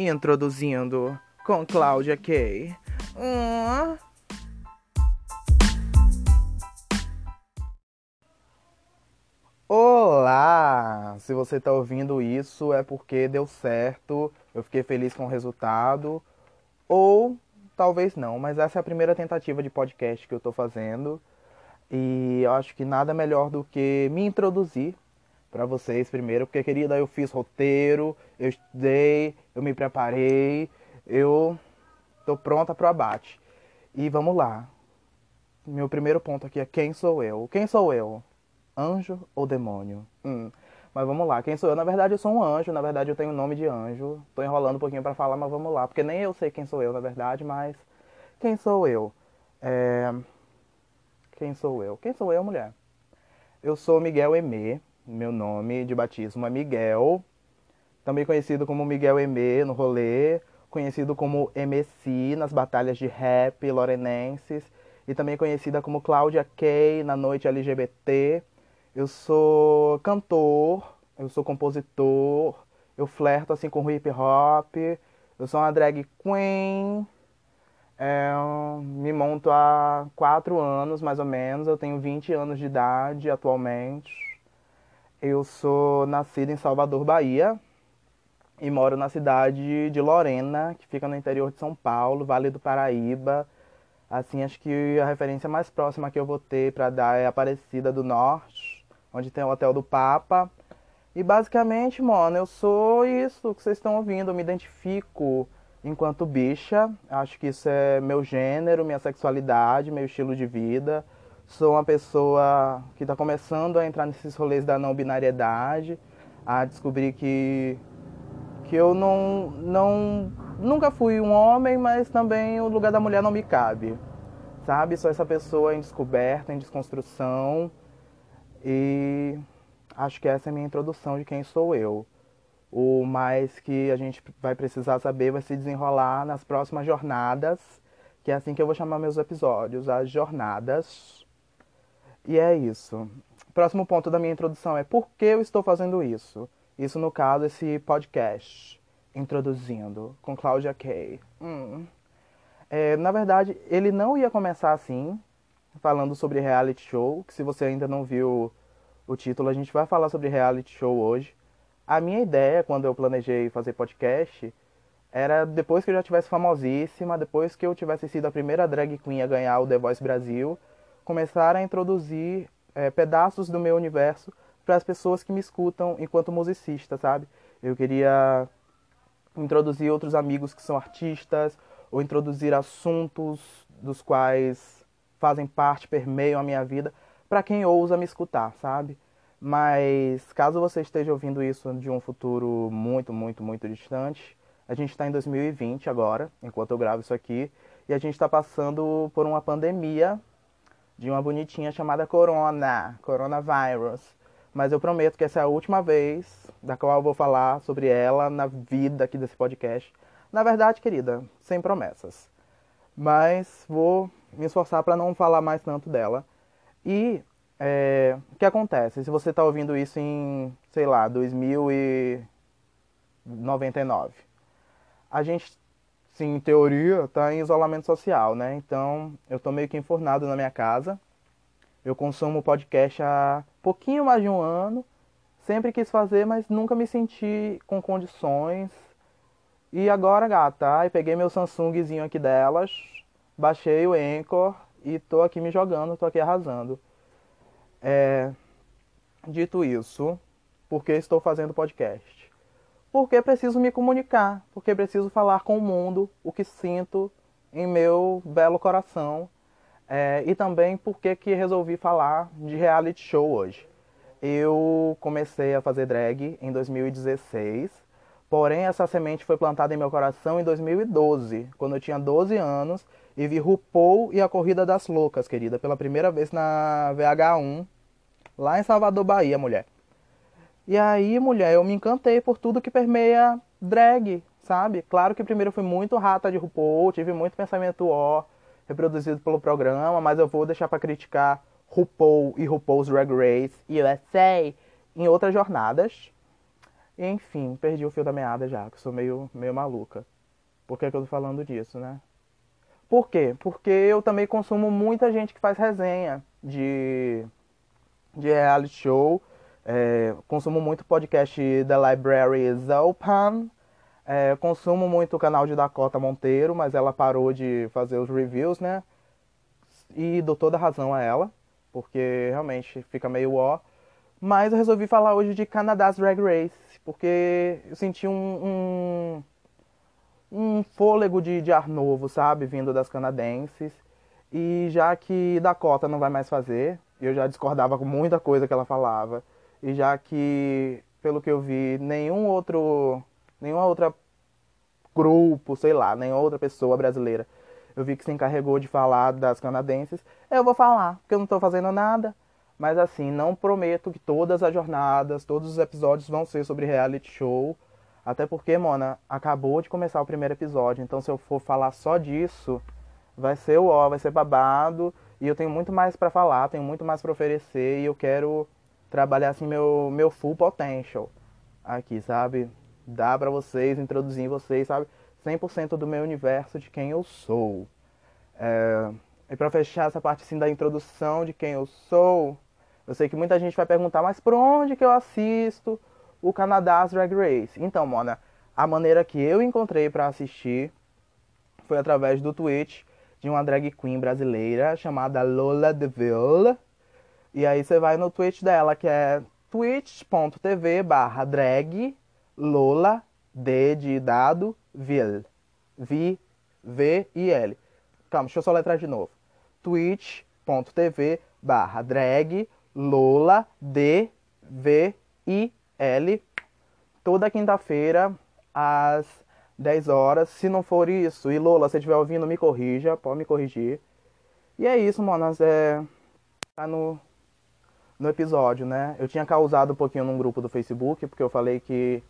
Introduzindo com Cláudia Kay. Hum. Olá! Se você está ouvindo isso é porque deu certo, eu fiquei feliz com o resultado, ou talvez não, mas essa é a primeira tentativa de podcast que eu estou fazendo e eu acho que nada melhor do que me introduzir para vocês primeiro, porque querida, eu fiz roteiro, eu estudei, eu me preparei, eu tô pronta para o abate. E vamos lá. Meu primeiro ponto aqui é quem sou eu? Quem sou eu? Anjo ou demônio? Hum. Mas vamos lá, quem sou eu? Na verdade, eu sou um anjo, na verdade, eu tenho o nome de anjo. Tô enrolando um pouquinho para falar, mas vamos lá, porque nem eu sei quem sou eu, na verdade, mas quem sou eu? É... Quem sou eu? Quem sou eu, mulher? Eu sou Miguel Emê, meu nome de batismo é Miguel, também conhecido como Miguel Emê no rolê, conhecido como MC nas batalhas de rap lorenenses e também conhecida como Cláudia Kay na noite LGBT. Eu sou cantor, eu sou compositor, eu flerto assim com hip hop, eu sou uma drag queen, é, me monto há quatro anos mais ou menos, eu tenho 20 anos de idade atualmente. Eu sou nascido em Salvador, Bahia, e moro na cidade de Lorena, que fica no interior de São Paulo, Vale do Paraíba. Assim, acho que a referência mais próxima que eu vou ter para dar é Aparecida do Norte, onde tem o Hotel do Papa. E basicamente, mano, eu sou isso que vocês estão ouvindo, eu me identifico enquanto bicha. Acho que isso é meu gênero, minha sexualidade, meu estilo de vida. Sou uma pessoa que está começando a entrar nesses rolês da não binariedade, a descobrir que, que eu não, não nunca fui um homem, mas também o lugar da mulher não me cabe. Sabe? Sou essa pessoa em descoberta, em desconstrução. E acho que essa é a minha introdução de quem sou eu. O mais que a gente vai precisar saber vai se desenrolar nas próximas jornadas, que é assim que eu vou chamar meus episódios, as jornadas. E é isso. Próximo ponto da minha introdução é por que eu estou fazendo isso? Isso, no caso, esse podcast, introduzindo, com Cláudia Kay. Hum. É, na verdade, ele não ia começar assim, falando sobre reality show, que se você ainda não viu o título, a gente vai falar sobre reality show hoje. A minha ideia, quando eu planejei fazer podcast, era depois que eu já tivesse famosíssima, depois que eu tivesse sido a primeira drag queen a ganhar o The Voice Brasil, começar a introduzir é, pedaços do meu universo para as pessoas que me escutam enquanto musicista, sabe? Eu queria introduzir outros amigos que são artistas, ou introduzir assuntos dos quais fazem parte, permeiam a minha vida, para quem ousa me escutar, sabe? Mas caso você esteja ouvindo isso de um futuro muito, muito, muito distante, a gente está em 2020 agora, enquanto eu gravo isso aqui, e a gente está passando por uma pandemia de uma bonitinha chamada Corona, Coronavirus. Mas eu prometo que essa é a última vez da qual eu vou falar sobre ela na vida aqui desse podcast. Na verdade, querida, sem promessas. Mas vou me esforçar para não falar mais tanto dela. E é, o que acontece? Se você está ouvindo isso em, sei lá, 2099, a gente sim, em teoria, está em isolamento social, né? Então, eu estou meio que enfornado na minha casa. Eu consumo podcast há pouquinho mais de um ano. Sempre quis fazer, mas nunca me senti com condições. E agora, gata, aí peguei meu Samsungzinho aqui delas, baixei o Anchor e tô aqui me jogando, tô aqui arrasando. É... Dito isso, por que estou fazendo podcast? Porque preciso me comunicar, porque preciso falar com o mundo o que sinto em meu belo coração. É, e também porque que resolvi falar de reality show hoje. Eu comecei a fazer drag em 2016, porém essa semente foi plantada em meu coração em 2012, quando eu tinha 12 anos e vi RuPaul e a Corrida das Loucas, querida, pela primeira vez na VH1, lá em Salvador, Bahia, mulher. E aí, mulher, eu me encantei por tudo que permeia drag, sabe? Claro que primeiro eu fui muito rata de RuPaul, tive muito pensamento ó, reproduzido pelo programa, mas eu vou deixar para criticar RuPaul e RuPaul's Drag Race USA em outras jornadas. E, enfim, perdi o fio da meada já, que sou meio, meio maluca. Por que, que eu tô falando disso, né? Por quê? Porque eu também consumo muita gente que faz resenha de, de reality show. É, consumo muito podcast da Library is Open. É, consumo muito o canal de Dakota Monteiro, mas ela parou de fazer os reviews, né? E dou toda a razão a ela, porque realmente fica meio ó. Mas eu resolvi falar hoje de Canada's Drag Race, porque eu senti um, um, um fôlego de, de ar novo, sabe? Vindo das canadenses. E já que Dakota não vai mais fazer, eu já discordava com muita coisa que ela falava. E já que, pelo que eu vi, nenhum outro. nenhuma outra grupo, sei lá, nenhuma outra pessoa brasileira eu vi que se encarregou de falar das canadenses, eu vou falar, porque eu não estou fazendo nada. Mas assim, não prometo que todas as jornadas, todos os episódios vão ser sobre reality show. Até porque, Mona, acabou de começar o primeiro episódio. Então se eu for falar só disso, vai ser o ó, vai ser babado. E eu tenho muito mais para falar, tenho muito mais para oferecer. E eu quero trabalhar assim meu, meu full potential aqui, sabe? Dar para vocês, introduzir vocês, sabe? 100% do meu universo de quem eu sou. É... E para fechar essa parte assim da introdução de quem eu sou, eu sei que muita gente vai perguntar, mas por onde que eu assisto o Canadás Drag Race? Então, Mona, a maneira que eu encontrei para assistir foi através do Twitch de uma drag queen brasileira chamada Lola Deville. E aí você vai no Twitch dela, que é twitch.tv barra drag Lola D de dado Ville. V, L. Calma, deixa eu só letrar de novo. twitch.tv barra drag Lola D V I L toda quinta-feira às 10 horas. Se não for isso, e Lola, se estiver ouvindo, me corrija, pode me corrigir. E é isso, manas, é tá no no episódio, né? Eu tinha causado um pouquinho num grupo do Facebook, porque eu falei que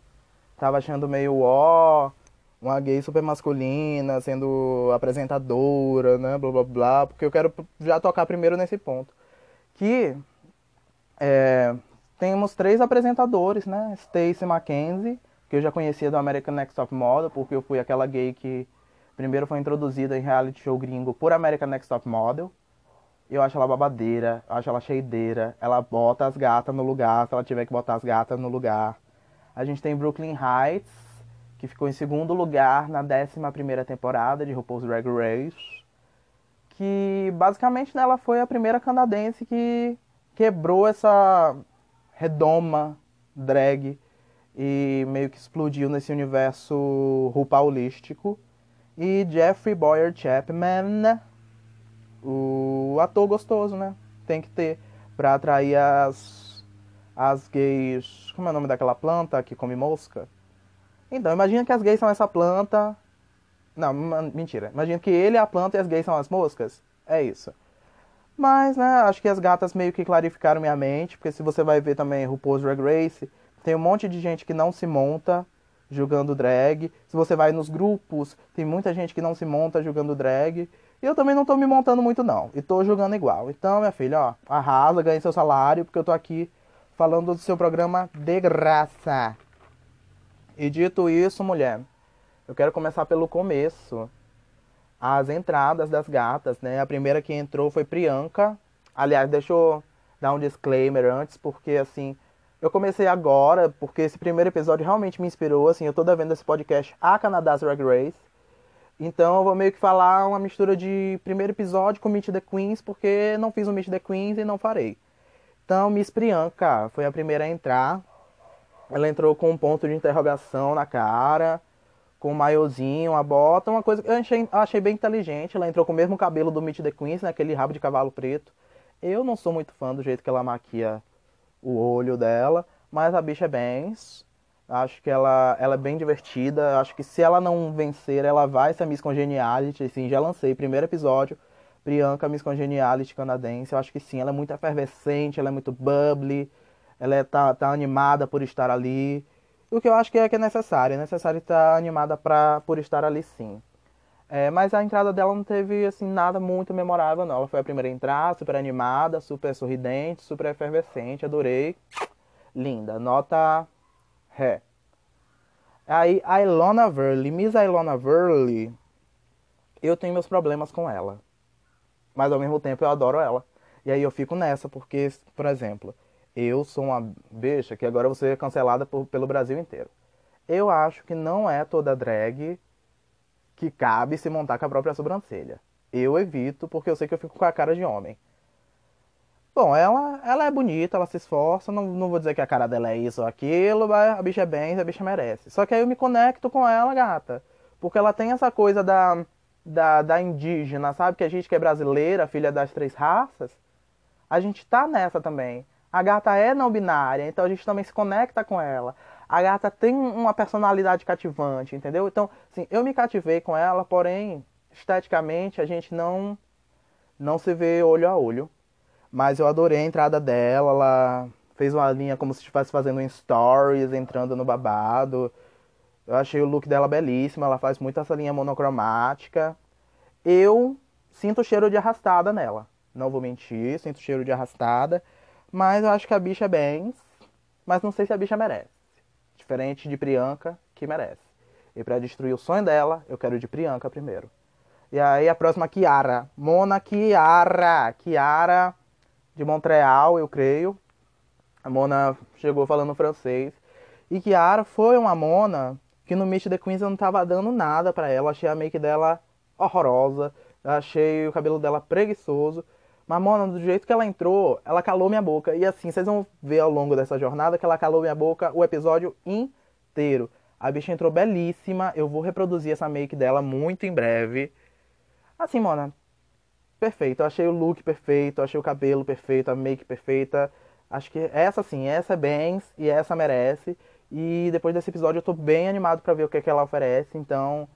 tava achando meio ó, uma gay super masculina, sendo apresentadora, né, blá blá blá, porque eu quero já tocar primeiro nesse ponto. Que é, temos três apresentadores, né, Stacey Mackenzie, que eu já conhecia do American Next Top Model, porque eu fui aquela gay que primeiro foi introduzida em reality show gringo por American Next Top Model. Eu acho ela babadeira, acho ela cheideira, ela bota as gatas no lugar, se ela tiver que botar as gatas no lugar. A gente tem Brooklyn Heights, que ficou em segundo lugar na 11 temporada de RuPaul's Drag Race, que basicamente ela foi a primeira canadense que quebrou essa redoma drag e meio que explodiu nesse universo RuPaulístico. E Jeffrey Boyer Chapman, o ator gostoso, né? Tem que ter pra atrair as, as gays. Como é o nome daquela planta que come mosca? Então, imagina que as gays são essa planta. Não, mentira. Imagina que ele é a planta e as gays são as moscas. É isso. Mas, né, acho que as gatas meio que clarificaram minha mente, porque se você vai ver também RuPaul's Drag Race, tem um monte de gente que não se monta jogando drag. Se você vai nos grupos, tem muita gente que não se monta jogando drag. E eu também não tô me montando muito não, e tô jogando igual. Então, minha filha, ó, arrasa, ganhe seu salário, porque eu tô aqui falando do seu programa de graça. E dito isso, mulher, eu quero começar pelo começo. As entradas das gatas, né? A primeira que entrou foi Priyanka. Aliás, deixa eu dar um disclaimer antes, porque assim, eu comecei agora, porque esse primeiro episódio realmente me inspirou, assim, eu tô devendo esse podcast a Canada's Drag Race. Então eu vou meio que falar uma mistura de primeiro episódio com Meet the Queens, porque não fiz o Meet the Queens e não farei. Então, Miss Priyanka foi a primeira a entrar. Ela entrou com um ponto de interrogação na cara, com um maiozinho, uma bota, uma coisa que eu achei, achei bem inteligente. Ela entrou com o mesmo cabelo do Meet the Queens, né, aquele rabo de cavalo preto. Eu não sou muito fã do jeito que ela maquia o olho dela, mas a bicha é bem. Acho que ela, ela é bem divertida. Acho que se ela não vencer, ela vai ser Miss Congeniality. Sim, já lancei primeiro episódio. Priyanka, Miss Congeniality canadense. Eu acho que sim, ela é muito efervescente, ela é muito bubbly ela é, tá, tá animada por estar ali. O que eu acho que é, que é necessário, é necessário estar animada pra, por estar ali sim. É, mas a entrada dela não teve assim nada muito memorável não. Ela foi a primeira a entrar, super animada, super sorridente, super efervescente, adorei. Linda. Nota ré. Aí a Ilona Verley, Miss Ilona Verley, eu tenho meus problemas com ela. Mas ao mesmo tempo eu adoro ela. E aí eu fico nessa, porque, por exemplo, eu sou uma bicha que agora você é cancelada por, pelo Brasil inteiro. Eu acho que não é toda drag que cabe se montar com a própria sobrancelha. Eu evito, porque eu sei que eu fico com a cara de homem. Bom, ela, ela é bonita, ela se esforça, não, não vou dizer que a cara dela é isso ou aquilo, mas a bicha é bem, a bicha merece. Só que aí eu me conecto com ela, gata. Porque ela tem essa coisa da, da, da indígena, sabe? Que a gente que é brasileira, filha das três raças, a gente tá nessa também. A gata é não binária, então a gente também se conecta com ela. A gata tem uma personalidade cativante, entendeu? Então, assim, eu me cativei com ela, porém, esteticamente, a gente não não se vê olho a olho. Mas eu adorei a entrada dela, ela fez uma linha como se estivesse fazendo um stories, entrando no babado. Eu achei o look dela belíssimo, ela faz muito essa linha monocromática. Eu sinto cheiro de arrastada nela. Não vou mentir, sinto cheiro de arrastada. Mas eu acho que a bicha é bem. Mas não sei se a bicha merece. Diferente de Priyanka, que merece. E para destruir o sonho dela, eu quero de Priyanka primeiro. E aí a próxima, Kiara. Mona Kiara. Kiara de Montreal, eu creio. A Mona chegou falando francês. E Kiara foi uma Mona que no Meet the Queens eu não tava dando nada para ela. Achei a make dela horrorosa. Achei o cabelo dela preguiçoso. Mas, Mona, do jeito que ela entrou, ela calou minha boca. E assim, vocês vão ver ao longo dessa jornada que ela calou minha boca o episódio inteiro. A bicha entrou belíssima. Eu vou reproduzir essa make dela muito em breve. Assim, Mona, perfeito. Eu achei o look perfeito, achei o cabelo perfeito, a make perfeita. Acho que essa sim, essa é bem e essa merece. E depois desse episódio eu tô bem animado para ver o que, é que ela oferece, então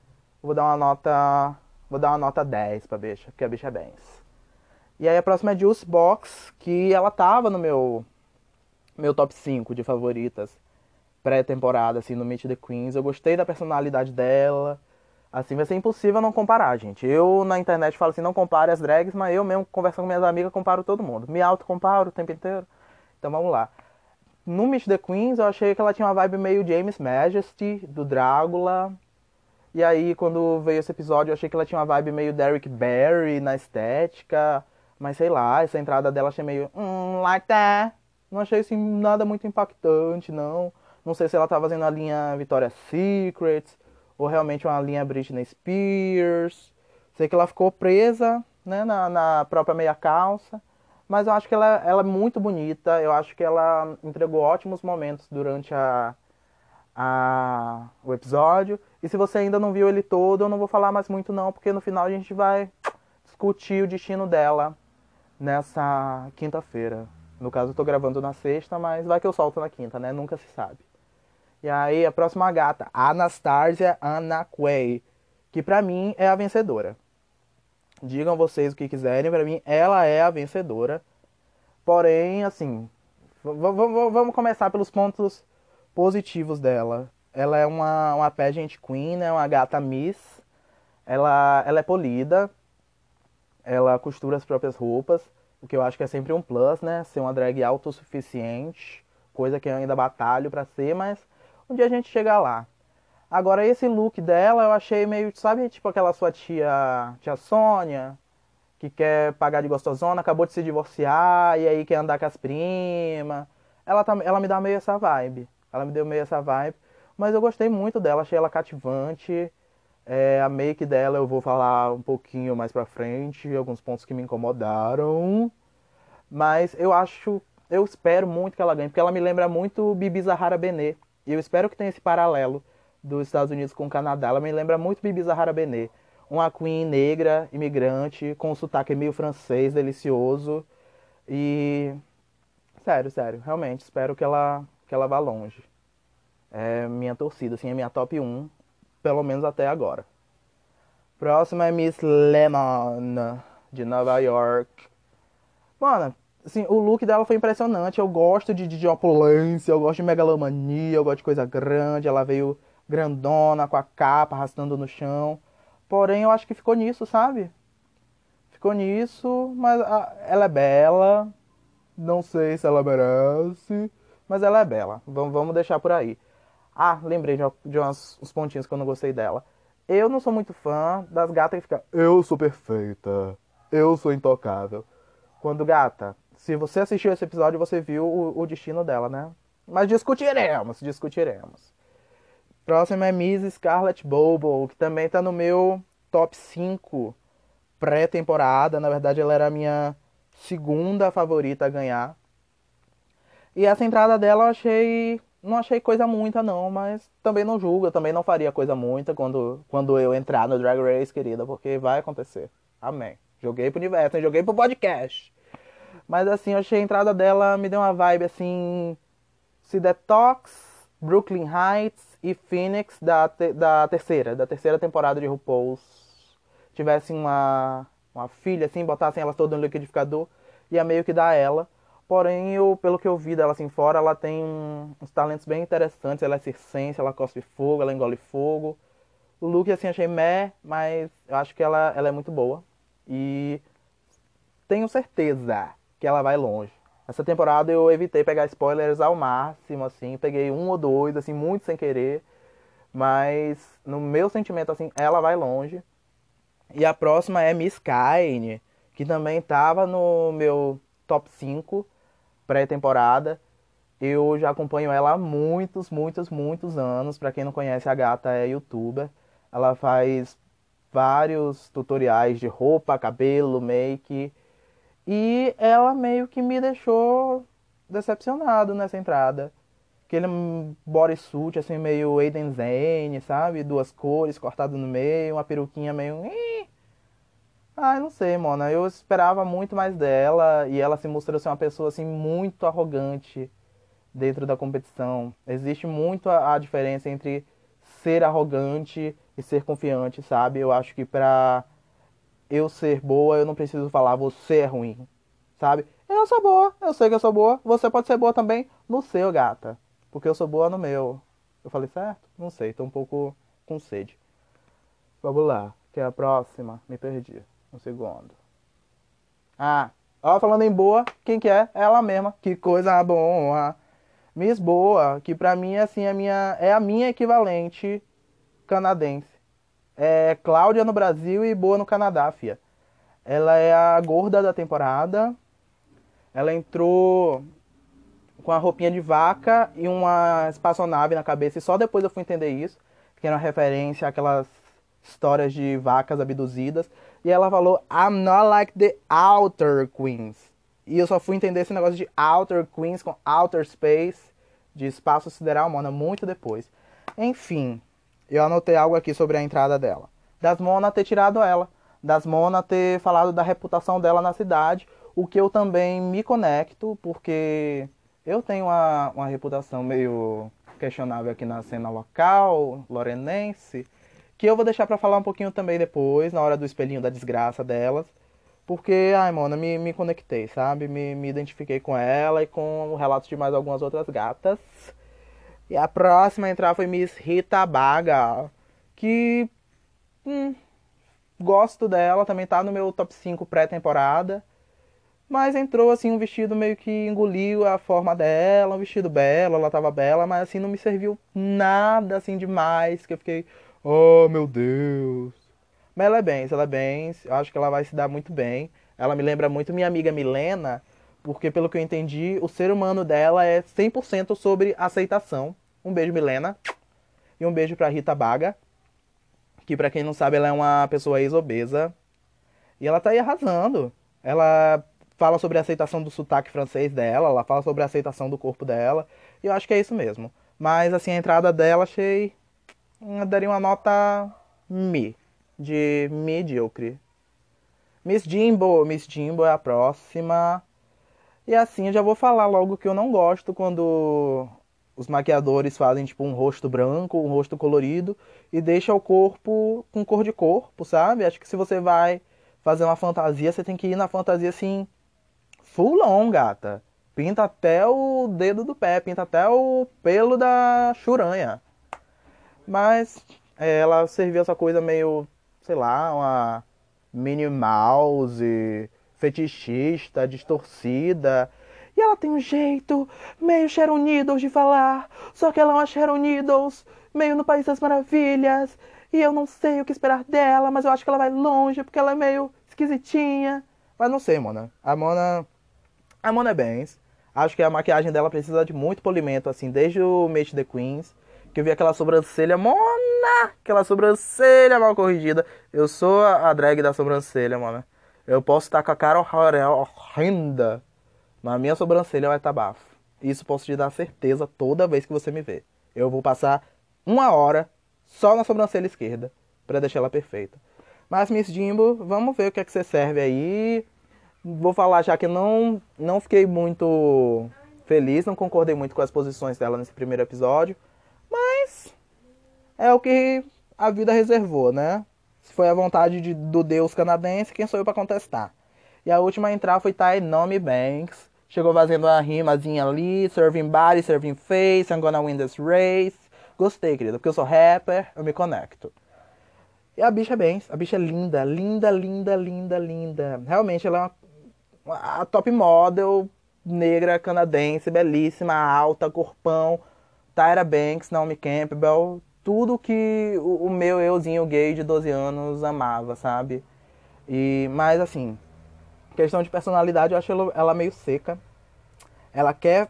vou dar uma nota. Vou dar uma nota 10 pra bicha, porque a bicha é bem. E aí a próxima é Juice Box, que ela tava no meu meu top 5 de favoritas pré-temporada, assim, no Meet the Queens. Eu gostei da personalidade dela. Assim, vai ser impossível não comparar, gente. Eu na internet falo assim, não compare as drags, mas eu mesmo, conversando com minhas amigas, comparo todo mundo. Me auto-comparo o tempo inteiro. Então vamos lá. No Meet the Queens, eu achei que ela tinha uma vibe meio James Majesty, do Drácula. E aí, quando veio esse episódio, eu achei que ela tinha uma vibe meio Derek Barry na estética. Mas sei lá, essa entrada dela achei meio. Hum, like that. Não achei assim nada muito impactante, não. Não sei se ela tá fazendo a linha Victoria's Secret ou realmente uma linha Britney Spears. Sei que ela ficou presa né, na, na própria meia calça. Mas eu acho que ela, ela é muito bonita. Eu acho que ela entregou ótimos momentos durante a, a, o episódio. E se você ainda não viu ele todo, eu não vou falar mais muito não, porque no final a gente vai discutir o destino dela nessa quinta-feira. No caso, eu tô gravando na sexta, mas vai que eu solto na quinta, né? Nunca se sabe. E aí, a próxima gata, Anastasia Anaquay, que pra mim é a vencedora. Digam vocês o que quiserem, para mim ela é a vencedora. Porém, assim, vamos começar pelos pontos positivos dela. Ela é uma, uma pageant queen, né? uma gata miss. Ela, ela é polida. Ela costura as próprias roupas, o que eu acho que é sempre um plus, né? Ser uma drag autossuficiente, coisa que eu ainda batalho para ser, mas um dia a gente chega lá. Agora, esse look dela eu achei meio, sabe, tipo aquela sua tia, tia Sônia, que quer pagar de gostosona, acabou de se divorciar e aí quer andar com as primas. Ela, tá, ela me dá meio essa vibe. Ela me deu meio essa vibe. Mas eu gostei muito dela, achei ela cativante. É, a make dela eu vou falar um pouquinho mais pra frente, alguns pontos que me incomodaram. Mas eu acho, eu espero muito que ela ganhe, porque ela me lembra muito Bibi Zahara Benet. E eu espero que tenha esse paralelo dos Estados Unidos com o Canadá. Ela me lembra muito Bibi Zahara Benet. Uma queen negra, imigrante, com um sotaque meio francês, delicioso. E. Sério, sério, realmente, espero que ela, que ela vá longe. É minha torcida, assim, é minha top 1, pelo menos até agora. Próxima é Miss Lemon, de Nova York. Mano, Assim, o look dela foi impressionante. Eu gosto de, de opulência, eu gosto de megalomania, eu gosto de coisa grande. Ela veio grandona, com a capa arrastando no chão. Porém, eu acho que ficou nisso, sabe? Ficou nisso, mas a, ela é bela. Não sei se ela merece, mas ela é bela. Vamos, vamos deixar por aí. Ah, lembrei de, de uns pontinhos que eu não gostei dela. Eu não sou muito fã das gatas que ficam. Eu sou perfeita. Eu sou intocável. Quando gata, se você assistiu esse episódio, você viu o, o destino dela, né? Mas discutiremos, discutiremos. Próximo é Miss Scarlet Bobo, que também tá no meu top 5 pré-temporada. Na verdade, ela era a minha segunda favorita a ganhar. E essa entrada dela eu achei. Não achei coisa muita, não, mas também não julgo. Eu também não faria coisa muita quando, quando eu entrar no Drag Race, querida, porque vai acontecer. Amém. Joguei pro universo, joguei pro podcast. Mas assim, eu achei a entrada dela, me deu uma vibe assim. Se Detox, Brooklyn Heights e Phoenix da, te da terceira, da terceira temporada de RuPaul's tivessem uma, uma filha, assim, botassem elas todas no liquidificador, ia meio que dar ela. Porém, eu, pelo que eu vi dela assim fora, ela tem uns talentos bem interessantes. Ela é circense, ela cospe fogo, ela engole fogo. O look, assim, achei meh, mas eu acho que ela, ela é muito boa. E tenho certeza que ela vai longe. Essa temporada eu evitei pegar spoilers ao máximo, assim. Peguei um ou dois, assim, muito sem querer. Mas, no meu sentimento, assim, ela vai longe. E a próxima é Miss Kine, que também estava no meu top 5 pré-temporada. Eu já acompanho ela há muitos, muitos, muitos anos. Para quem não conhece, a gata é youtuber. Ela faz vários tutoriais de roupa, cabelo, make. E ela meio que me deixou decepcionado nessa entrada. Aquele bodysuit assim meio Aiden Zane, sabe? Duas cores cortado no meio, uma peruquinha meio ah, não sei, mano. Eu esperava muito mais dela e ela se mostrou ser uma pessoa assim muito arrogante dentro da competição. Existe muito a, a diferença entre ser arrogante e ser confiante, sabe? Eu acho que pra eu ser boa, eu não preciso falar você é ruim, sabe? Eu sou boa, eu sei que eu sou boa. Você pode ser boa também no seu, gata. Porque eu sou boa no meu. Eu falei certo? Não sei, tô um pouco com sede. Vamos lá, que é a próxima. Me perdi. Um segundo. Ah, ó, falando em boa, quem que é? Ela mesma. Que coisa boa. Miss Boa, que pra mim assim, é, minha, é a minha equivalente canadense. É Cláudia no Brasil e Boa no Canadá, fia. Ela é a gorda da temporada. Ela entrou com a roupinha de vaca e uma espaçonave na cabeça. E só depois eu fui entender isso. Que era uma referência àquelas histórias de vacas abduzidas. E ela falou, I'm not like the Outer Queens. E eu só fui entender esse negócio de Outer Queens com Outer Space, de espaço sideral, mano, muito depois. Enfim, eu anotei algo aqui sobre a entrada dela. Das Mona ter tirado ela. Das Mona ter falado da reputação dela na cidade. O que eu também me conecto, porque eu tenho uma, uma reputação meio questionável aqui na cena local, lorenense que eu vou deixar para falar um pouquinho também depois, na hora do espelhinho da desgraça delas. Porque, ai, mano, me, me conectei, sabe? Me, me identifiquei com ela e com o relato de mais algumas outras gatas. E a próxima a entrar foi Miss Rita Baga. Que. Hum, gosto dela, também tá no meu top 5 pré-temporada. Mas entrou assim um vestido meio que engoliu a forma dela, um vestido belo, ela tava bela, mas assim não me serviu nada assim demais, que eu fiquei, Oh, meu Deus. Mas ela é bem, ela é bem. Eu acho que ela vai se dar muito bem. Ela me lembra muito minha amiga Milena, porque pelo que eu entendi, o ser humano dela é 100% sobre aceitação. Um beijo, Milena. E um beijo pra Rita Baga, que para quem não sabe, ela é uma pessoa ex-obesa. E ela tá aí arrasando. Ela fala sobre a aceitação do sotaque francês dela, ela fala sobre a aceitação do corpo dela. E eu acho que é isso mesmo. Mas assim, a entrada dela achei eu daria uma nota Mi, de medíocre. Miss Jimbo, Miss Jimbo é a próxima. E assim, eu já vou falar logo que eu não gosto quando os maquiadores fazem tipo um rosto branco, um rosto colorido e deixa o corpo com cor de corpo, sabe? Acho que se você vai fazer uma fantasia, você tem que ir na fantasia assim full on, gata. Pinta até o dedo do pé, pinta até o pelo da churanha. Mas é, ela serviu essa coisa meio, sei lá, uma mini mouse, fetichista, distorcida. E ela tem um jeito meio Sharon Needles de falar. Só que ela é uma Sharon Needles meio no País das Maravilhas. E eu não sei o que esperar dela, mas eu acho que ela vai longe porque ela é meio esquisitinha. Mas não sei, Mona. A Mona. A Mona é bem. Acho que a maquiagem dela precisa de muito polimento, assim, desde o Mate the Queens. Que eu vi aquela sobrancelha, Mona! Aquela sobrancelha mal corrigida. Eu sou a drag da sobrancelha, Mona. Eu posso estar com a cara horrenda, mas a minha sobrancelha vai estar bafo. Isso posso te dar certeza toda vez que você me ver. Eu vou passar uma hora só na sobrancelha esquerda para deixar ela perfeita. Mas Miss Jimbo, vamos ver o que é que você serve aí. Vou falar já que não não fiquei muito feliz, não concordei muito com as posições dela nesse primeiro episódio, mas é o que a vida reservou, né? Se foi a vontade de, do deus canadense, quem sou eu para contestar? E a última a entrar foi Ty Nome Banks. Chegou fazendo uma rimazinha ali, serving body, serving face, I'm gonna win this race. Gostei, querida, porque eu sou rapper, eu me conecto. E a bicha é bem, a bicha é linda, linda, linda, linda, linda. Realmente ela é uma, a top model negra canadense, belíssima, alta, corpão. Tyra Banks, Naomi Campbell, tudo que o, o, meu euzinho gay de 12 anos amava, sabe? E, mas assim, questão de personalidade, eu acho ela, ela meio seca. Ela quer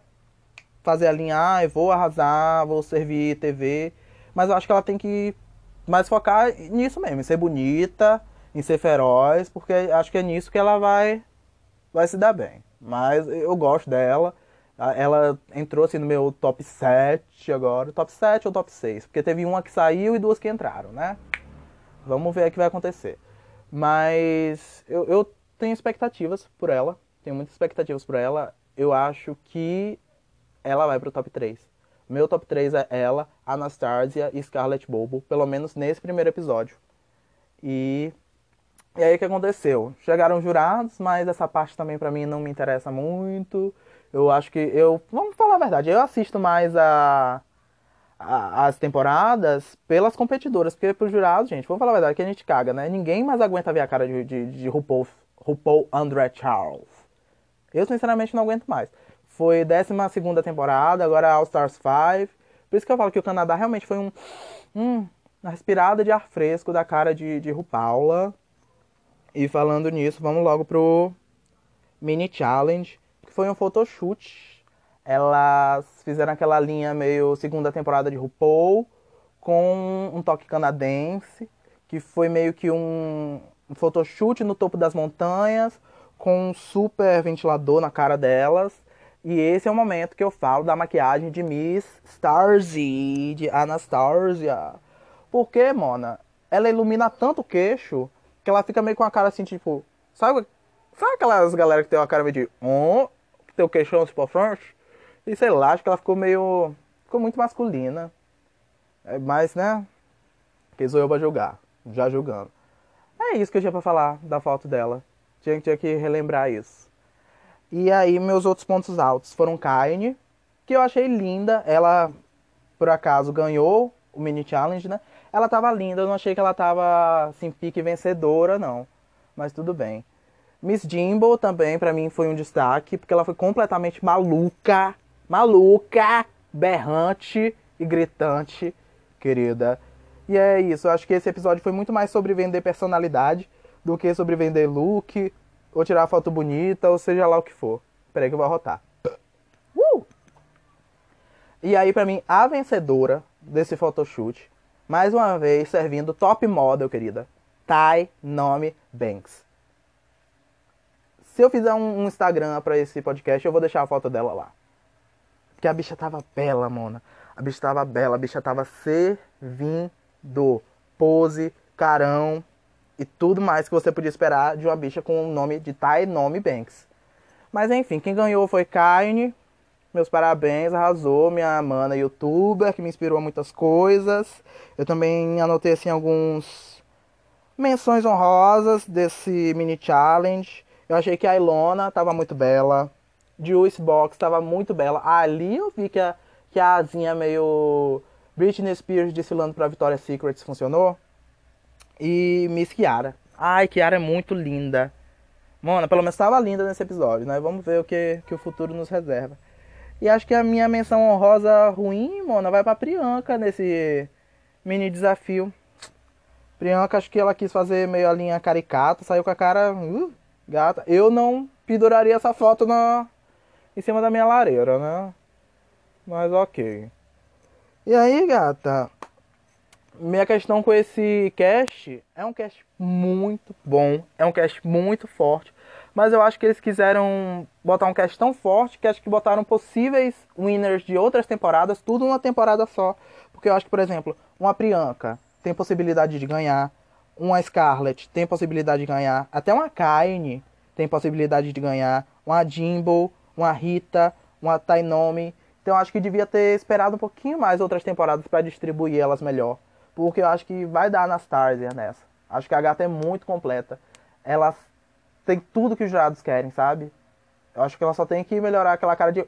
fazer a linha, ah, eu vou arrasar, vou servir TV, mas eu acho que ela tem que mais focar nisso mesmo, em ser bonita, em ser feroz, porque acho que é nisso que ela vai vai se dar bem. Mas eu gosto dela. Ela entrou assim no meu top 7 agora. Top 7 ou top 6? Porque teve uma que saiu e duas que entraram, né? Vamos ver o que vai acontecer. Mas eu, eu tenho expectativas por ela. Tenho muitas expectativas por ela. Eu acho que ela vai pro top 3. Meu top 3 é ela, Anastasia e Scarlett Bobo. Pelo menos nesse primeiro episódio. E e aí o que aconteceu? Chegaram jurados, mas essa parte também para mim não me interessa muito. Eu acho que eu. Vamos falar a verdade, eu assisto mais a, a as temporadas pelas competidoras, porque pros jurados, gente, vamos falar a verdade, que a gente caga, né? Ninguém mais aguenta ver a cara de, de, de RuPaul, RuPaul André Charles. Eu, sinceramente, não aguento mais. Foi 12 temporada, agora All Stars 5. Por isso que eu falo que o Canadá realmente foi um. um uma respirada de ar fresco da cara de, de RuPaula. E falando nisso, vamos logo pro mini challenge foi um photoshoot. Elas fizeram aquela linha meio segunda temporada de RuPaul, com um toque canadense, que foi meio que um, um photoshoot no topo das montanhas, com um super ventilador na cara delas. E esse é o momento que eu falo da maquiagem de Miss Starzy, de Anastasia. Porque, Mona, ela ilumina tanto o queixo que ela fica meio com a cara assim, tipo. Sabe, sabe aquelas galera que tem uma cara meio de. Oh, teu queixão se pra frente. E sei lá, acho que ela ficou meio. Ficou muito masculina. É, mas, né? Quem sou eu pra julgar? Já julgando. É isso que eu tinha pra falar da foto dela. Tinha, tinha que relembrar isso. E aí, meus outros pontos altos foram Kaine, que eu achei linda. Ela, por acaso, ganhou o mini challenge, né? Ela tava linda, eu não achei que ela tava assim, pique vencedora, não. Mas tudo bem. Miss Jimbo também para mim foi um destaque, porque ela foi completamente maluca, maluca, berrante e gritante, querida. E é isso, eu acho que esse episódio foi muito mais sobre vender personalidade do que sobre vender look, ou tirar foto bonita, ou seja lá o que for. Peraí que eu vou arrotar. Uh! E aí, para mim, a vencedora desse photoshoot, mais uma vez servindo top model, querida. Ty Nome Banks. Se eu fizer um, Instagram para esse podcast, eu vou deixar a foto dela lá. Porque a bicha tava bela, mona. A bicha tava bela, a bicha tava servindo. Pose, carão e tudo mais que você podia esperar de uma bicha com o nome de Ty Nome Banks. Mas enfim, quem ganhou foi Kaine. Meus parabéns, arrasou, minha mana youtuber, que me inspirou a muitas coisas. Eu também anotei assim alguns menções honrosas desse mini challenge. Eu achei que a Ilona tava muito bela. Juice Box tava muito bela. Ali eu vi que a, que a asinha meio Britney Spears desfilando pra Victoria's Secret funcionou. E Miss Kiara. Ai, Kiara é muito linda. Mona, pelo menos tava linda nesse episódio, né? Vamos ver o que, que o futuro nos reserva. E acho que a minha menção honrosa ruim, Mona, vai pra Priyanka nesse mini desafio. Priyanka, acho que ela quis fazer meio a linha caricata, saiu com a cara uh, gata. Eu não penduraria essa foto na, em cima da minha lareira, né? Mas ok. E aí, gata? Minha questão com esse cast é um cast muito bom, é um cast muito forte, mas eu acho que eles quiseram botar um cast tão forte que acho que botaram possíveis winners de outras temporadas, tudo numa temporada só. Porque eu acho que, por exemplo, uma Priyanka tem possibilidade de ganhar, uma Scarlett tem possibilidade de ganhar, até uma Kaine tem possibilidade de ganhar, uma Jimbo, uma Rita, uma Tainomi. Então eu acho que devia ter esperado um pouquinho mais outras temporadas para distribuir elas melhor. Porque eu acho que vai dar Anastasia nessa. Acho que a gata é muito completa. Ela tem tudo que os jurados querem, sabe? Eu acho que ela só tem que melhorar aquela cara de.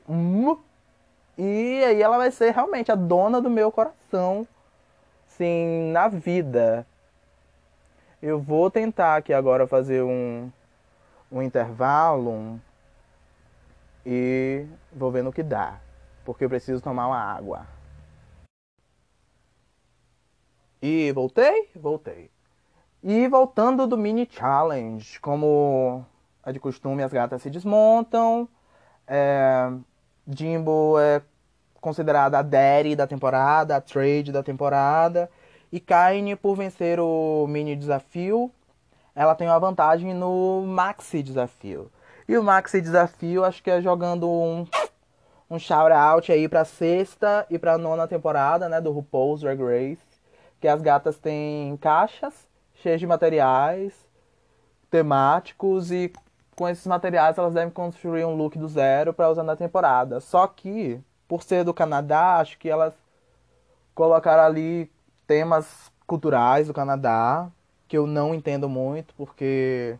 E aí ela vai ser realmente a dona do meu coração. Sim, na vida. Eu vou tentar aqui agora fazer um, um intervalo. E vou ver no que dá. Porque eu preciso tomar uma água. E voltei? Voltei. E voltando do mini challenge, como é de costume, as gatas se desmontam. É, Jimbo é considerada a daddy da temporada, a trade da temporada. E Kaine, por vencer o mini desafio, ela tem uma vantagem no maxi desafio. E o maxi desafio, acho que é jogando um, um shout out aí pra sexta e pra nona temporada, né, do RuPaul's Drag Race que as gatas têm caixas cheias de materiais temáticos e com esses materiais elas devem construir um look do zero para usar na temporada. Só que, por ser do Canadá, acho que elas colocaram ali temas culturais do Canadá, que eu não entendo muito, porque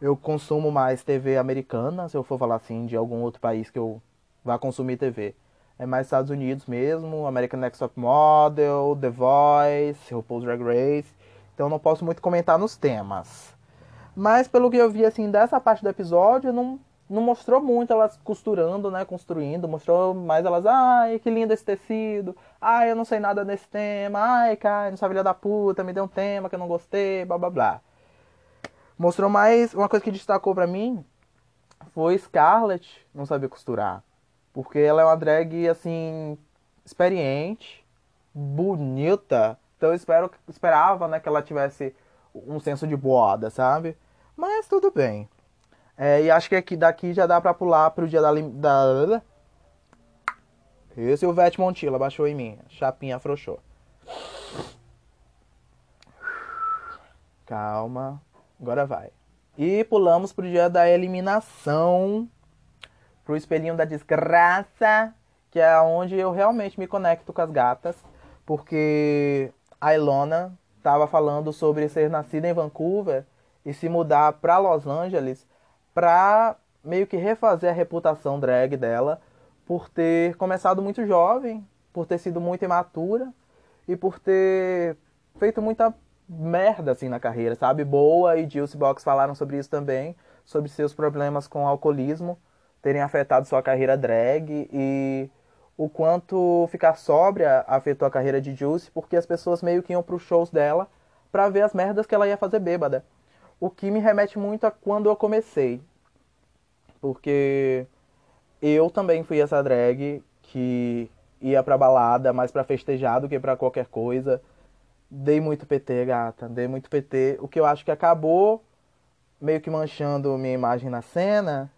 eu consumo mais TV americana, se eu for falar assim, de algum outro país que eu vá consumir TV é mais Estados Unidos mesmo, American Next Top Model, The Voice, RuPaul's Drag Race. Então não posso muito comentar nos temas. Mas pelo que eu vi assim dessa parte do episódio, não, não mostrou muito elas costurando, né, construindo, mostrou mais elas, ai, que lindo esse tecido. Ai, eu não sei nada desse tema. Ai, cara, não sabia da puta, me deu um tema que eu não gostei, blá blá blá. Mostrou mais uma coisa que destacou para mim foi Scarlett não saber costurar. Porque ela é uma drag, assim, experiente, bonita. Então eu espero, esperava, né, que ela tivesse um senso de boada, sabe? Mas tudo bem. É, e acho que aqui daqui já dá pra pular pro dia da... da... Esse é o Vete Montila baixou em mim. Chapinha afrouxou. Calma. Agora vai. E pulamos pro dia da eliminação pro espelhinho da desgraça, que é onde eu realmente me conecto com as gatas, porque a Ilona estava falando sobre ser nascida em Vancouver e se mudar para Los Angeles para meio que refazer a reputação drag dela por ter começado muito jovem, por ter sido muito imatura e por ter feito muita merda assim na carreira, sabe? Boa e Juicy Box falaram sobre isso também, sobre seus problemas com alcoolismo terem afetado sua carreira drag e o quanto ficar sóbria afetou a carreira de Juice, porque as pessoas meio que iam pros shows dela pra ver as merdas que ela ia fazer bêbada. O que me remete muito a quando eu comecei. Porque eu também fui essa drag que ia pra balada mais pra festejar do que pra qualquer coisa. Dei muito PT, gata. Dei muito PT. O que eu acho que acabou meio que manchando minha imagem na cena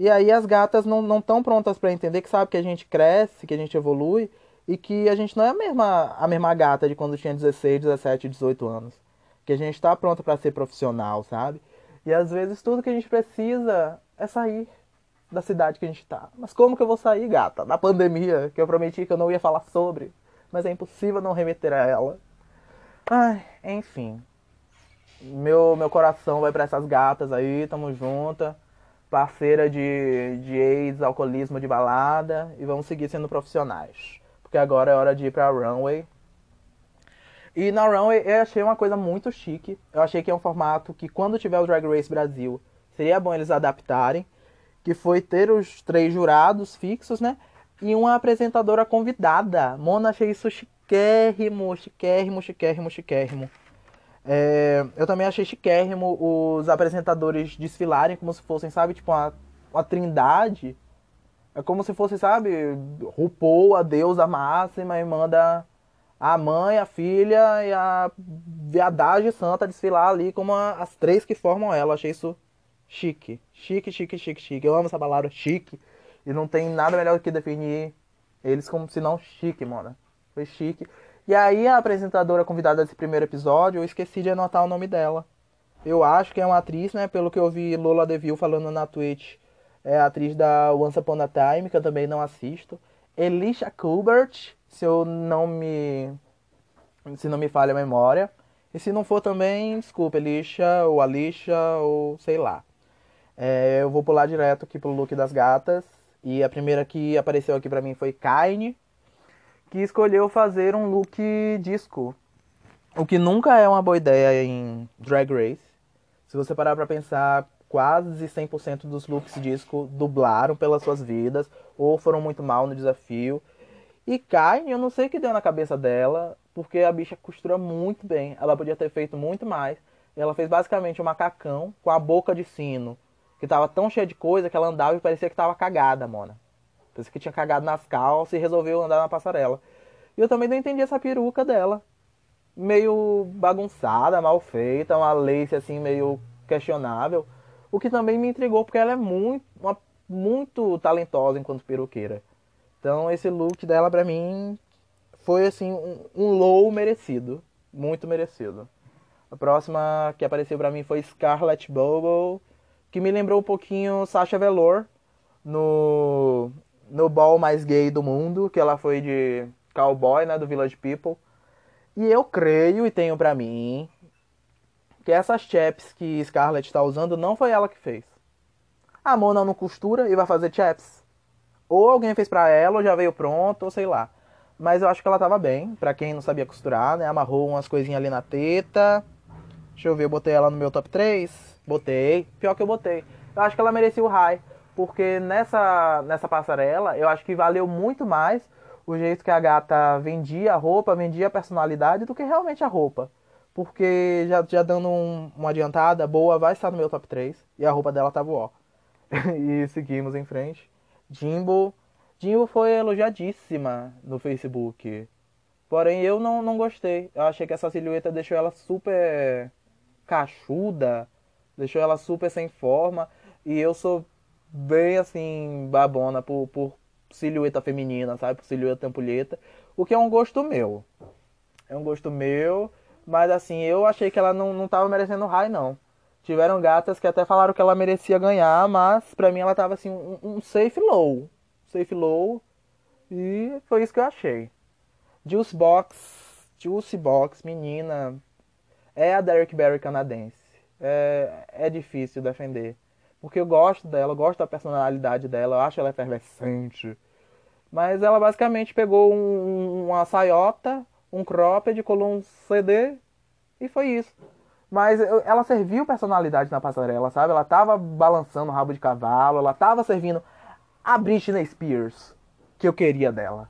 e aí as gatas não estão prontas para entender que sabe que a gente cresce, que a gente evolui e que a gente não é a mesma, a mesma gata de quando tinha 16, 17, 18 anos. Que a gente está pronta para ser profissional, sabe? E às vezes tudo que a gente precisa é sair da cidade que a gente está. Mas como que eu vou sair, gata? Na pandemia, que eu prometi que eu não ia falar sobre. Mas é impossível não remeter a ela. Ai, enfim. Meu, meu coração vai para essas gatas aí, tamo juntas parceira de, de AIDS, alcoolismo de balada e vamos seguir sendo profissionais. Porque agora é hora de ir pra runway. E na runway eu achei uma coisa muito chique. Eu achei que é um formato que quando tiver o Drag Race Brasil, seria bom eles adaptarem, que foi ter os três jurados fixos, né? E uma apresentadora convidada. Mona, achei isso chiquérrimo, chiquérrimo, chiquérrimo, chiquérrimo. É, eu também achei chiquérrimo os apresentadores desfilarem como se fossem, sabe, tipo uma, uma trindade. É como se fosse, sabe, RuPaul, a deusa máxima, e manda a mãe, a filha e a viadagem santa desfilar ali como a, as três que formam ela. achei isso chique. Chique, chique, chique, chique. Eu amo essa palavra chique. E não tem nada melhor do que definir eles como se não chique, mano. Foi chique. E aí a apresentadora convidada desse primeiro episódio, eu esqueci de anotar o nome dela. Eu acho que é uma atriz, né? Pelo que eu vi Lola Deville falando na Twitch. É atriz da Once Upon a Time, que eu também não assisto. Elisha Kubert, se eu não me. Se não me falha a memória. E se não for também, desculpa, Elisha ou Alicia ou sei lá. É, eu vou pular direto aqui pro look das gatas. E a primeira que apareceu aqui pra mim foi Kaine, que escolheu fazer um look disco. O que nunca é uma boa ideia em Drag Race. Se você parar pra pensar, quase 100% dos looks disco dublaram pelas suas vidas ou foram muito mal no desafio. E Kaine, eu não sei o que deu na cabeça dela, porque a bicha costura muito bem. Ela podia ter feito muito mais. Ela fez basicamente um macacão com a boca de sino, que tava tão cheia de coisa que ela andava e parecia que tava cagada, mona. Parecia que tinha cagado nas calças e resolveu andar na passarela. E eu também não entendi essa peruca dela. Meio bagunçada, mal feita, uma lace assim meio questionável. O que também me intrigou porque ela é muito, uma, muito talentosa enquanto peruqueira. Então esse look dela pra mim foi assim um, um low merecido, muito merecido. A próxima que apareceu pra mim foi Scarlett Bogle, que me lembrou um pouquinho Sasha Velour no no ball mais gay do mundo, que ela foi de cowboy, né, do Village People. E eu creio e tenho pra mim que essas chaps que Scarlett está usando não foi ela que fez. A Mona não costura e vai fazer chaps. Ou alguém fez pra ela, ou já veio pronto, ou sei lá. Mas eu acho que ela tava bem, pra quem não sabia costurar, né? Amarrou umas coisinhas ali na teta. Deixa eu ver, eu botei ela no meu top 3. Botei. Pior que eu botei. Eu acho que ela merecia o high. Porque nessa, nessa passarela, eu acho que valeu muito mais o jeito que a gata vendia a roupa, vendia a personalidade, do que realmente a roupa. Porque já, já dando um, uma adiantada, boa vai estar no meu top 3. E a roupa dela tava ó. e seguimos em frente. Jimbo. Jimbo foi elogiadíssima no Facebook. Porém, eu não, não gostei. Eu achei que essa silhueta deixou ela super cachuda. Deixou ela super sem forma. E eu sou bem assim, babona por, por silhueta feminina, sabe? Por silhueta ampulheta. O que é um gosto meu. É um gosto meu. Mas assim, eu achei que ela não, não tava merecendo high, não. Tiveram gatas que até falaram que ela merecia ganhar, mas pra mim ela tava assim, um, um safe low. Safe low. E foi isso que eu achei. Juice Box. Juice Box, menina. É a Derek Barry canadense. É, é difícil defender. Porque eu gosto dela, eu gosto da personalidade dela, eu acho ela efervescente. Mas ela basicamente pegou um, uma saiota, um cropped, colou um CD e foi isso. Mas ela serviu personalidade na passarela, sabe? Ela tava balançando o rabo de cavalo, ela tava servindo a Britney Spears que eu queria dela.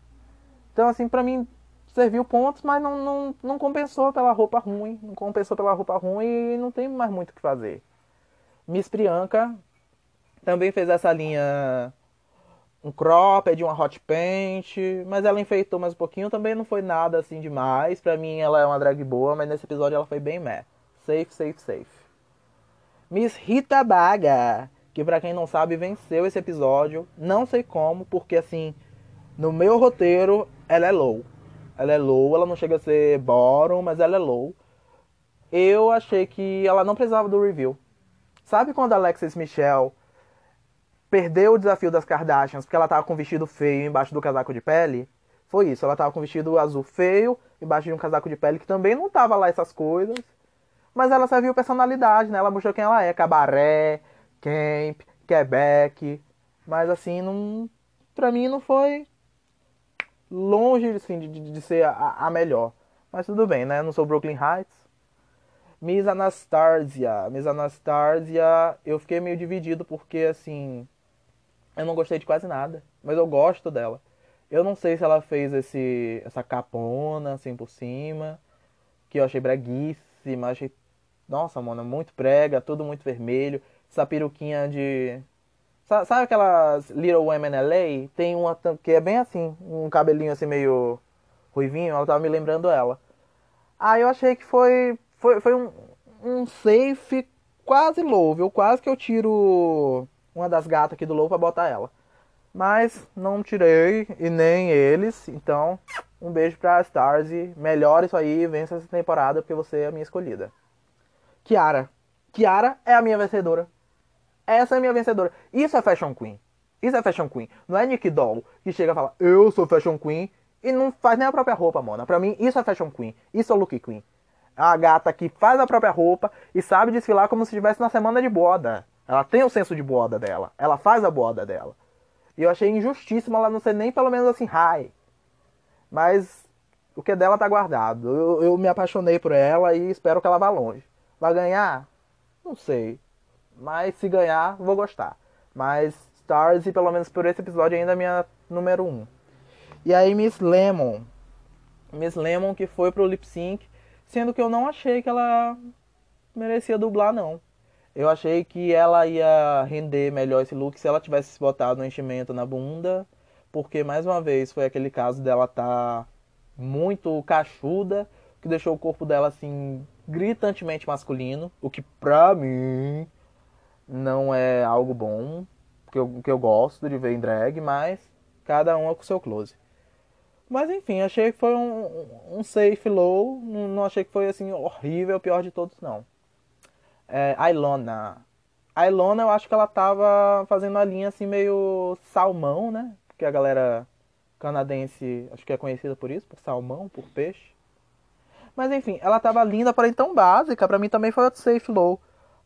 Então, assim, pra mim serviu pontos, mas não, não, não compensou pela roupa ruim. Não compensou pela roupa ruim e não tem mais muito o que fazer. Miss Priyanka também fez essa linha um cropped, uma hot paint, mas ela enfeitou mais um pouquinho, também não foi nada assim demais. Pra mim ela é uma drag boa, mas nesse episódio ela foi bem meh. Safe, safe, safe. Miss Rita Baga, que pra quem não sabe venceu esse episódio, não sei como, porque assim, no meu roteiro ela é low. Ela é low, ela não chega a ser bottom, mas ela é low. Eu achei que ela não precisava do review. Sabe quando a Alexis Michelle perdeu o desafio das Kardashians porque ela tava com um vestido feio embaixo do casaco de pele. Foi isso, ela tava com um vestido azul feio embaixo de um casaco de pele que também não tava lá essas coisas. Mas ela serviu personalidade, né? Ela mostrou quem ela é, cabaré, camp, Quebec. Mas assim, não, pra mim não foi longe assim, de, de ser a, a melhor. Mas tudo bem, né? Eu não sou Brooklyn Heights. Miss Anastasia. Miss Anastasia, eu fiquei meio dividido porque, assim, eu não gostei de quase nada, mas eu gosto dela. Eu não sei se ela fez esse essa capona assim por cima, que eu achei breguíssima, achei nossa, mano, muito prega, tudo muito vermelho, essa peruquinha de sabe aquelas Little Women LA? Tem uma que é bem assim, um cabelinho assim meio ruivinho, ela tava me lembrando ela. Aí eu achei que foi foi, foi um, um safe quase low, viu? Quase que eu tiro uma das gatas aqui do low pra botar ela. Mas não tirei e nem eles. Então, um beijo pra Stars. Melhor isso aí, vença essa temporada porque você é a minha escolhida. Kiara. Kiara é a minha vencedora. Essa é a minha vencedora. Isso é Fashion Queen. Isso é Fashion Queen. Não é Nick Doll que chega e fala, eu sou Fashion Queen e não faz nem a própria roupa, mona. Pra mim, isso é Fashion Queen. Isso é Look Queen. A gata que faz a própria roupa e sabe desfilar como se estivesse na semana de boda. Ela tem o senso de boda dela. Ela faz a boda dela. E eu achei injustíssimo ela não ser nem pelo menos assim, high. Mas o que é dela tá guardado. Eu, eu me apaixonei por ela e espero que ela vá longe. Vai ganhar? Não sei. Mas se ganhar, vou gostar. Mas Stars, e pelo menos por esse episódio, ainda é minha número 1. Um. E aí Miss Lemon. Miss Lemon que foi pro lip sync, sendo que eu não achei que ela merecia dublar, não. Eu achei que ela ia render melhor esse look se ela tivesse botado um enchimento na bunda, porque mais uma vez foi aquele caso dela tá muito cachuda, que deixou o corpo dela assim gritantemente masculino, o que pra mim não é algo bom, que eu, que eu gosto de ver em drag, mas cada um é com seu close. Mas enfim, achei que foi um, um safe low, não, não achei que foi assim horrível, pior de todos não é, a Ilona. A Ilona, eu acho que ela tava fazendo a linha assim meio salmão, né? Porque a galera canadense, acho que é conhecida por isso, por salmão, por peixe. Mas enfim, ela tava linda, porém tão básica. Pra mim também foi outro safe low.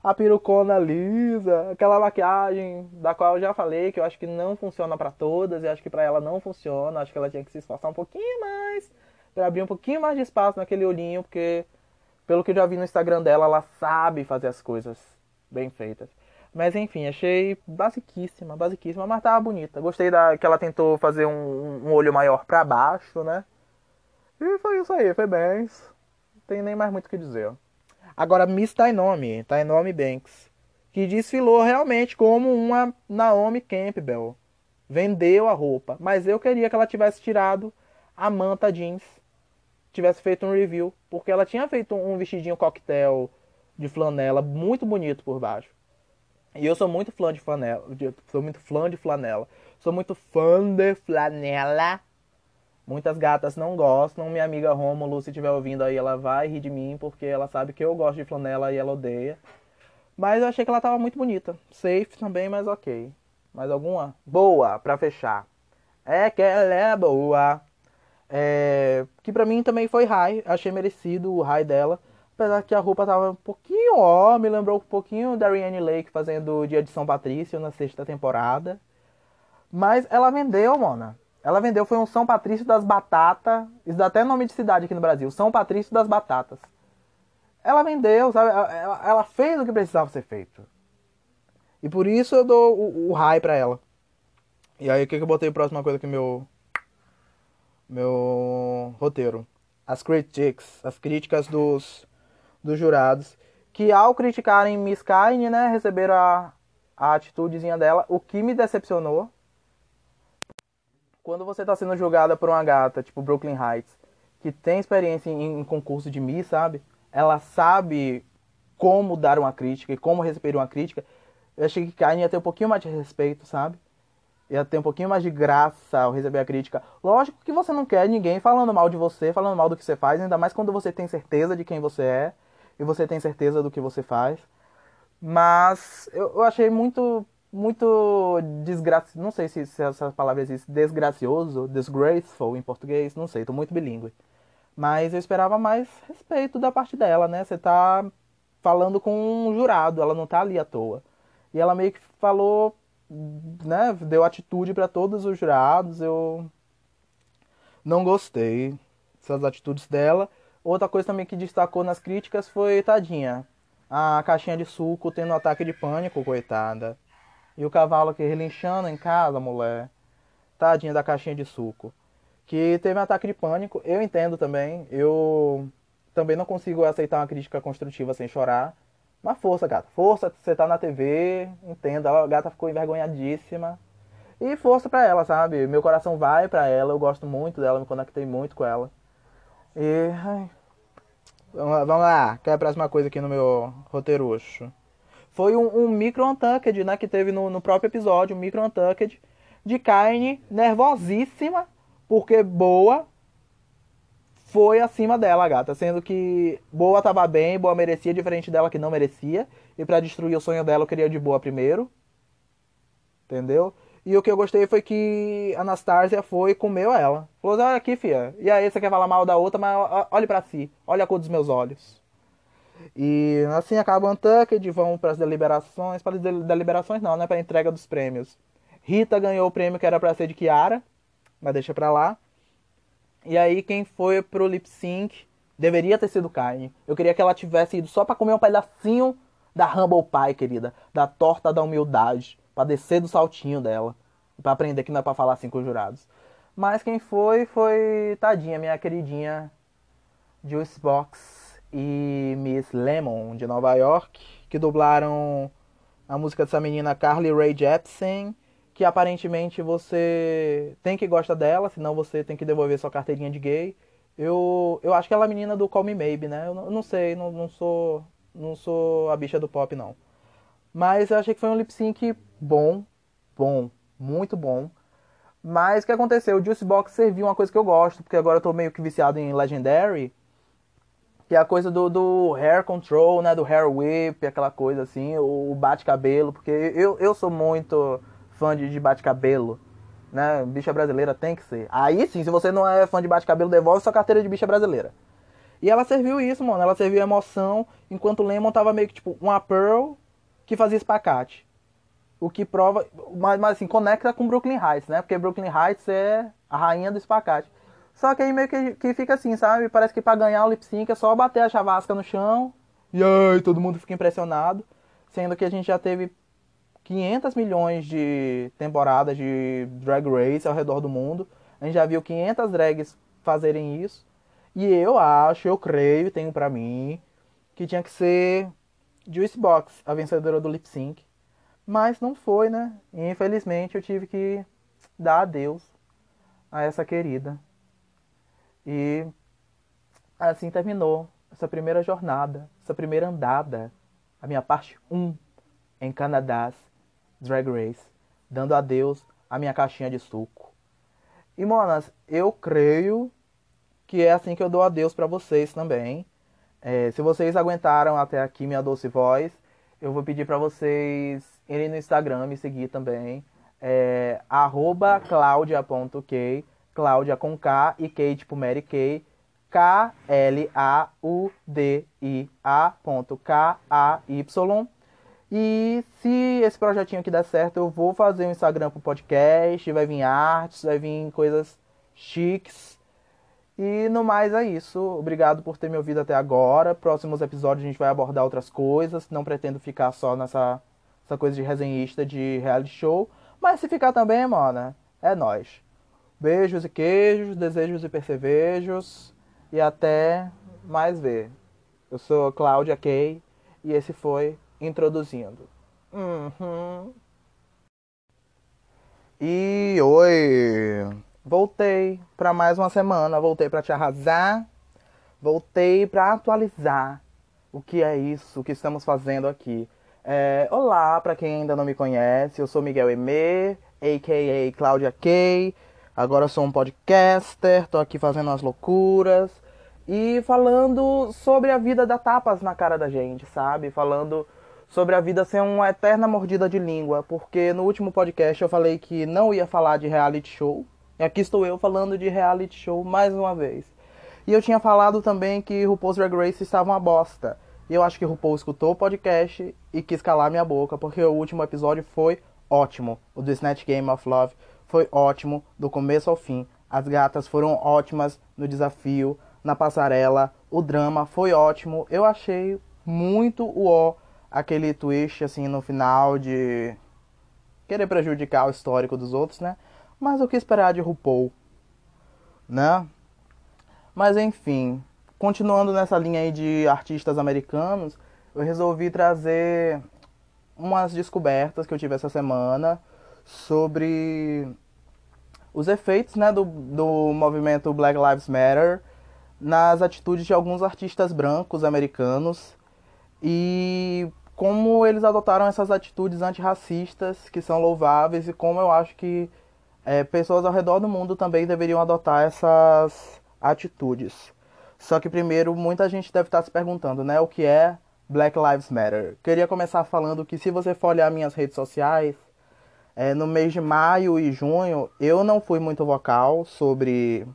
A perucona lisa, aquela maquiagem da qual eu já falei que eu acho que não funciona para todas e acho que para ela não funciona. Acho que ela tinha que se esforçar um pouquinho mais para abrir um pouquinho mais de espaço naquele olhinho, porque pelo que eu já vi no Instagram dela, ela sabe fazer as coisas bem feitas. Mas enfim, achei basiquíssima, basiquíssima, mas tava bonita. Gostei da que ela tentou fazer um, um olho maior para baixo, né? E foi isso aí, foi bem. Não tem nem mais muito o que dizer. Agora, Miss Tainomi, Tainomi Banks, que desfilou realmente como uma Naomi Campbell. Vendeu a roupa, mas eu queria que ela tivesse tirado a manta jeans tivesse feito um review, porque ela tinha feito um vestidinho coquetel de flanela muito bonito por baixo. E eu sou muito fã de flanela, sou muito fã de flanela. Sou muito fã de flanela. Muitas gatas não gostam. Minha amiga Romulo, se estiver ouvindo aí, ela vai rir de mim, porque ela sabe que eu gosto de flanela e ela odeia. Mas eu achei que ela tava muito bonita. Safe também, mas ok. Mais alguma? Boa, pra fechar. É que ela é boa. É, que pra mim também foi high, achei merecido o high dela. Apesar que a roupa tava um pouquinho, ó, me lembrou um pouquinho da Rihanna Lake fazendo o Dia de São Patrício na sexta temporada. Mas ela vendeu, mona. Ela vendeu, foi um São Patrício das Batatas. Isso dá até nome de cidade aqui no Brasil. São Patrício das Batatas. Ela vendeu, sabe? Ela, ela fez o que precisava ser feito. E por isso eu dou o, o high pra ela. E aí o que, que eu botei próxima coisa que meu meu roteiro. As critics, as críticas dos, dos jurados, que ao criticarem Miss Kine, né, receberam a, a atitudezinha dela, o que me decepcionou. Quando você está sendo julgada por uma gata, tipo Brooklyn Heights, que tem experiência em, em concurso de Miss, sabe? Ela sabe como dar uma crítica e como receber uma crítica. Eu achei que Kine ia ter um pouquinho mais de respeito, sabe? ia ter um pouquinho mais de graça ao receber a crítica. Lógico que você não quer ninguém falando mal de você, falando mal do que você faz, ainda mais quando você tem certeza de quem você é e você tem certeza do que você faz. Mas eu, eu achei muito, muito desgraçoso, não sei se, se essa palavra existe, desgracioso, disgraceful em português, não sei, tô muito bilíngue. Mas eu esperava mais respeito da parte dela, né? Você tá falando com um jurado, ela não tá ali à toa. E ela meio que falou né, deu atitude para todos os jurados. Eu não gostei dessas atitudes dela, Outra coisa também que destacou nas críticas foi, tadinha, a caixinha de suco tendo um ataque de pânico, coitada. E o cavalo aqui relinchando em casa, mulher. Tadinha da caixinha de suco. Que teve um ataque de pânico. Eu entendo também. Eu também não consigo aceitar uma crítica construtiva sem chorar. Mas força, gata. Força, você tá na TV, entenda. A gata ficou envergonhadíssima. E força pra ela, sabe? Meu coração vai pra ela. Eu gosto muito dela, me conectei muito com ela. E. Ai. Vamos lá, qual é a próxima coisa aqui no meu roteirucho? Foi um, um micro untucked, né? Que teve no, no próprio episódio, um micro untucked de carne nervosíssima, porque boa foi acima dela, gata. Sendo que boa tava bem, boa merecia, diferente dela que não merecia. E para destruir o sonho dela, eu queria de boa primeiro. Entendeu? E o que eu gostei foi que Anastasia foi e comeu ela. Falou, olha aqui, fia. E aí, você quer falar mal da outra, mas olhe para si. Olha a cor dos meus olhos. E assim acaba o Untucked, vão para as deliberações. Para as deliberações não, né? Para entrega dos prêmios. Rita ganhou o prêmio que era para ser de Kiara, mas deixa pra lá. E aí quem foi pro lip sync deveria ter sido Kylie. Eu queria que ela tivesse ido só para comer um pedacinho da Humble Pie, querida, da torta da humildade para descer do saltinho dela. para aprender que não é pra falar assim com os jurados. Mas quem foi, foi tadinha, minha queridinha Juice Box e Miss Lemon, de Nova York, que dublaram a música dessa menina Carly Rae Jepsen, que aparentemente você tem que gostar dela, senão você tem que devolver sua carteirinha de gay. Eu, eu acho que ela é a menina do Call Me Maybe, né? Eu não, eu não sei, não, não, sou não sou a bicha do pop, não. Mas eu achei que foi um lip sync bom, bom, muito bom. Mas o que aconteceu? O Juice Box serviu uma coisa que eu gosto, porque agora eu tô meio que viciado em Legendary. Que a coisa do, do hair control, né? Do hair whip, aquela coisa assim, o bate-cabelo. Porque eu, eu sou muito fã de, de bate-cabelo. Né? Bicha brasileira tem que ser. Aí sim, se você não é fã de bate-cabelo, devolve sua carteira de bicha brasileira. E ela serviu isso, mano. Ela serviu emoção, enquanto o Lemon tava meio que tipo uma Pearl que fazia espacate. O que prova, mas, mas assim, conecta com Brooklyn Heights, né? Porque Brooklyn Heights é a rainha do espacate. Só que aí meio que, que fica assim, sabe? Parece que para ganhar o lip sync é só bater a chavasca no chão. E aí todo mundo fica impressionado. Sendo que a gente já teve 500 milhões de temporadas de Drag Race ao redor do mundo. A gente já viu 500 drags fazerem isso. E eu acho, eu creio, tenho pra mim, que tinha que ser Juice Box, a vencedora do lip sync. Mas não foi, né? E, infelizmente eu tive que dar adeus a essa querida. E assim terminou essa primeira jornada, essa primeira andada, a minha parte 1 em Canadás Drag Race, dando adeus à minha caixinha de suco. E, monas, eu creio que é assim que eu dou adeus para vocês também. É, se vocês aguentaram até aqui minha doce voz, eu vou pedir para vocês irem no Instagram me seguir também. É, arroba claudia.k, Cláudia com K e K tipo Mary Kay, K-L-A-U-D-I-A.K-A-Y. E se esse projetinho aqui der certo, eu vou fazer um Instagram pro podcast, vai vir artes, vai vir coisas chiques. E no mais é isso. Obrigado por ter me ouvido até agora. Próximos episódios a gente vai abordar outras coisas. Não pretendo ficar só nessa essa coisa de resenhista de reality show. Mas se ficar também, mano, é nós. Beijos e queijos, desejos e percevejos. E até mais ver. Eu sou Cláudia Kay e esse foi Introduzindo. Uhum. E oi! Voltei para mais uma semana, voltei para te arrasar, voltei para atualizar o que é isso que estamos fazendo aqui. É, olá, para quem ainda não me conhece, eu sou Miguel Emê, a.k.a. Cláudia K. Agora sou um podcaster, tô aqui fazendo as loucuras e falando sobre a vida da tapas na cara da gente, sabe? Falando sobre a vida ser uma eterna mordida de língua, porque no último podcast eu falei que não ia falar de reality show, e aqui estou eu falando de reality show mais uma vez. E eu tinha falado também que RuPaul's Drag Race estava uma bosta. E eu acho que RuPaul escutou o podcast e quis calar minha boca, porque o último episódio foi ótimo. O do Snatch Game of Love foi ótimo, do começo ao fim. As gatas foram ótimas no desafio. na passarela. O drama foi ótimo. Eu achei muito o aquele twist assim no final de querer prejudicar o histórico dos outros, né? Mas o que esperar de RuPaul, né? Mas enfim, continuando nessa linha aí de artistas americanos, eu resolvi trazer umas descobertas que eu tive essa semana sobre os efeitos né, do, do movimento Black Lives Matter nas atitudes de alguns artistas brancos americanos e como eles adotaram essas atitudes antirracistas que são louváveis e como eu acho que é, pessoas ao redor do mundo também deveriam adotar essas atitudes. Só que primeiro muita gente deve estar se perguntando, né, o que é Black Lives Matter. Queria começar falando que se você for olhar minhas redes sociais, é, no mês de maio e junho eu não fui muito vocal sobre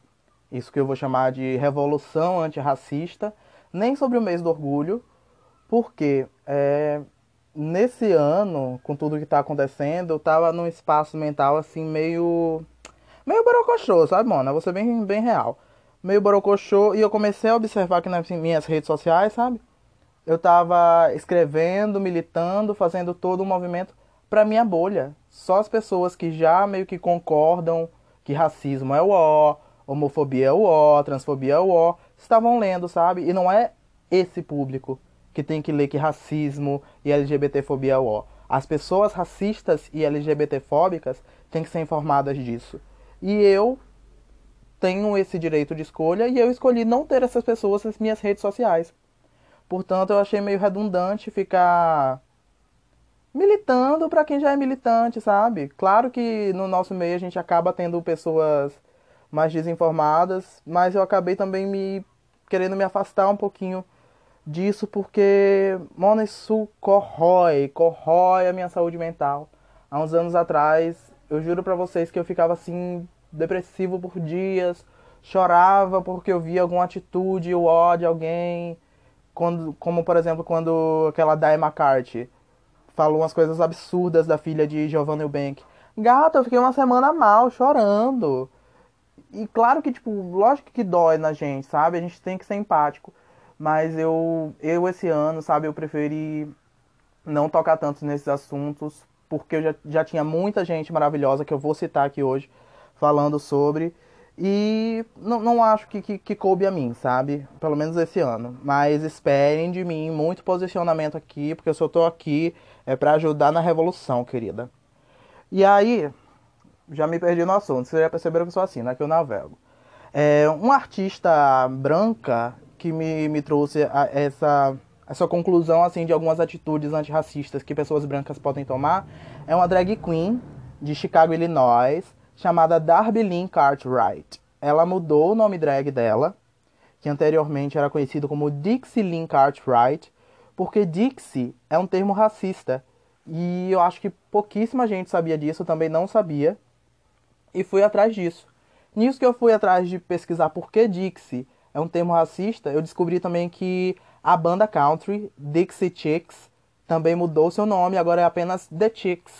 isso que eu vou chamar de revolução antirracista, nem sobre o mês do orgulho, porque é, nesse ano, com tudo que está acontecendo, eu tava num espaço mental assim meio. meio borocochô, sabe, mano? Vou ser bem, bem real. Meio borocochô, e eu comecei a observar aqui nas minhas redes sociais, sabe? Eu tava escrevendo, militando, fazendo todo um movimento para minha bolha. Só as pessoas que já meio que concordam que racismo é o ó, homofobia é o ó, transfobia é o ó, estavam lendo, sabe? E não é esse público que tem que ler que racismo e LGBTfobia é o ó. As pessoas racistas e LGBTfóbicas têm que ser informadas disso. E eu tenho esse direito de escolha e eu escolhi não ter essas pessoas nas minhas redes sociais. Portanto, eu achei meio redundante ficar militando para quem já é militante, sabe? Claro que no nosso meio a gente acaba tendo pessoas mais desinformadas, mas eu acabei também me querendo me afastar um pouquinho disso porque, isso corrói, corrói a minha saúde mental. Há uns anos atrás, eu juro para vocês que eu ficava assim depressivo por dias, chorava porque eu via alguma atitude ou ódio de alguém, quando, como por exemplo quando aquela Dai McCarthy falou umas coisas absurdas da filha de Giovanna Eubank. Gata, eu fiquei uma semana mal, chorando. E claro que, tipo, lógico que dói na gente, sabe? A gente tem que ser empático. Mas eu, eu esse ano, sabe, eu preferi não tocar tanto nesses assuntos, porque eu já, já tinha muita gente maravilhosa que eu vou citar aqui hoje falando sobre. E não, não acho que, que, que, coube a mim, sabe? Pelo menos esse ano. Mas esperem de mim muito posicionamento aqui, porque eu só tô aqui é para ajudar na revolução, querida. E aí, já me perdi no assunto. Vocês já perceberam que eu sou assim, né? Que eu navego. É, uma artista branca que me, me trouxe a, essa, essa conclusão, assim, de algumas atitudes antirracistas que pessoas brancas podem tomar é uma drag queen de Chicago, Illinois, chamada Darby Lynn Cartwright. Ela mudou o nome drag dela, que anteriormente era conhecido como Dixie Lynn Cartwright, porque Dixie é um termo racista. E eu acho que pouquíssima gente sabia disso, eu também não sabia. E fui atrás disso. Nisso que eu fui atrás de pesquisar por que Dixie é um termo racista, eu descobri também que a banda country, Dixie Chicks, também mudou seu nome, agora é apenas The Chicks.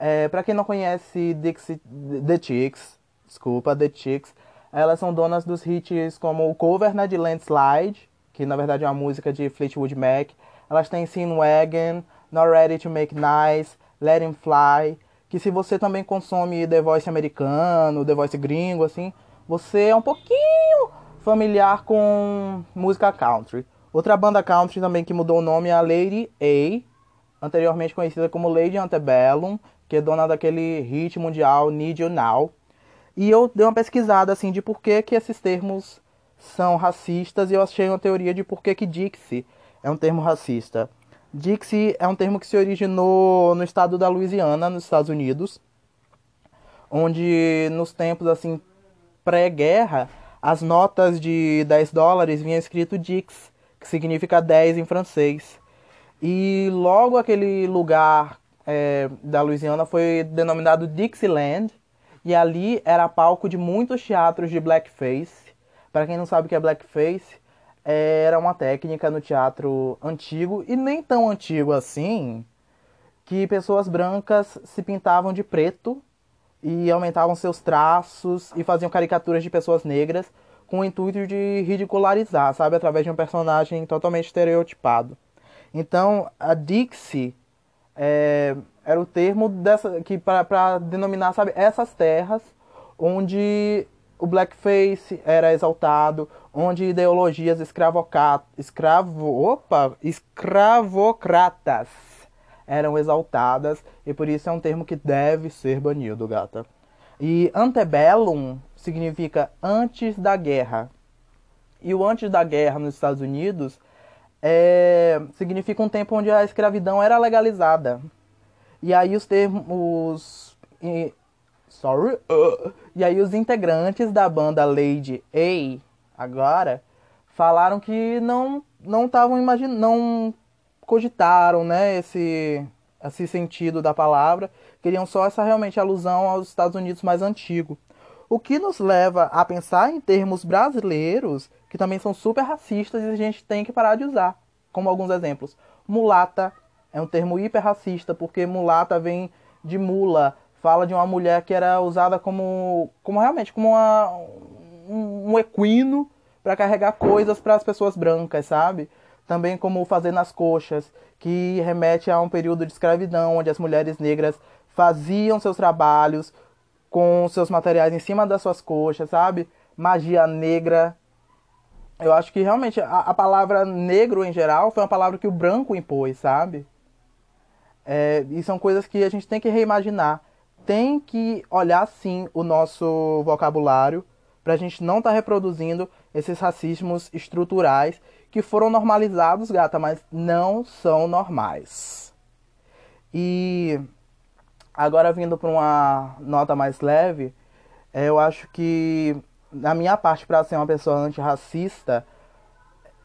É, para quem não conhece Dixie, The Chicks, desculpa, The Chicks, elas são donas dos hits como o cover né, de Landslide, que na verdade é uma música de Fleetwood Mac. Elas têm Wagon, Not Ready to Make Nice, Let Him Fly, que se você também consome The Voice americano, The Voice gringo, assim, você é um pouquinho familiar com música country. Outra banda country também que mudou o nome é a Lady A, anteriormente conhecida como Lady Antebellum, que é dona daquele hit mundial Need You Now. E eu dei uma pesquisada assim de por que, que esses termos são racistas e eu achei uma teoria de por que, que Dixie é um termo racista. Dixie é um termo que se originou no estado da Louisiana, nos Estados Unidos, onde nos tempos assim pré-guerra, as notas de 10 dólares vinham escrito Dix, que significa 10 em francês. E logo aquele lugar é, da Louisiana foi denominado Dixieland, e ali era palco de muitos teatros de blackface. Para quem não sabe o que é blackface, era uma técnica no teatro antigo e nem tão antigo assim, que pessoas brancas se pintavam de preto e aumentavam seus traços e faziam caricaturas de pessoas negras com o intuito de ridicularizar, sabe? Através de um personagem totalmente estereotipado. Então, a Dixie é, era o termo dessa, que para denominar, sabe, essas terras onde o blackface era exaltado, onde ideologias escravo, opa, escravocratas eram exaltadas e por isso é um termo que deve ser banido, gata. E antebellum significa antes da guerra. E o antes da guerra nos Estados Unidos é, significa um tempo onde a escravidão era legalizada. E aí os termos. Sorry. Uh, e aí os integrantes da banda Lady A, agora, falaram que não não estavam imaginando. não cogitaram né, esse, esse sentido da palavra. Queriam só essa realmente alusão aos Estados Unidos mais antigo. O que nos leva a pensar em termos brasileiros, que também são super racistas e a gente tem que parar de usar. Como alguns exemplos. Mulata é um termo hiper racista, porque mulata vem de mula, fala de uma mulher que era usada como, como realmente como uma, um, um equino para carregar coisas para as pessoas brancas, sabe? Também como fazer nas coxas, que remete a um período de escravidão, onde as mulheres negras faziam seus trabalhos com seus materiais em cima das suas coxas, sabe? Magia negra. Eu acho que realmente a, a palavra negro em geral foi uma palavra que o branco impôs, sabe? É, e são coisas que a gente tem que reimaginar. Tem que olhar sim o nosso vocabulário para a gente não estar tá reproduzindo esses racismos estruturais que foram normalizados, gata, mas não são normais. E Agora, vindo para uma nota mais leve, é, eu acho que, na minha parte, para ser uma pessoa antirracista,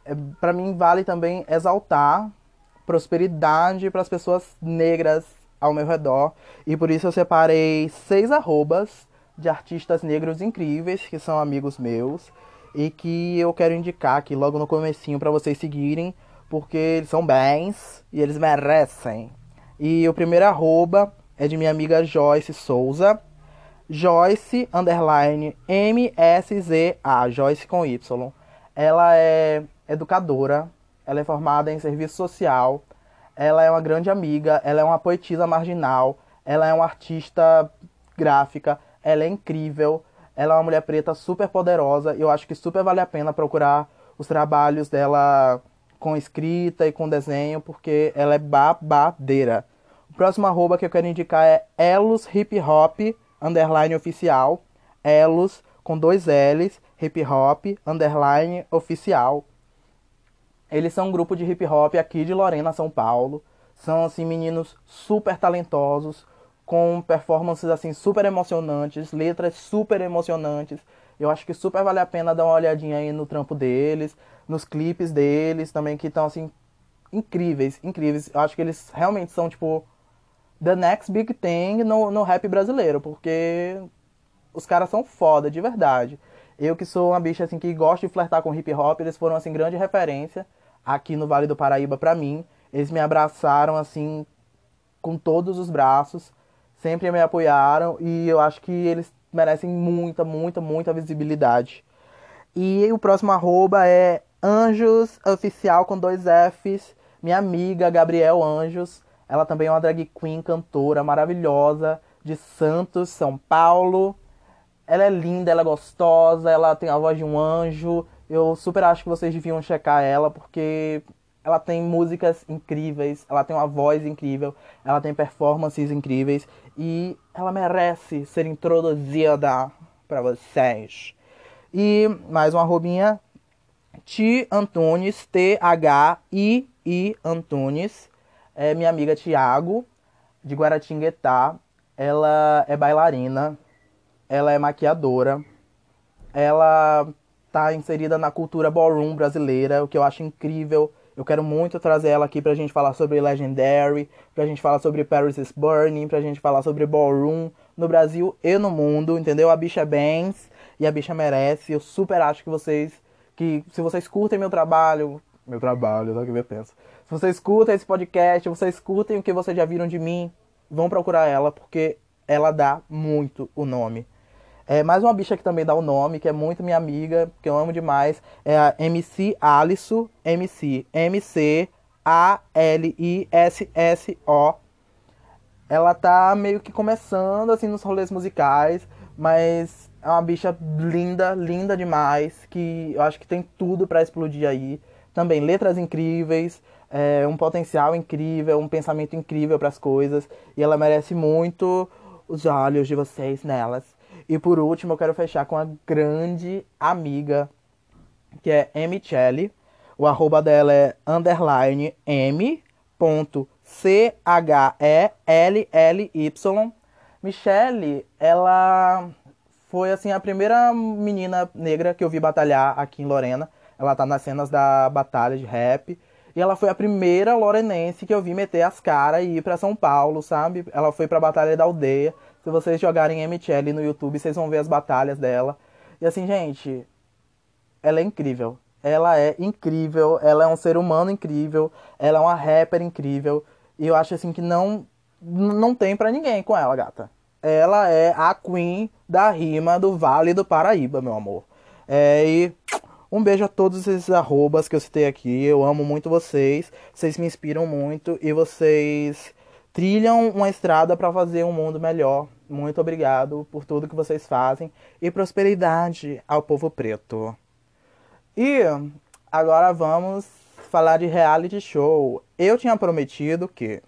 é, para mim vale também exaltar prosperidade para as pessoas negras ao meu redor. E por isso eu separei seis arrobas de artistas negros incríveis, que são amigos meus, e que eu quero indicar aqui logo no comecinho para vocês seguirem, porque eles são bens e eles merecem. E o primeiro arroba é de minha amiga Joyce Souza. Joyce underline MSZA, Joyce com Y. Ela é educadora, ela é formada em serviço social, ela é uma grande amiga, ela é uma poetisa marginal, ela é uma artista gráfica, ela é incrível, ela é uma mulher preta super poderosa e eu acho que super vale a pena procurar os trabalhos dela com escrita e com desenho, porque ela é babadeira. O próximo arroba que eu quero indicar é Elos Hip Hop underline oficial. Elos com dois L's, hip hop underline oficial. Eles são um grupo de hip hop aqui de Lorena, São Paulo. São assim meninos super talentosos, com performances assim super emocionantes, letras super emocionantes. Eu acho que super vale a pena dar uma olhadinha aí no trampo deles, nos clipes deles também que estão assim incríveis, incríveis. Eu acho que eles realmente são tipo the next big thing no, no rap brasileiro, porque os caras são foda, de verdade. Eu que sou uma bicha assim que gosta de flertar com hip hop, eles foram assim grande referência aqui no Vale do Paraíba para mim. Eles me abraçaram assim com todos os braços, sempre me apoiaram e eu acho que eles merecem muita, muita, muita visibilidade. E o próximo arroba é Anjos Oficial com dois Fs, minha amiga Gabriel Anjos. Ela também é uma drag queen, cantora maravilhosa de Santos, São Paulo. Ela é linda, ela é gostosa, ela tem a voz de um anjo. Eu super acho que vocês deviam checar ela porque ela tem músicas incríveis, ela tem uma voz incrível, ela tem performances incríveis e ela merece ser introduzida para vocês. E mais uma arrobinha, Ti Antunes, T-H-I-I Antunes é minha amiga Tiago, de Guaratinguetá. Ela é bailarina, ela é maquiadora, ela está inserida na cultura ballroom brasileira, o que eu acho incrível. Eu quero muito trazer ela aqui pra gente falar sobre Legendary, pra gente falar sobre Paris is Burning, pra gente falar sobre ballroom no Brasil e no mundo, entendeu? A bicha é bens e a bicha merece. Eu super acho que vocês, que se vocês curtem meu trabalho, meu trabalho, é o que eu penso. Se você escuta esse podcast, vocês escutem o que vocês já viram de mim, vão procurar ela, porque ela dá muito o nome. É mais uma bicha que também dá o nome, que é muito minha amiga, que eu amo demais. É a MC Alisso, MC, MC A-L-I-S-S-O. Ela tá meio que começando assim nos rolês musicais, mas é uma bicha linda, linda demais, que eu acho que tem tudo para explodir aí. Também letras incríveis, é, um potencial incrível, um pensamento incrível para as coisas, e ela merece muito os olhos de vocês nelas. E por último, eu quero fechar com a grande amiga, que é M. Chelle. O arroba dela é underline m.c-h-e-l-l-y. Michelle, ela foi assim a primeira menina negra que eu vi batalhar aqui em Lorena. Ela tá nas cenas da batalha de rap. E ela foi a primeira lorenense que eu vi meter as caras e ir para São Paulo, sabe? Ela foi pra Batalha da Aldeia. Se vocês jogarem MTL no YouTube, vocês vão ver as batalhas dela. E assim, gente, ela é incrível. Ela é incrível, ela é um ser humano incrível, ela é uma rapper incrível. E eu acho assim que não não tem para ninguém com ela, gata. Ela é a queen da rima do Vale do Paraíba, meu amor. É, e um beijo a todos esses arrobas que eu citei aqui. Eu amo muito vocês. Vocês me inspiram muito e vocês trilham uma estrada para fazer um mundo melhor. Muito obrigado por tudo que vocês fazem e prosperidade ao povo preto. E agora vamos falar de reality show. Eu tinha prometido que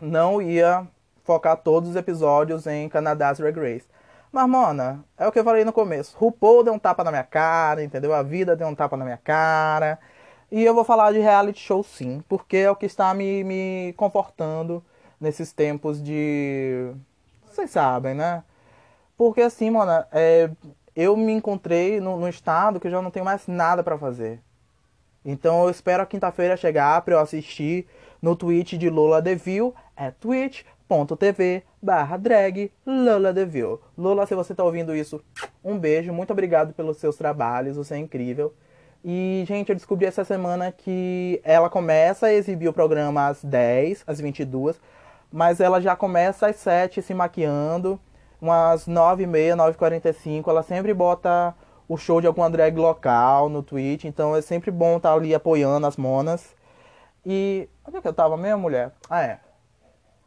não ia focar todos os episódios em Canadás Drag Race. Mas, mona, é o que eu falei no começo. RuPaul deu um tapa na minha cara, entendeu? A vida deu um tapa na minha cara. E eu vou falar de reality show sim, porque é o que está me, me confortando nesses tempos de. Vocês sabem, né? Porque assim, mona, é... eu me encontrei no, estado que eu já não tenho mais nada para fazer. Então eu espero a quinta-feira chegar pra eu assistir no Twitch de Lola Deville, é twitch.tv barra drag Lola Deville. Lola, se você tá ouvindo isso, um beijo, muito obrigado pelos seus trabalhos, você é incrível. E, gente, eu descobri essa semana que ela começa a exibir o programa às 10, às 22, mas ela já começa às 7 se maquiando, umas 9h30, 9h45, ela sempre bota o show de alguma drag local no Twitch, então é sempre bom estar tá ali apoiando as monas. E. Onde é que eu tava mesmo, mulher? Ah, é.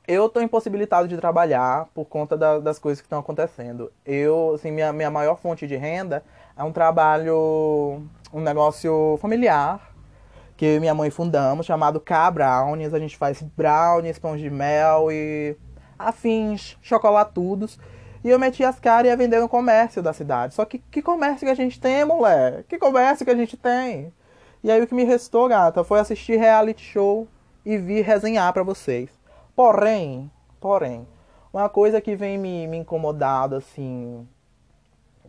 Eu tô impossibilitado de trabalhar por conta da, das coisas que estão acontecendo. Eu, assim, minha, minha maior fonte de renda é um trabalho, um negócio familiar que eu e minha mãe fundamos, chamado K Brownies. A gente faz brownies, pão de mel e afins, chocolatudos. E eu meti as caras e ia vender no comércio da cidade. Só que que comércio que a gente tem, mulher? Que comércio que a gente tem? E aí o que me restou, gata, foi assistir reality show e vir resenhar para vocês. Porém, porém, uma coisa que vem me, me incomodado assim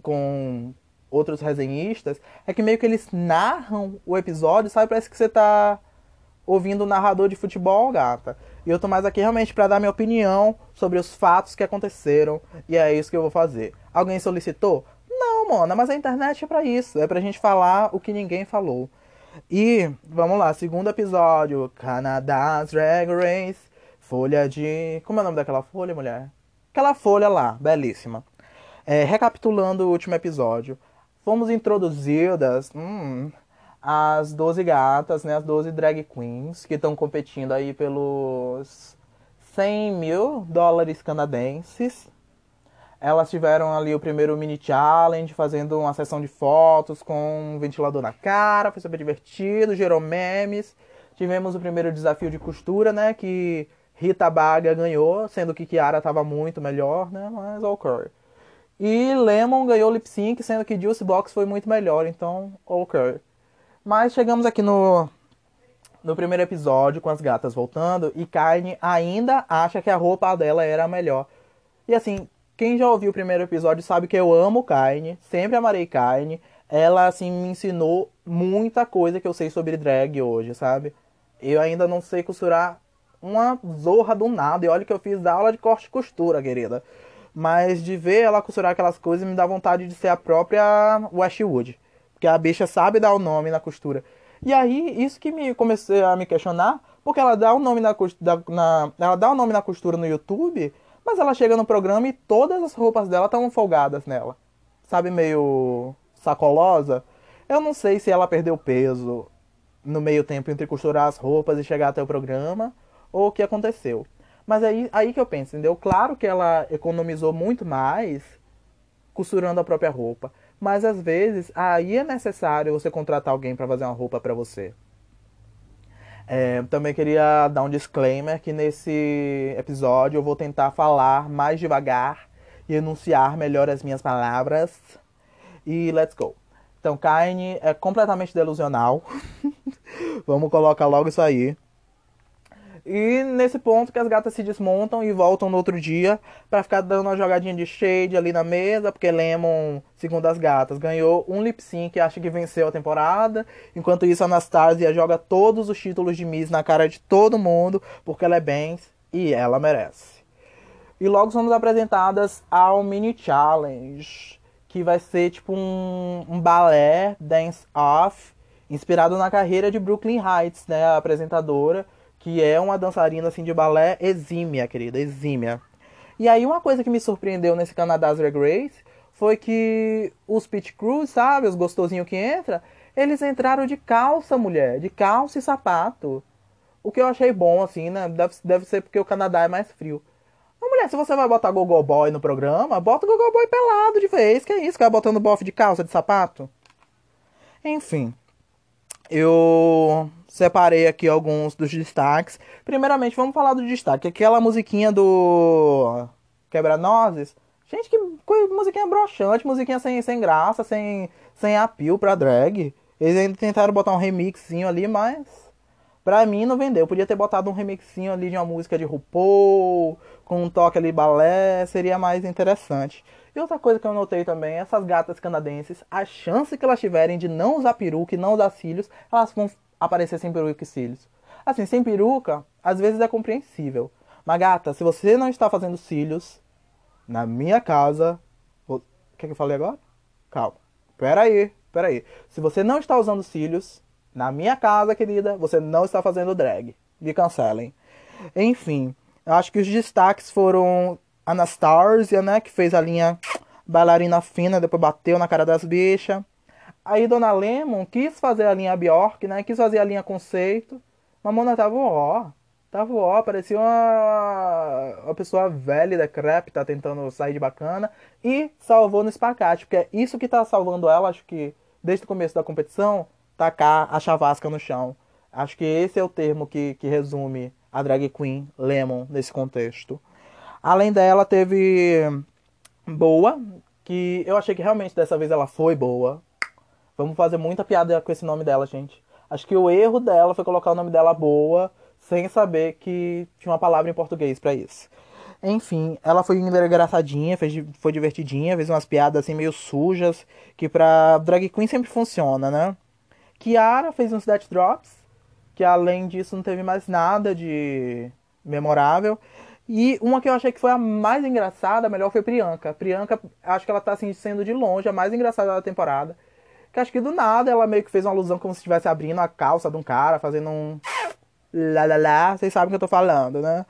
com outros resenhistas é que meio que eles narram o episódio, sabe? Parece que você tá ouvindo o narrador de futebol, gata. E eu tô mais aqui realmente para dar minha opinião sobre os fatos que aconteceram e é isso que eu vou fazer. Alguém solicitou? Não, mona, mas a internet é para isso, é pra gente falar o que ninguém falou. E vamos lá, segundo episódio, Canadá Drag Race, folha de. Como é o nome daquela folha, mulher? Aquela folha lá, belíssima. É, recapitulando o último episódio, fomos introduzidas hum, as 12 gatas, né, as 12 drag queens que estão competindo aí pelos 100 mil dólares canadenses elas tiveram ali o primeiro mini challenge, fazendo uma sessão de fotos com um ventilador na cara, foi super divertido, gerou memes. Tivemos o primeiro desafio de costura, né, que Rita Baga ganhou, sendo que Kiara estava muito melhor, né, mas ok. E Lemon ganhou lip sync, sendo que Juice Box foi muito melhor, então ok. Mas chegamos aqui no no primeiro episódio com as gatas voltando e Carne ainda acha que a roupa dela era a melhor. E assim, quem já ouviu o primeiro episódio sabe que eu amo carne, sempre amarei carne. Ela, assim, me ensinou muita coisa que eu sei sobre drag hoje, sabe? Eu ainda não sei costurar uma zorra do nada. E olha que eu fiz aula de corte e costura, querida. Mas de ver ela costurar aquelas coisas me dá vontade de ser a própria Westwood. Porque a bicha sabe dar o nome na costura. E aí, isso que me comecei a me questionar, porque ela dá o nome na, na, ela dá o nome na costura no YouTube, Mas ela chega no programa e todas as roupas dela estão folgadas nela. Sabe, meio sacolosa. Eu não sei se ela perdeu peso no meio tempo entre costurar as roupas e chegar até o programa, ou o que aconteceu. Mas aí, aí que eu penso, entendeu? Claro que ela economizou muito mais costurando a própria roupa. Mas às vezes aí é necessário você contratar alguém para fazer uma roupa para você. É, também queria dar um disclaimer que nesse episódio eu vou tentar falar mais devagar e enunciar melhor as minhas palavras. E let's go. Então, Kaine é completamente delusional. Vamos colocar logo isso aí. E nesse ponto que as gatas se desmontam e voltam no outro dia para ficar dando uma jogadinha de shade ali na mesa, porque Lemon, segundo as gatas, ganhou um lip sync, acha que venceu a temporada. Enquanto isso, a Anastasia joga todos os títulos de Miss na cara de todo mundo, porque ela é bem e ela merece. E logo somos apresentadas ao mini challenge, que vai ser tipo um, um balé dance off inspirado na carreira de Brooklyn Heights, né, a apresentadora que é uma dançarina assim de balé exímia, querida, exímia. E aí uma coisa que me surpreendeu nesse Canadá Drag Race foi que os pit crews, sabe, os gostosinhos que entra, eles entraram de calça, mulher, de calça e sapato. O que eu achei bom, assim, né? Deve, deve ser porque o Canadá é mais frio. Mas, mulher, se você vai botar Gogo Boy no programa, bota o Gogo Boy pelado de vez. Que é isso? Vai botando bofe de calça, de sapato? Enfim. Eu separei aqui alguns dos destaques. Primeiramente, vamos falar do destaque. Aquela musiquinha do Quebra-Nozes. Gente, que musiquinha broxante, musiquinha sem, sem graça, sem, sem apio pra drag. Eles ainda tentaram botar um remixinho ali, mas pra mim não vendeu. Podia ter botado um remixinho ali de uma música de RuPaul, com um toque ali balé, seria mais interessante. E outra coisa que eu notei também, essas gatas canadenses, a chance que elas tiverem de não usar peruca e não usar cílios, elas vão aparecer sem peruca e cílios. Assim, sem peruca, às vezes é compreensível. Mas gata, se você não está fazendo cílios na minha casa. O que, é que eu falei agora? Calma. Pera aí, pera aí. Se você não está usando cílios na minha casa, querida, você não está fazendo drag. Me cancelem. Enfim, eu acho que os destaques foram Anastasia, né? Que fez a linha bailarina fina, depois bateu na cara das bichas. Aí Dona Lemon quis fazer a linha Bjork, né? Quis fazer a linha conceito. Mamona tava ó. Tava ó, parecia uma, uma pessoa velha, decrépita, tentando sair de bacana. E salvou no espacate, porque é isso que tá salvando ela, acho que desde o começo da competição, tacar a chavasca no chão. Acho que esse é o termo que, que resume a drag queen Lemon nesse contexto. Além dela, teve Boa, que eu achei que realmente dessa vez ela foi boa. Vamos fazer muita piada com esse nome dela, gente. Acho que o erro dela foi colocar o nome dela boa sem saber que tinha uma palavra em português para isso. Enfim, ela foi engraçadinha, fez, foi divertidinha, fez umas piadas assim meio sujas, que pra drag queen sempre funciona, né? Kiara fez uns death drops, que além disso não teve mais nada de memorável. E uma que eu achei que foi a mais engraçada, a melhor foi Priyanka. Priyanka, acho que ela tá assim, sendo de longe a mais engraçada da temporada. Que acho que do nada ela meio que fez uma alusão como se estivesse abrindo a calça de um cara, fazendo um. Lá, lá, lá. Vocês sabem o que eu tô falando, né?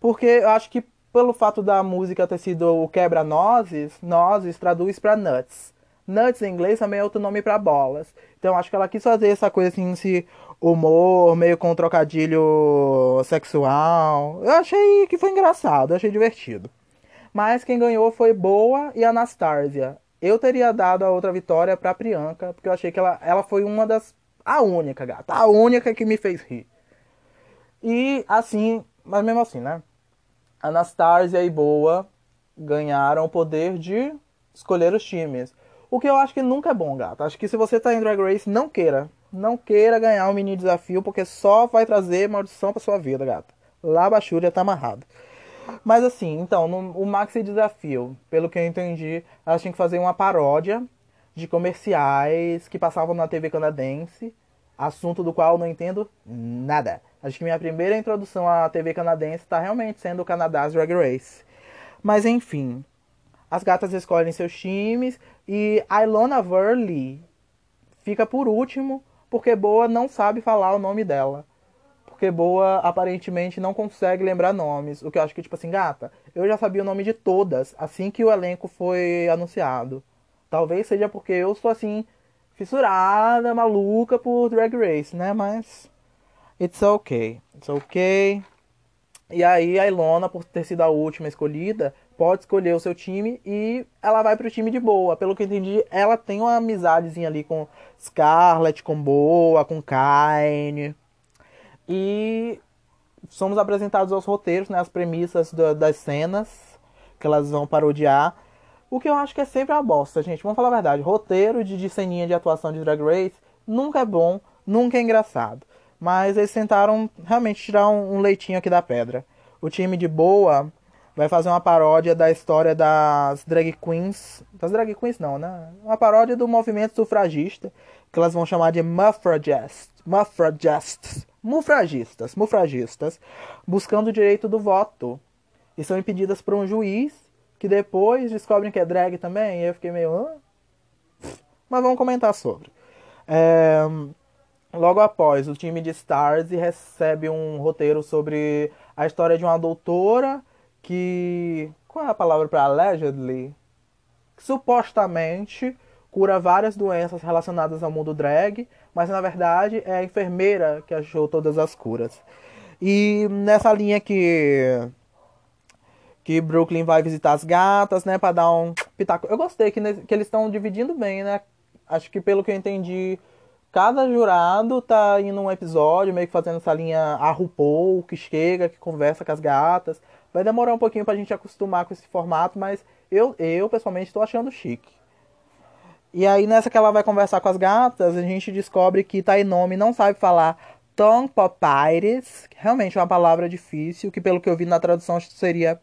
Porque eu acho que pelo fato da música ter sido o quebra-nozes, nozes traduz para nuts. Nuts em inglês também é outro nome para bolas. Então acho que ela quis fazer essa coisa assim, esse humor meio com um trocadilho sexual. Eu achei que foi engraçado, achei divertido. Mas quem ganhou foi Boa e Anastasia. Eu teria dado a outra vitória pra Priyanka, porque eu achei que ela, ela foi uma das. A única, gata. A única que me fez rir. E assim, mas mesmo assim, né? Anastasia e Boa ganharam o poder de escolher os times. O que eu acho que nunca é bom, gata. Acho que se você tá em Drag Race, não queira. Não queira ganhar um mini desafio, porque só vai trazer maldição pra sua vida, gata. Lá a Bachúria tá amarrado. Mas assim, então, no, o Maxi Desafio, pelo que eu entendi, elas tinham que fazer uma paródia de comerciais que passavam na TV canadense, assunto do qual eu não entendo nada. Acho que minha primeira introdução à TV canadense está realmente sendo o Canadás Drag Race. Mas enfim, as gatas escolhem seus times e a Ilona Verley fica por último porque Boa não sabe falar o nome dela. Porque Boa aparentemente não consegue lembrar nomes. O que eu acho que, tipo assim, gata, eu já sabia o nome de todas assim que o elenco foi anunciado. Talvez seja porque eu sou assim, fissurada, maluca por Drag Race, né? Mas. It's okay. It's okay. E aí a Ilona, por ter sido a última escolhida, pode escolher o seu time e ela vai pro time de boa. Pelo que eu entendi, ela tem uma amizadezinha ali com Scarlett, com Boa, com Kaine. E somos apresentados aos roteiros, né, as premissas das cenas que elas vão parodiar. O que eu acho que é sempre uma bosta, gente. Vamos falar a verdade. Roteiro de, de ceninha de atuação de Drag Race nunca é bom, nunca é engraçado. Mas eles tentaram realmente tirar um, um leitinho aqui da pedra. O time de boa vai fazer uma paródia da história das drag queens. Das drag queens não, né? Uma paródia do movimento sufragista, que elas vão chamar de muffragists. Muffragists. Mufragistas. Mufragistas. Buscando o direito do voto. E são impedidas por um juiz, que depois descobrem que é drag também. E eu fiquei meio. Hã? Mas vamos comentar sobre. É... Logo após, o time de Stars recebe um roteiro sobre a história de uma doutora que. Qual é a palavra para allegedly? Supostamente cura várias doenças relacionadas ao mundo drag, mas na verdade é a enfermeira que achou todas as curas. E nessa linha que que Brooklyn vai visitar as gatas, né, para dar um pitaco. Eu gostei que, que eles estão dividindo bem, né? Acho que pelo que eu entendi, cada jurado tá indo um episódio, meio que fazendo essa linha a RuPaul, que chega, que conversa com as gatas. Vai demorar um pouquinho pra gente acostumar com esse formato, mas eu, eu pessoalmente estou achando chique. E aí nessa que ela vai conversar com as gatas, a gente descobre que Tainomi não sabe falar Papyrus, que realmente é uma palavra difícil, que pelo que eu vi na tradução seria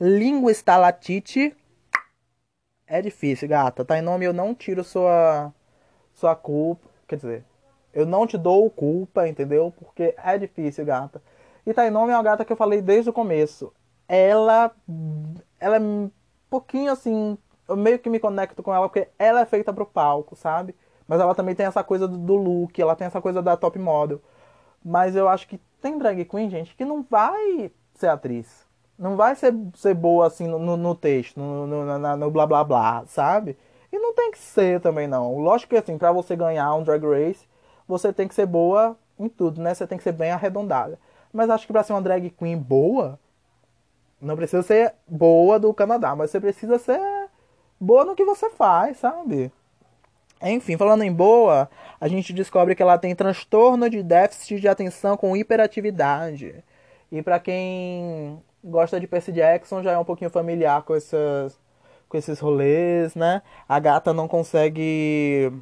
língua estalatite. É difícil, gata. Tainomi, eu não tiro sua sua culpa. Quer dizer, eu não te dou culpa, entendeu? Porque é difícil, gata. E Tainome é uma gata que eu falei desde o começo. Ela. Ela é um pouquinho assim. Eu meio que me conecto com ela porque ela é feita pro palco, sabe? Mas ela também tem essa coisa do, do look, ela tem essa coisa da top model. Mas eu acho que tem drag queen, gente, que não vai ser atriz. Não vai ser, ser boa assim no, no texto, no, no, no, blá blá blá, sabe? E não tem que ser também, não. Lógico que, assim, pra você ganhar um Drag Race, você tem que ser boa em tudo, né? Você tem que ser bem arredondada. Mas acho que pra ser uma drag queen boa, não precisa ser boa do Canadá, mas você precisa ser boa no que você faz, sabe? Enfim, falando em boa, a gente descobre que ela tem transtorno de déficit de atenção com hiperatividade. E para quem gosta de Percy Jackson já é um pouquinho familiar com essas com esses rolês, né? A gata não consegue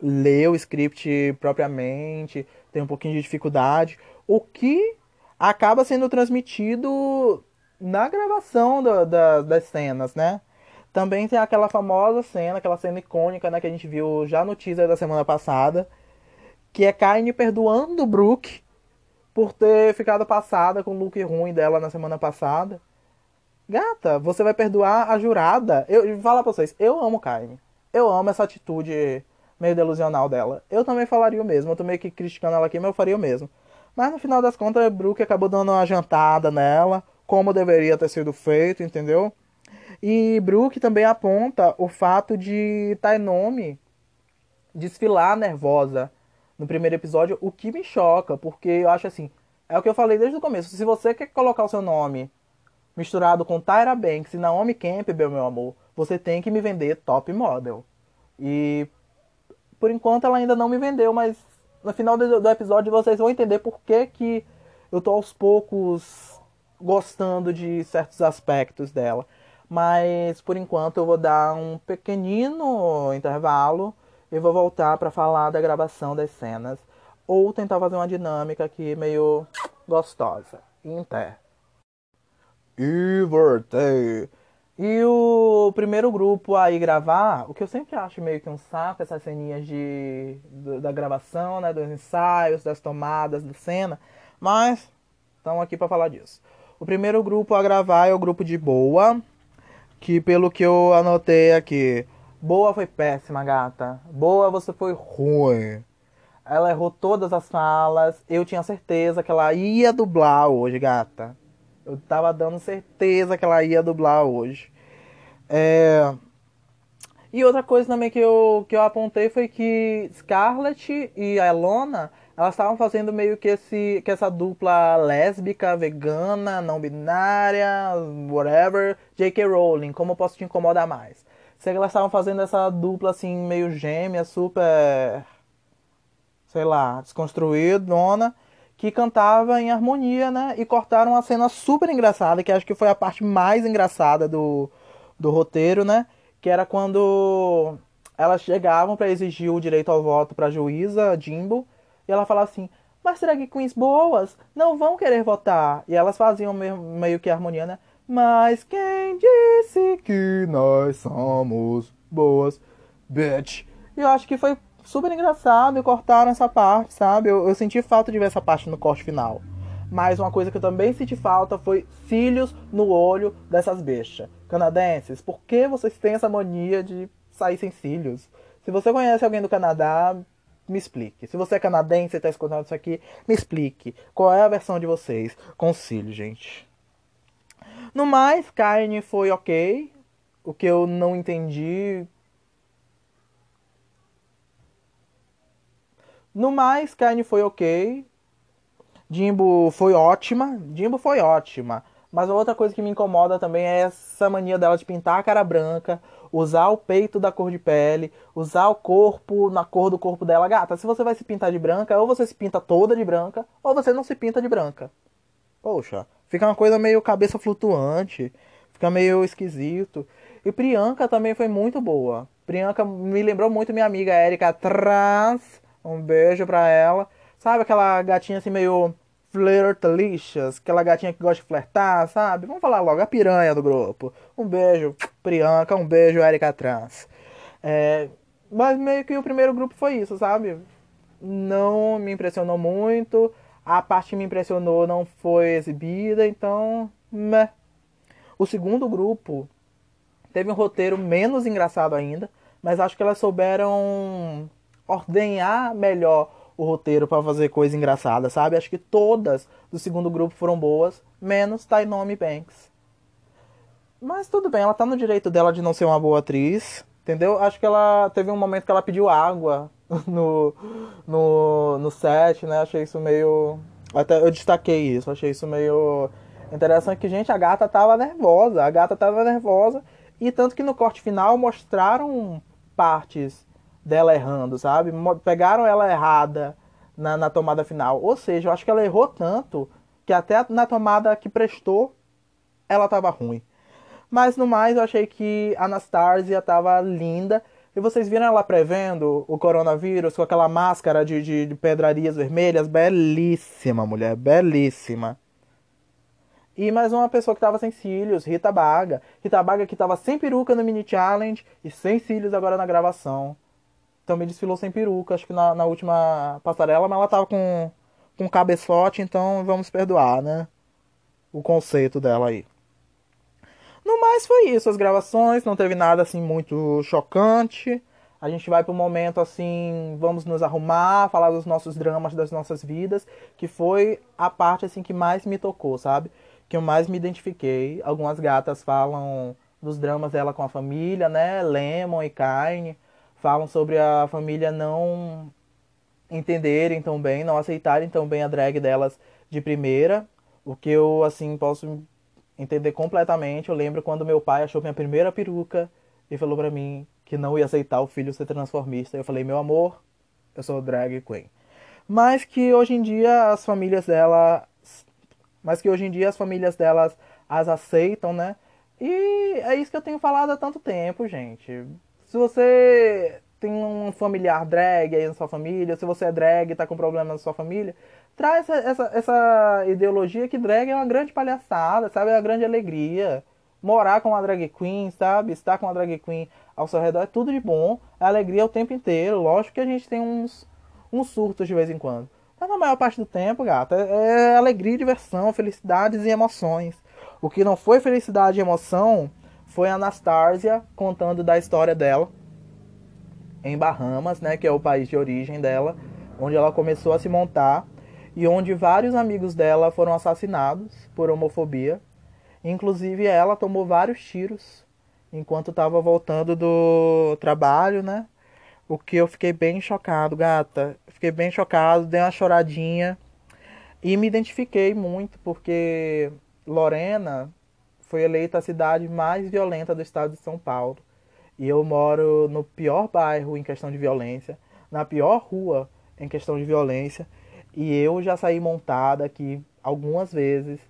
ler o script propriamente, tem um pouquinho de dificuldade, o que acaba sendo transmitido na gravação do, da, das cenas, né? Também tem aquela famosa cena, aquela cena icônica, né, que a gente viu já no teaser da semana passada, que é Kaine perdoando o Brooke por ter ficado passada com o look ruim dela na semana passada. Gata, você vai perdoar a jurada. Eu, vou falar pra vocês, eu amo Kaine. Eu amo essa atitude meio delusional dela. Eu também falaria o mesmo. Eu tô meio que criticando ela aqui, mas eu faria o mesmo. Mas no final das contas, Brooke acabou dando uma jantada nela, como deveria ter sido feito, entendeu? E Brooke também aponta o fato de Tainomi desfilar nervosa no primeiro episódio, o que me choca, porque eu acho assim, é o que eu falei desde o começo. Se você quer colocar o seu nome misturado com Tyra Banks e Naomi Campbell, meu amor, você tem que me vender top model. E por enquanto ela ainda não me vendeu, mas no final do, do episódio vocês vão entender por que, que eu tô aos poucos gostando de certos aspectos dela. Mas por enquanto eu vou dar um pequenino intervalo e vou voltar para falar da gravação das cenas ou tentar fazer uma dinâmica aqui meio gostosa. Inter. E voltei. E o primeiro grupo aí gravar, o que eu sempre acho meio que um saco, essas ceninhas de, da gravação, né, dos ensaios, das tomadas da cena, mas estamos aqui para falar disso. O primeiro grupo a gravar é o grupo de Boa, que pelo que eu anotei aqui, Boa foi péssima, gata. Boa você foi ruim. Ela errou todas as falas. Eu tinha certeza que ela ia dublar hoje, gata. Eu tava dando certeza que ela ia dublar hoje. É... E outra coisa também que eu, que eu apontei foi que Scarlett e a Elona, elas estavam fazendo meio que, esse, que essa dupla lésbica, vegana, não binária, whatever, J.K. Rowling, como eu posso te incomodar mais? Sei que elas estavam fazendo essa dupla assim, meio gêmea, super, sei lá, desconstruída, que cantava em harmonia, né? E cortaram uma cena super engraçada, que acho que foi a parte mais engraçada do, do roteiro, né? que era quando elas chegavam para exigir o direito ao voto para a juíza Jimbo, e ela falava assim: "Mas drag queens boas não vão querer votar". E elas faziam meio, que harmonia, né? Mas quem disse que nós somos boas, bitch? E eu acho que foi super engraçado e cortaram essa parte, sabe? Eu, eu senti falta de ver essa parte no corte final. Mas uma coisa que eu também senti falta foi cílios no olho dessas bestas. Canadenses, por que vocês têm essa mania de sair sem cílios? Se você conhece alguém do Canadá, me explique. Se você é canadense e está escutando isso aqui, me explique. Qual é a versão de vocês com cílios, gente? No mais, carne foi ok. O que eu não entendi. No mais, carne foi ok. Jimbo foi ótima. Jimbo foi ótima. Mas outra coisa que me incomoda também é essa mania dela de pintar a cara branca, usar o peito da cor de pele, usar o corpo na cor do corpo dela. Gata, se você vai se pintar de branca, ou você se pinta toda de branca, ou você não se pinta de branca. Poxa, fica uma coisa meio cabeça flutuante, fica meio esquisito. E Priyanka também foi muito boa. Priyanka me lembrou muito minha amiga Erika Trans. Um beijo pra ela. Sabe aquela gatinha assim meio Flirtalicious, aquela gatinha que gosta de flertar, sabe? Vamos falar logo, a piranha do grupo. Um beijo, Priyanka, um beijo, Erika Trans. É, mas meio que o primeiro grupo foi isso, sabe? Não me impressionou muito. A parte que me impressionou não foi exibida, então. Meh. O segundo grupo teve um roteiro menos engraçado ainda, mas acho que elas souberam ordenhar melhor o roteiro para fazer coisa engraçada, sabe? Acho que todas do segundo grupo foram boas, menos Tainomi Banks. Mas tudo bem, ela tá no direito dela de não ser uma boa atriz, entendeu? Acho que ela teve um momento que ela pediu água no, no, no set, né? Achei isso meio. Até eu destaquei isso, achei isso meio interessante que, gente, a gata tava nervosa, a gata tava nervosa. E tanto que no corte final mostraram partes dela errando, sabe? Pegaram ela errada na, na tomada final. Ou seja, eu acho que ela errou tanto que até na tomada que prestou, ela tava ruim. Mas no mais, eu achei que a Anastasia tava linda. E vocês viram ela prevendo o coronavírus com aquela máscara de, de, de pedrarias vermelhas? Belíssima, mulher, belíssima. E mais uma pessoa que tava sem cílios, Rita Baga. Rita Baga que tava sem peruca no mini challenge e sem cílios agora na gravação também desfilou sem peruca, acho que na, na última passarela, mas ela tava com, com cabeçote, então vamos perdoar, né? O conceito dela aí. No mais foi isso, as gravações, não teve nada assim muito chocante. A gente vai pro momento assim, vamos nos arrumar, falar dos nossos dramas, das nossas vidas, que foi a parte assim que mais me tocou, sabe? Que eu mais me identifiquei. Algumas gatas falam dos dramas dela com a família, né? Lemon e Carne falam sobre a família não entenderem tão bem, não aceitarem tão bem a drag delas de primeira, o que eu assim posso entender completamente. Eu lembro quando meu pai achou minha primeira peruca e falou para mim que não ia aceitar o filho ser transformista. Eu falei: "Meu amor, eu sou drag queen". Mas que hoje em dia as famílias dela mas que hoje em dia as famílias delas as aceitam, né? E é isso que eu tenho falado há tanto tempo, gente. Se você tem um familiar drag aí na sua família, se você é drag e tá com problema na sua família, traz essa, essa, essa ideologia que drag é uma grande palhaçada, sabe? É uma grande alegria. Morar com uma drag queen, sabe? Estar com uma drag queen ao seu redor é tudo de bom. É alegria o tempo inteiro. Lógico que a gente tem uns, uns surtos de vez em quando. Mas na maior parte do tempo, gata, é, é alegria, diversão, felicidades e emoções. O que não foi felicidade e emoção foi a Anastasia contando da história dela em Bahamas, né, que é o país de origem dela, onde ela começou a se montar e onde vários amigos dela foram assassinados por homofobia. Inclusive ela tomou vários tiros enquanto estava voltando do trabalho, né? O que eu fiquei bem chocado, gata. Fiquei bem chocado, dei uma choradinha e me identifiquei muito porque Lorena foi eleita a cidade mais violenta do estado de São Paulo. E eu moro no pior bairro em questão de violência, na pior rua em questão de violência. E eu já saí montada aqui algumas vezes.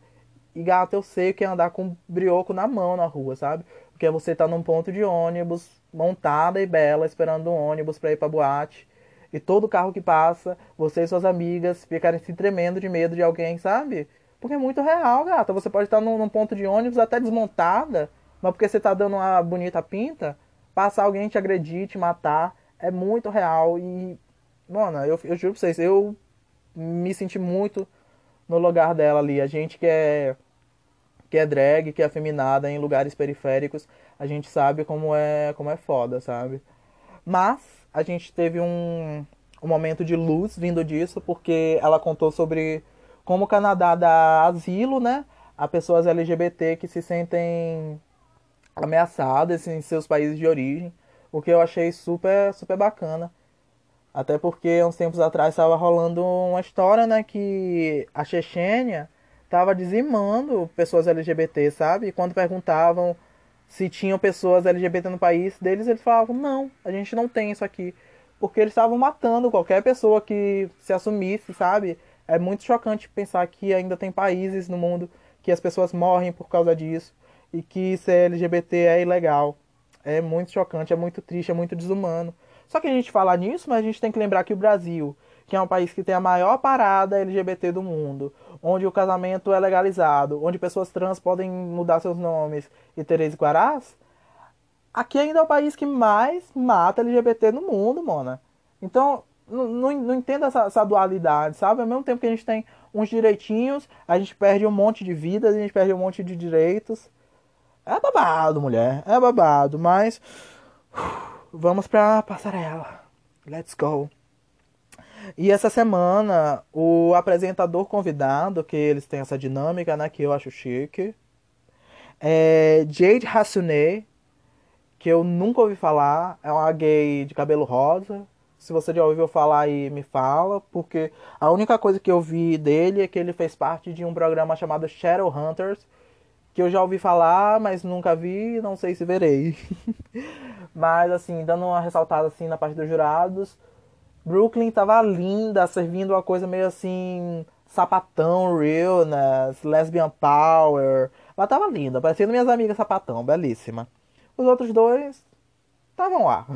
E gato, eu sei que é andar com brioco na mão na rua, sabe? Porque você tá num ponto de ônibus, montada e bela, esperando um ônibus para ir pra boate. E todo carro que passa, você e suas amigas ficarem se tremendo de medo de alguém, sabe? Porque é muito real, gata. Você pode estar num, num ponto de ônibus até desmontada, mas porque você tá dando uma bonita pinta, passar alguém te agredir, te matar, é muito real. E, mano, eu, eu juro pra vocês, eu me senti muito no lugar dela ali. A gente que é que é drag, que é afeminada em lugares periféricos, a gente sabe como é como é foda, sabe? Mas a gente teve um, um momento de luz vindo disso, porque ela contou sobre como o Canadá dá asilo, né, a pessoas LGBT que se sentem ameaçadas em seus países de origem, o que eu achei super super bacana. Até porque uns tempos atrás estava rolando uma história, né, que a Chechênia estava dizimando pessoas LGBT, sabe? E quando perguntavam se tinham pessoas LGBT no país deles, eles falavam: "Não, a gente não tem isso aqui", porque eles estavam matando qualquer pessoa que se assumisse, sabe? É muito chocante pensar que ainda tem países no mundo que as pessoas morrem por causa disso e que ser LGBT é ilegal. É muito chocante, é muito triste, é muito desumano. Só que a gente fala nisso, mas a gente tem que lembrar que o Brasil, que é um país que tem a maior parada LGBT do mundo, onde o casamento é legalizado, onde pessoas trans podem mudar seus nomes e Tereza Guarás, aqui ainda é o país que mais mata LGBT no mundo, mona. Então, não, não, não entendo essa, essa, dualidade, sabe? Ao mesmo tempo que a gente tem uns direitinhos, a gente perde um monte de vidas, a gente perde um monte de direitos. É babado, mulher, é babado, mas vamos pra passarela. Let's go. E essa semana, o apresentador convidado, que eles têm essa dinâmica, né, que eu acho chique, é Jade Hassunet, que eu nunca ouvi falar, é uma gay de cabelo rosa. Se você já ouviu falar aí, me fala, porque a única coisa que eu vi dele é que ele fez parte de um programa chamado Shadowhunters, que eu já ouvi falar, mas nunca vi, não sei se verei. mas assim, dando uma ressaltada assim na parte dos jurados, Brooklyn tava linda, servindo uma coisa meio assim, sapatão, realness, lesbian power. Ela tava linda, parecendo minhas amigas sapatão, belíssima. Os outros dois estavam lá.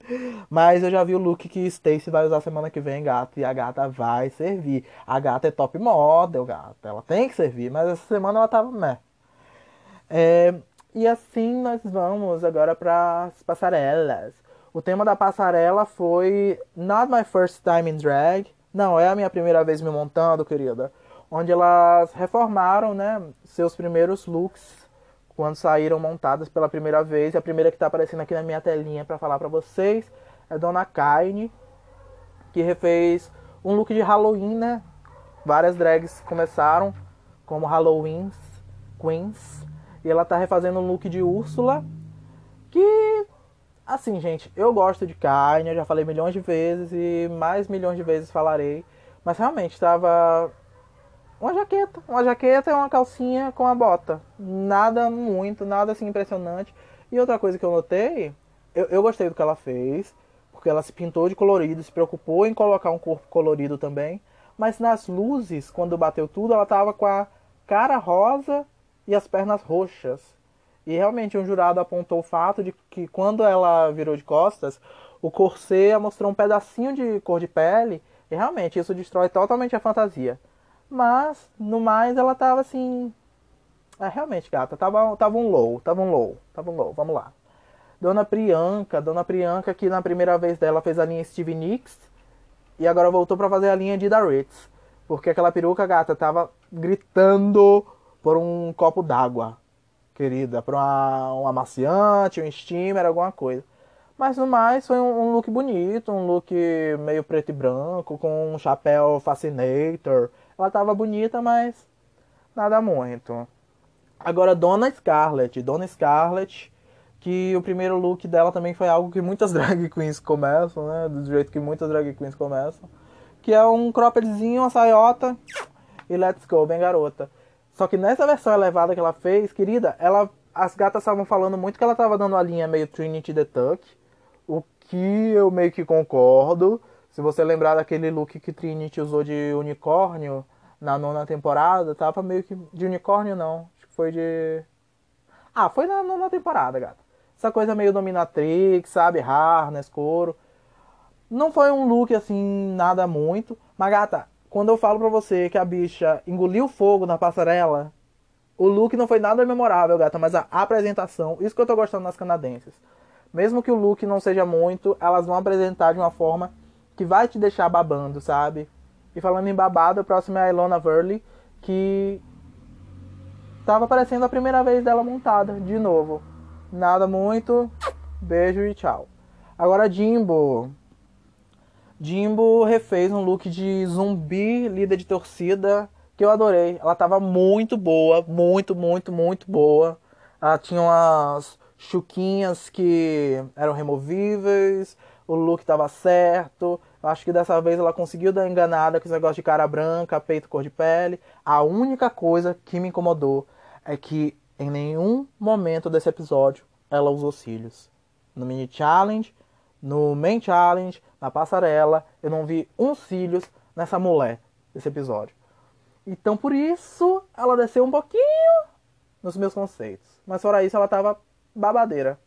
Mas eu já vi o look que Stacy vai usar semana que vem, gata. E a gata vai servir. A gata é top model, gata. Ela tem que servir, mas essa semana ela tava meh. É, e assim nós vamos agora para as passarelas. O tema da passarela foi Not My First Time in Drag. Não, é a minha primeira vez me montando, querida. Onde elas reformaram, né, seus primeiros looks quando saíram montadas pela primeira vez. E a primeira que está aparecendo aqui na minha telinha para falar para vocês é Dona Kaine, que refez um look de Halloween, né? Várias drags começaram como Halloween Queens e ela tá refazendo um look de Úrsula. Que, assim, gente, eu gosto de carne, eu já falei milhões de vezes e mais milhões de vezes falarei. Mas realmente tava uma jaqueta. Uma jaqueta e uma calcinha com a bota. Nada muito, nada assim impressionante. E outra coisa que eu notei, eu, eu gostei do que ela fez, porque ela se pintou de colorido, se preocupou em colocar um corpo colorido também. Mas nas luzes, quando bateu tudo, ela tava com a cara rosa e as pernas roxas. E realmente um jurado apontou o fato de que quando ela virou de costas, o corset mostrou um pedacinho de cor de pele e realmente isso destrói totalmente a fantasia. Mas, no mais, ela tava assim. É, realmente, gata, tava, tava um low, tava um low, tava um low, vamos lá. Dona Priyanka, Dona Priyanka, que na primeira vez dela fez a linha Stevie Nicks e agora voltou para fazer a linha de Ritz. Porque aquela peruca, gata, tava gritando por um copo d'água, querida, por uma, um amaciante, um steamer, alguma coisa. Mas no mais foi um, um, look bonito, um look meio preto e branco, com um chapéu fascinator. Ela tava bonita, mas nada muito. Agora Dona Scarlett, Dona Scarlett, que o primeiro look dela também foi algo que muitas drag queens começam, né? Do jeito que muitas drag queens começam. Que é um croppedzinho, uma saiota e let's go, bem garota. Só que nessa versão elevada que ela fez, querida, ela as gatas estavam falando muito que ela tava dando a linha meio Trinity the Tuck, o que eu meio que concordo. Se você lembrar daquele look que Trinity usou de unicórnio na nona temporada, tava meio que de unicórnio não, acho que foi de Ah, foi na nona temporada, gata. Essa coisa meio dominatrix, sabe, harness, couro. Não foi um look assim nada muito, mas gata, quando eu falo pra você que a bicha engoliu fogo na passarela, o look não foi nada memorável, gata, mas a apresentação, isso que eu tô gostando nas canadenses. Mesmo que o look não seja muito, elas vão apresentar de uma forma que vai te deixar babando, sabe? E falando em babado, a próxima é a Ilona Verley, que tava aparecendo a primeira vez dela montada, de novo. Nada muito, beijo e tchau. Agora Jimbo. Jimbo refez um look de zumbi, líder de torcida, que eu adorei. Ela tava muito boa, muito, muito, muito boa. Ela tinha umas chuquinhas que eram removíveis, o look tava certo. Acho que dessa vez ela conseguiu dar enganada com esse negócio de cara branca, peito cor de pele. A única coisa que me incomodou é que em nenhum momento desse episódio ela usou cílios. No mini challenge, no main challenge, na passarela, eu não vi um cílios nessa mulher desse episódio. Então por isso ela desceu um pouquinho nos meus conceitos. Mas fora isso ela tava babadeira.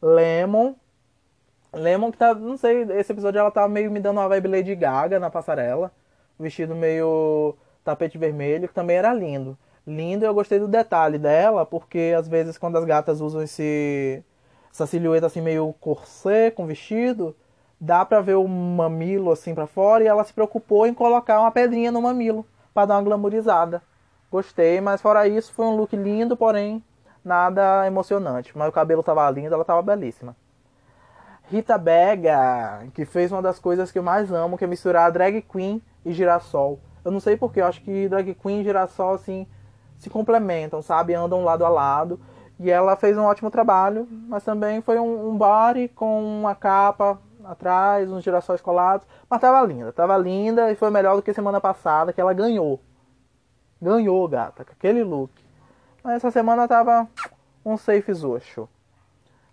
Lemon. Lemon que tá, não sei, esse episódio ela tava meio me dando uma vibe Lady Gaga na passarela. Vestido meio tapete vermelho, que também era lindo. Lindo, eu gostei do detalhe dela, porque às vezes quando as gatas usam esse essa silhueta assim meio corset com vestido, dá pra ver o mamilo assim para fora e ela se preocupou em colocar uma pedrinha no mamilo para dar uma glamourizada. Gostei, mas fora isso foi um look lindo, porém nada emocionante. Mas o cabelo tava lindo, ela tava belíssima. Rita Bega, que fez uma das coisas que eu mais amo, que é misturar drag queen e girassol. Eu não sei porquê, eu acho que drag queen e girassol assim se complementam, sabe? Andam lado a lado. E ela fez um ótimo trabalho, mas também foi um, um body com uma capa atrás, uns girassóis colados. Mas tava linda, tava linda e foi melhor do que semana passada, que ela ganhou. Ganhou, gata, com aquele look. Mas essa semana tava um safe zoxo.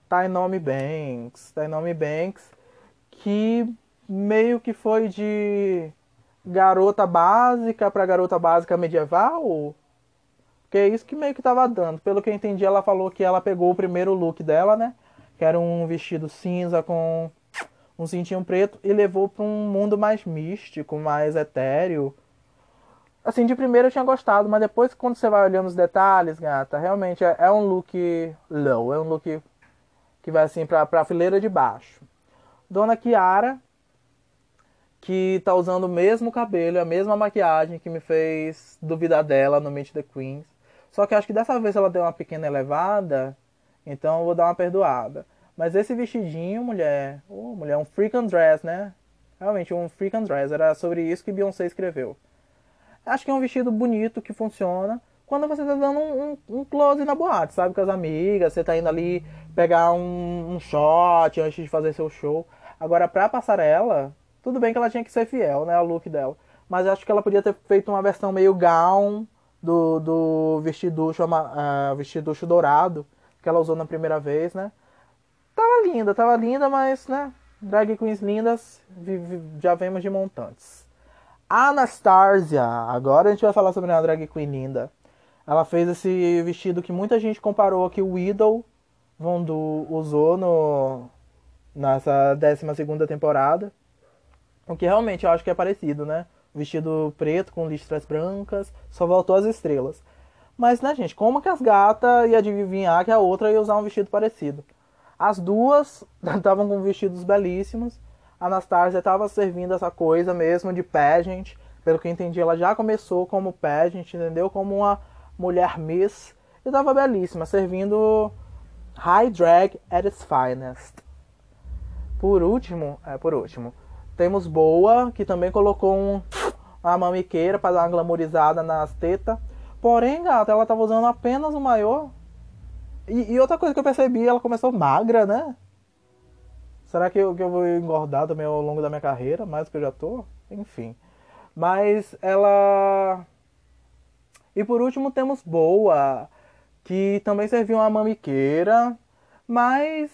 Tainomi Banks. Tainomi Banks, que meio que foi de garota básica para garota básica medieval. Que é isso que meio que tava dando. Pelo que eu entendi, ela falou que ela pegou o primeiro look dela, né? Que era um vestido cinza com um cintinho preto e levou para um mundo mais místico, mais etéreo. Assim, de primeiro eu tinha gostado, mas depois quando você vai olhando os detalhes, gata, realmente é, é um look low, é um look que vai assim pra, pra fileira de baixo. Dona Kiara, que tá usando o mesmo cabelo, a mesma maquiagem que me fez duvidar dela no Meet the Queens. Só que acho que dessa vez ela deu uma pequena elevada, então eu vou dar uma perdoada. Mas esse vestidinho, mulher, oh, mulher, um freaking dress, né? Realmente, um freaking dress. Era sobre isso que Beyoncé escreveu. Acho que é um vestido bonito que funciona quando você tá dando um, um, um close na boate, sabe? Com as amigas, você tá indo ali pegar um, um shot antes de fazer seu show. Agora, pra passarela, tudo bem que ela tinha que ser fiel, né? Ao look dela. Mas acho que ela podia ter feito uma versão meio gown do, do vestiducho, uh, vestiducho dourado que ela usou na primeira vez, né? Tava linda, tava linda, mas, né? Drag queens lindas, já vemos de montantes. Anastasia, agora a gente vai falar sobre uma drag queen linda. Ela fez esse vestido que muita gente comparou que o Idol Vondu usou no, nessa 12 temporada. O que realmente eu acho que é parecido, né? Vestido preto com listras brancas, só voltou as estrelas. Mas, né, gente, como que as gatas iam adivinhar que a outra ia usar um vestido parecido? As duas estavam com vestidos belíssimos. A Anastasia estava servindo essa coisa mesmo de pageant. Pelo que eu entendi, ela já começou como pageant, entendeu? Como uma mulher miss. E estava belíssima, servindo high drag at its finest. por último, é, por último, temos Boa, que também colocou um, uma mamiqueira para dar uma glamorizada nas tetas. Porém, gata, ela tava usando apenas o maior. E, e, outra coisa que eu percebi, ela começou magra, né? Será que eu, que eu vou engordar também ao longo da minha carreira, mais do que eu já tô? Enfim. Mas ela. E por último temos Boa, que também serviu uma mamiqueira, mas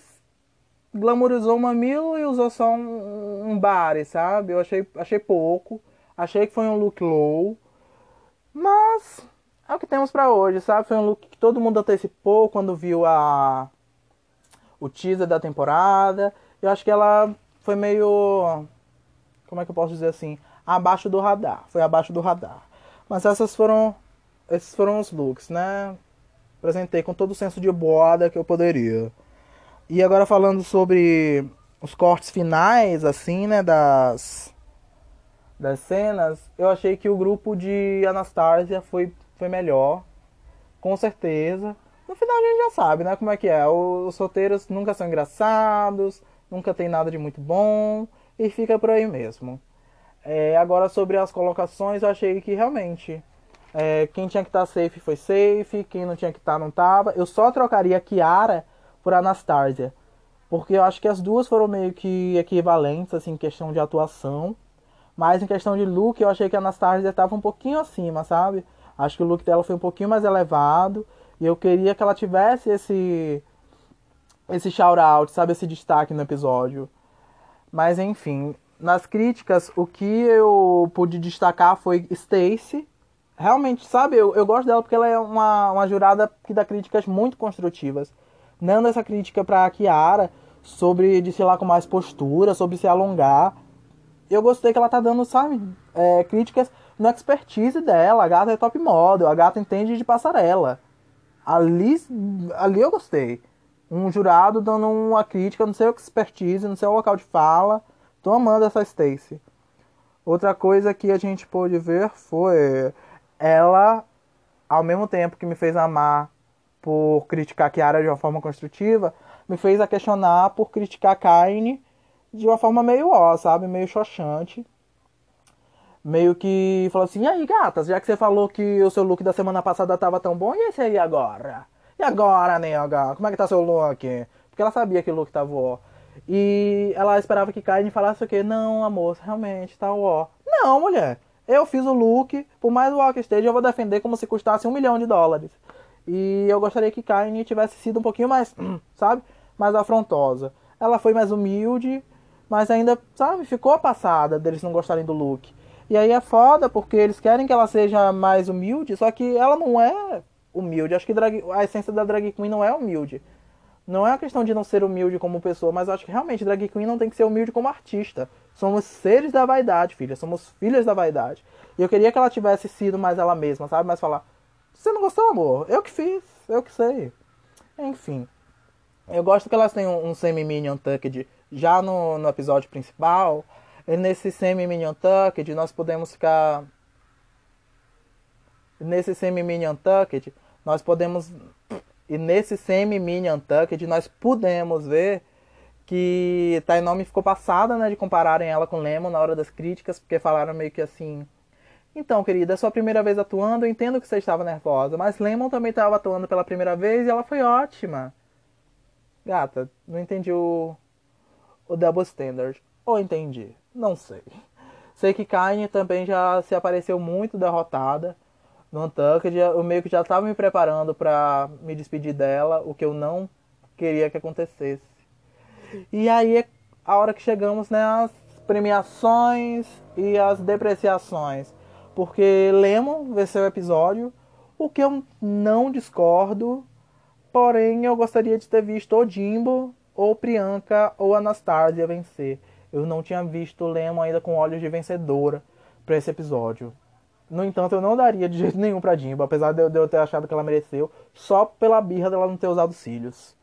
glamourizou o mamilo e usou só um, um bari, sabe? Eu achei, achei pouco. Achei que foi um look low. Mas é o que temos para hoje, sabe? Foi um look que todo mundo antecipou quando viu a o teaser da temporada. Eu acho que ela foi meio como é que eu posso dizer assim, abaixo do radar. Foi abaixo do radar. Mas essas foram esses foram os looks, né? Apresentei com todo o senso de boada que eu poderia. E agora falando sobre os cortes finais, assim, né, das, das cenas, eu achei que o grupo de Anastasia foi, foi melhor, com certeza. No final a gente já sabe, né, como é que é. Os solteiros nunca são engraçados, nunca tem nada de muito bom, e fica por aí mesmo. É, agora sobre as colocações, eu achei que realmente é, quem tinha que estar tá safe foi safe, quem não tinha que estar tá, não estava. Eu só trocaria Kiara por Anastasia. Porque eu acho que as duas foram meio que equivalentes, assim, em questão de atuação. Mas em questão de look, eu achei que a Anastasia estava um pouquinho acima, sabe? Acho que o look dela foi um pouquinho mais elevado. E eu queria que ela tivesse esse. Esse shout-out, sabe? Esse destaque no episódio. Mas enfim, nas críticas, o que eu pude destacar foi Stacy. Realmente, sabe? Eu, eu gosto dela porque ela é uma, uma jurada que dá críticas muito construtivas dando essa crítica pra Kiara sobre de sei lá com mais postura, sobre se alongar. Eu gostei que ela tá dando, sabe, é, críticas no expertise dela. A gata é top model, a gata entende de passarela. Ali, ali eu gostei. Um jurado dando uma crítica no seu expertise, no seu local de fala. Tô amando essa Stacy. Outra coisa que a gente pôde ver foi ela, ao mesmo tempo que me fez amar por criticar Kiara de uma forma construtiva, me fez a questionar por criticar Kaine de uma forma meio ó, sabe? Meio xoxante. Meio que falou assim, e aí, gatas, já que você falou que o seu look da semana passada tava tão bom, e esse aí agora? E agora, nega? Como é que tá seu look? Porque ela sabia que o look tava ó. E ela esperava que Kaine falasse o quê? Não, amor, realmente tá ó. Não, mulher. Eu fiz o look, por mais o que esteja, eu vou defender como se custasse um milhão de dólares. E eu gostaria que Kaine tivesse sido um pouquinho mais, sabe? Mais afrontosa. Ela foi mais humilde, mas ainda, sabe? Ficou passada deles não gostarem do look. E aí é foda, porque eles querem que ela seja mais humilde, só que ela não é humilde. Acho que drag, a essência da drag queen não é humilde. Não é a questão de não ser humilde como pessoa, mas acho que realmente drag queen não tem que ser humilde como artista. Somos seres da vaidade, filha. Somos filhas da vaidade. E eu queria que ela tivesse sido mais ela mesma, sabe? Mas falar, você não gostou, amor? Eu que fiz, eu que sei. Enfim. Eu gosto que elas um, um semi-minion tucked já no, no episódio principal. Nesse semi-minion tucked nós podemos ficar. Nesse semi-minion tucked nós podemos. E nesse semi-minion tucked nós podemos ver que Tainomi ficou passada, né, de compararem ela com Lemon na hora das críticas, porque falaram meio que assim, então, querida, é sua primeira vez atuando, eu entendo que você estava nervosa, mas Lemon também estava atuando pela primeira vez e ela foi ótima. Gata, não entendi o, o double standard. Ou entendi? Não sei. Sei que Kanye também já se apareceu muito derrotada no Untucked. Eu meio que já estava me preparando para me despedir dela, o que eu não queria que acontecesse. E aí é a hora que chegamos né, às premiações e às depreciações porque Lemon venceu o episódio, o que eu não discordo, porém eu gostaria de ter visto ou Jimbo, ou Priyanka, ou Anastasia vencer. Eu não tinha visto Lemon ainda com olhos de vencedora para esse episódio. No entanto, eu não daria de jeito nenhum pra Jimbo, apesar de eu, ter achado que ela mereceu, só pela birra dela não ter usado cílios.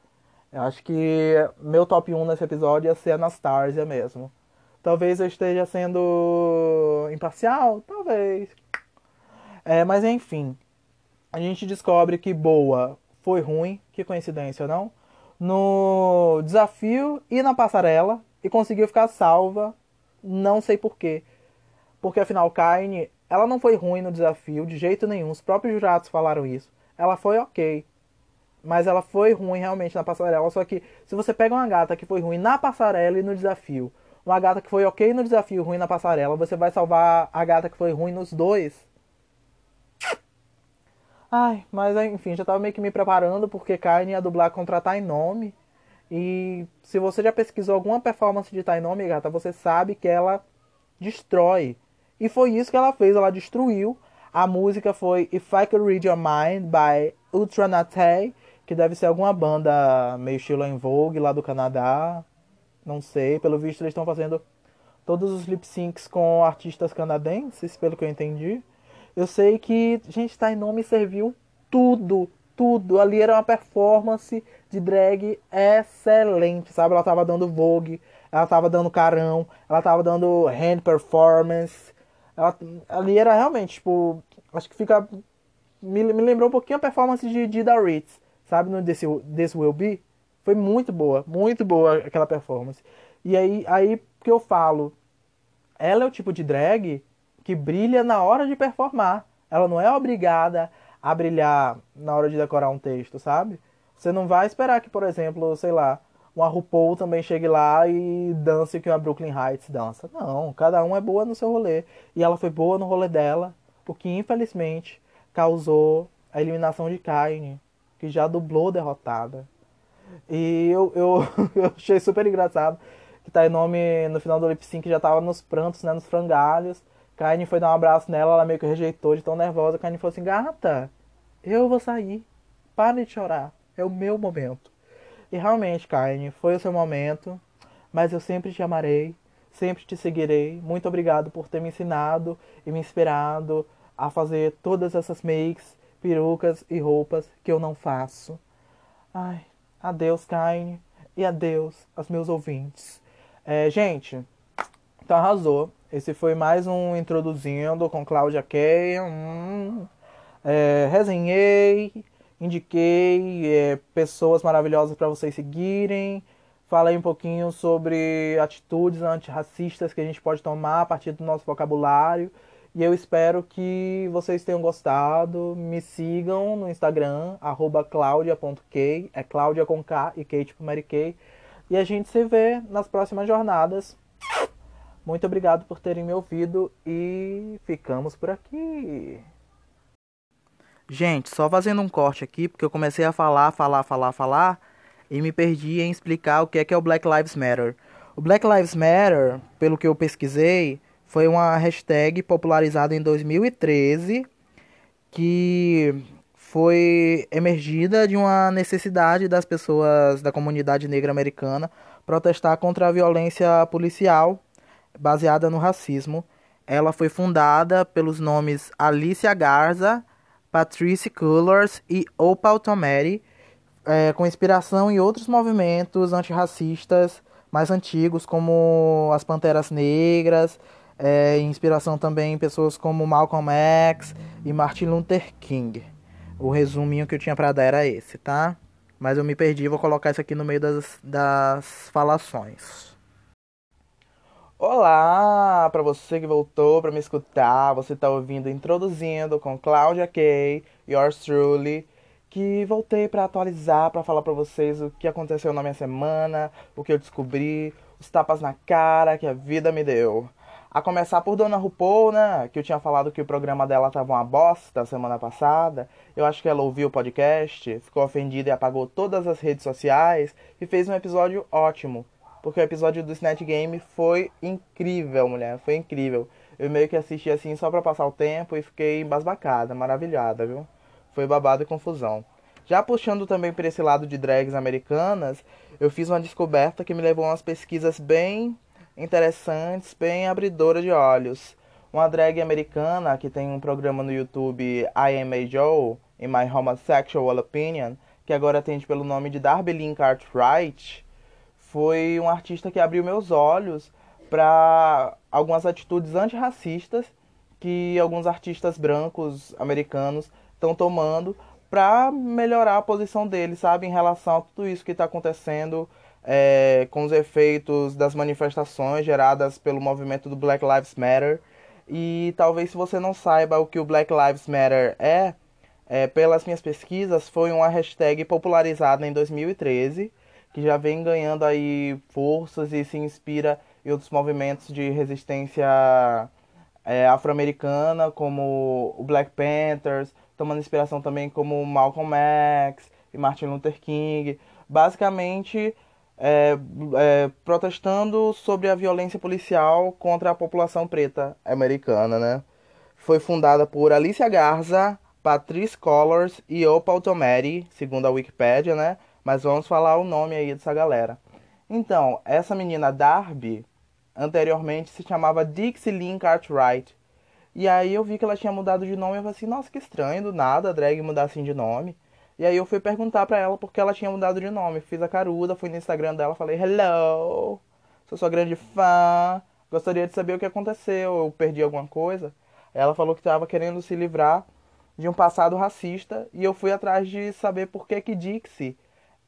Eu acho que meu top 1 nesse episódio ia ser Anastasia mesmo. Talvez eu esteja sendo imparcial, talvez. É, mas enfim, a gente descobre que Boa foi ruim, que coincidência, não? No desafio e na passarela, e conseguiu ficar salva. Não sei porquê. Porque afinal, Kaine, ela não foi ruim no desafio de jeito nenhum. Os próprios jurados falaram isso. Ela foi ok. Mas ela foi ruim realmente na passarela. Só que se você pega uma gata que foi ruim na passarela e no desafio, uma gata que foi ok no desafio, ruim na passarela, você vai salvar a gata que foi ruim nos dois. Ai, mas enfim, já tava meio que me preparando porque Kaine ia dublar contra Tainome. E se você já pesquisou alguma performance de Tainome, gata, você sabe que ela destrói. E foi isso que ela fez, ela destruiu. A música foi If I Could Read Your Mind by Ultra Natay que deve ser alguma banda meio estilo em Vogue lá do Canadá. Não sei, pelo visto eles estão fazendo todos os lip syncs com artistas canadenses, pelo que eu entendi. Eu sei que, gente, em nome serviu tudo, tudo. Ali era uma performance de drag excelente, sabe? Ela tava dando Vogue, ela tava dando carão, ela tava dando hand performance. Ela, ali era realmente, tipo, acho que fica. Me, me lembrou um pouquinho a performance de Dida Ritz sabe, no This, This Will Be, foi muito boa, muito boa aquela performance. E aí, aí que eu falo, ela é o tipo de drag que brilha na hora de performar. Ela não é obrigada a brilhar na hora de decorar um texto, sabe? Você não vai esperar que, por exemplo, sei lá, uma RuPaul também chegue lá e dance que uma Brooklyn Heights dança. Não, cada um é boa no seu rolê. E ela foi boa no rolê dela, o que infelizmente causou a eliminação de Kanye que já dublou Derrotada. E eu, eu, eu achei super engraçado que tá em nome no final do lip sync já tava nos prantos, né, nos frangalhos. Kaine foi dar um abraço nela, ela meio que rejeitou de tão nervosa. Kaine falou assim: "Gata, eu vou sair. Para de chorar. É o meu momento." E realmente, Kaine, foi o seu momento, mas eu sempre te amarei, sempre te seguirei. Muito obrigado por ter me ensinado e me inspirado a fazer todas essas makes perucas e roupas que eu não faço. Ai, adeus, Kaine, e adeus aos meus ouvintes. É, gente, então arrasou. Esse foi mais um introduzindo com Cláudia Kay. Hum, é, resenhei, indiquei é, pessoas maravilhosas para vocês seguirem. Falei um pouquinho sobre atitudes antirracistas que a gente pode tomar a partir do nosso vocabulário. E eu espero que vocês tenham gostado. Me sigam no Instagram, claudia.kay, é Cláudia com K e Kay tipo Mary Kay. E a gente se vê nas próximas jornadas. Muito obrigado por terem me ouvido e ficamos por aqui. Gente, só fazendo um corte aqui, porque eu comecei a falar, falar, falar, falar e me perdi em explicar o que é que é o Black Lives Matter. O Black Lives Matter, pelo que eu pesquisei, foi uma hashtag popularizada em 2013 que foi emergida de uma necessidade das pessoas da comunidade negra americana protestar contra a violência policial baseada no racismo. Ela foi fundada pelos nomes Alicia Garza, Patrice Cullors e Opal Tomeri, é, com inspiração em outros movimentos antirracistas mais antigos, como as Panteras Negras, é, inspiração também em pessoas como Malcolm X e Martin Luther King. O resuminho que eu tinha para dar era esse, tá? Mas eu me perdi, vou colocar isso aqui no meio das, das falações. Olá, para você que voltou para me escutar, você está ouvindo Introduzindo com Cláudia Kay, yours truly, que voltei para atualizar, para falar para vocês o que aconteceu na minha semana, o que eu descobri, os tapas na cara que a vida me deu. A começar por Dona RuPaul, né? Que eu tinha falado que o programa dela tava uma bosta semana passada. Eu acho que ela ouviu o podcast, ficou ofendida e apagou todas as redes sociais e fez um episódio ótimo. Porque o episódio do Snatch Game foi incrível, mulher. Foi incrível. Eu meio que assisti assim só pra passar o tempo e fiquei embasbacada, maravilhada, viu? Foi babado e confusão. Já puxando também para esse lado de drags americanas, eu fiz uma descoberta que me levou a umas pesquisas bem interessantes, bem abridoras de olhos. Uma drag americana que tem um programa no YouTube I Am a Joe, in My Homosexual Opinion, que agora atende pelo nome de Darby Lynn Cartwright, foi um artista que abriu meus olhos para algumas atitudes antirracistas que alguns artistas brancos americanos estão tomando para melhorar a posição deles, sabe, em relação a tudo isso que está acontecendo é, com os efeitos das manifestações geradas pelo movimento do Black Lives Matter. E talvez se você não saiba o que o Black Lives Matter é, é pelas minhas pesquisas, foi uma hashtag popularizada em 2013, que já vem ganhando aí forças e se inspira em outros movimentos de resistência é, afro-americana, como o Black Panthers, tomando inspiração também como Malcolm X e Martin Luther King. Basicamente, é, é, protestando sobre a violência policial contra a população preta americana, né? Foi fundada por Alicia Garza, Patrice Collors e Opal Tometi, segundo a Wikipedia, né? Mas vamos falar o nome aí dessa galera. Então, essa menina Darby, anteriormente se chamava Dixie Lynn Cartwright. E aí eu vi que ela tinha mudado de nome e eu falei assim, nossa, que estranho, do nada a drag mudar assim de nome. E aí eu fui perguntar pra ela porque ela tinha mudado de nome. Fiz a caruda, fui no Instagram dela, falei, hello, sou sua grande fã, gostaria de saber o que aconteceu, eu perdi alguma coisa. Ela falou que estava querendo se livrar de um passado racista e eu fui atrás de saber por que que Dixie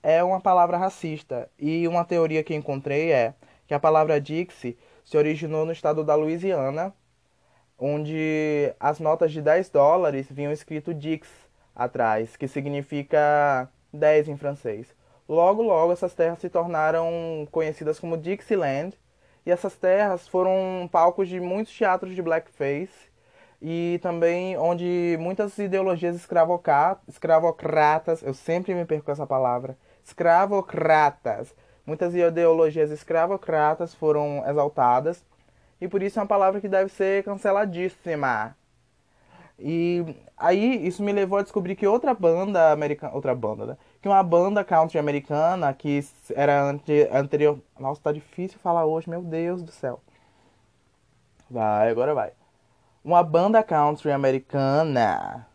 é uma palavra racista. E uma teoria que encontrei é que a palavra Dixie se originou no estado da Louisiana, onde as notas de 10 dólares vinham escrito Dix, atrás, que significa 10 em francês. Logo, logo, essas terras se tornaram conhecidas como Dixieland, e essas terras foram palcos de muitos teatros de blackface e também onde muitas ideologias escravocratas, eu sempre me perco essa palavra, escravocratas, muitas ideologias escravocratas foram exaltadas e por isso é uma palavra que deve ser canceladíssima. E aí isso me levou a descobrir que outra banda americana, outra banda, né? Que uma banda country americana que era ante, anterior, nossa, tá difícil falar hoje, meu Deus do céu. Vai, agora vai. Uma banda country americana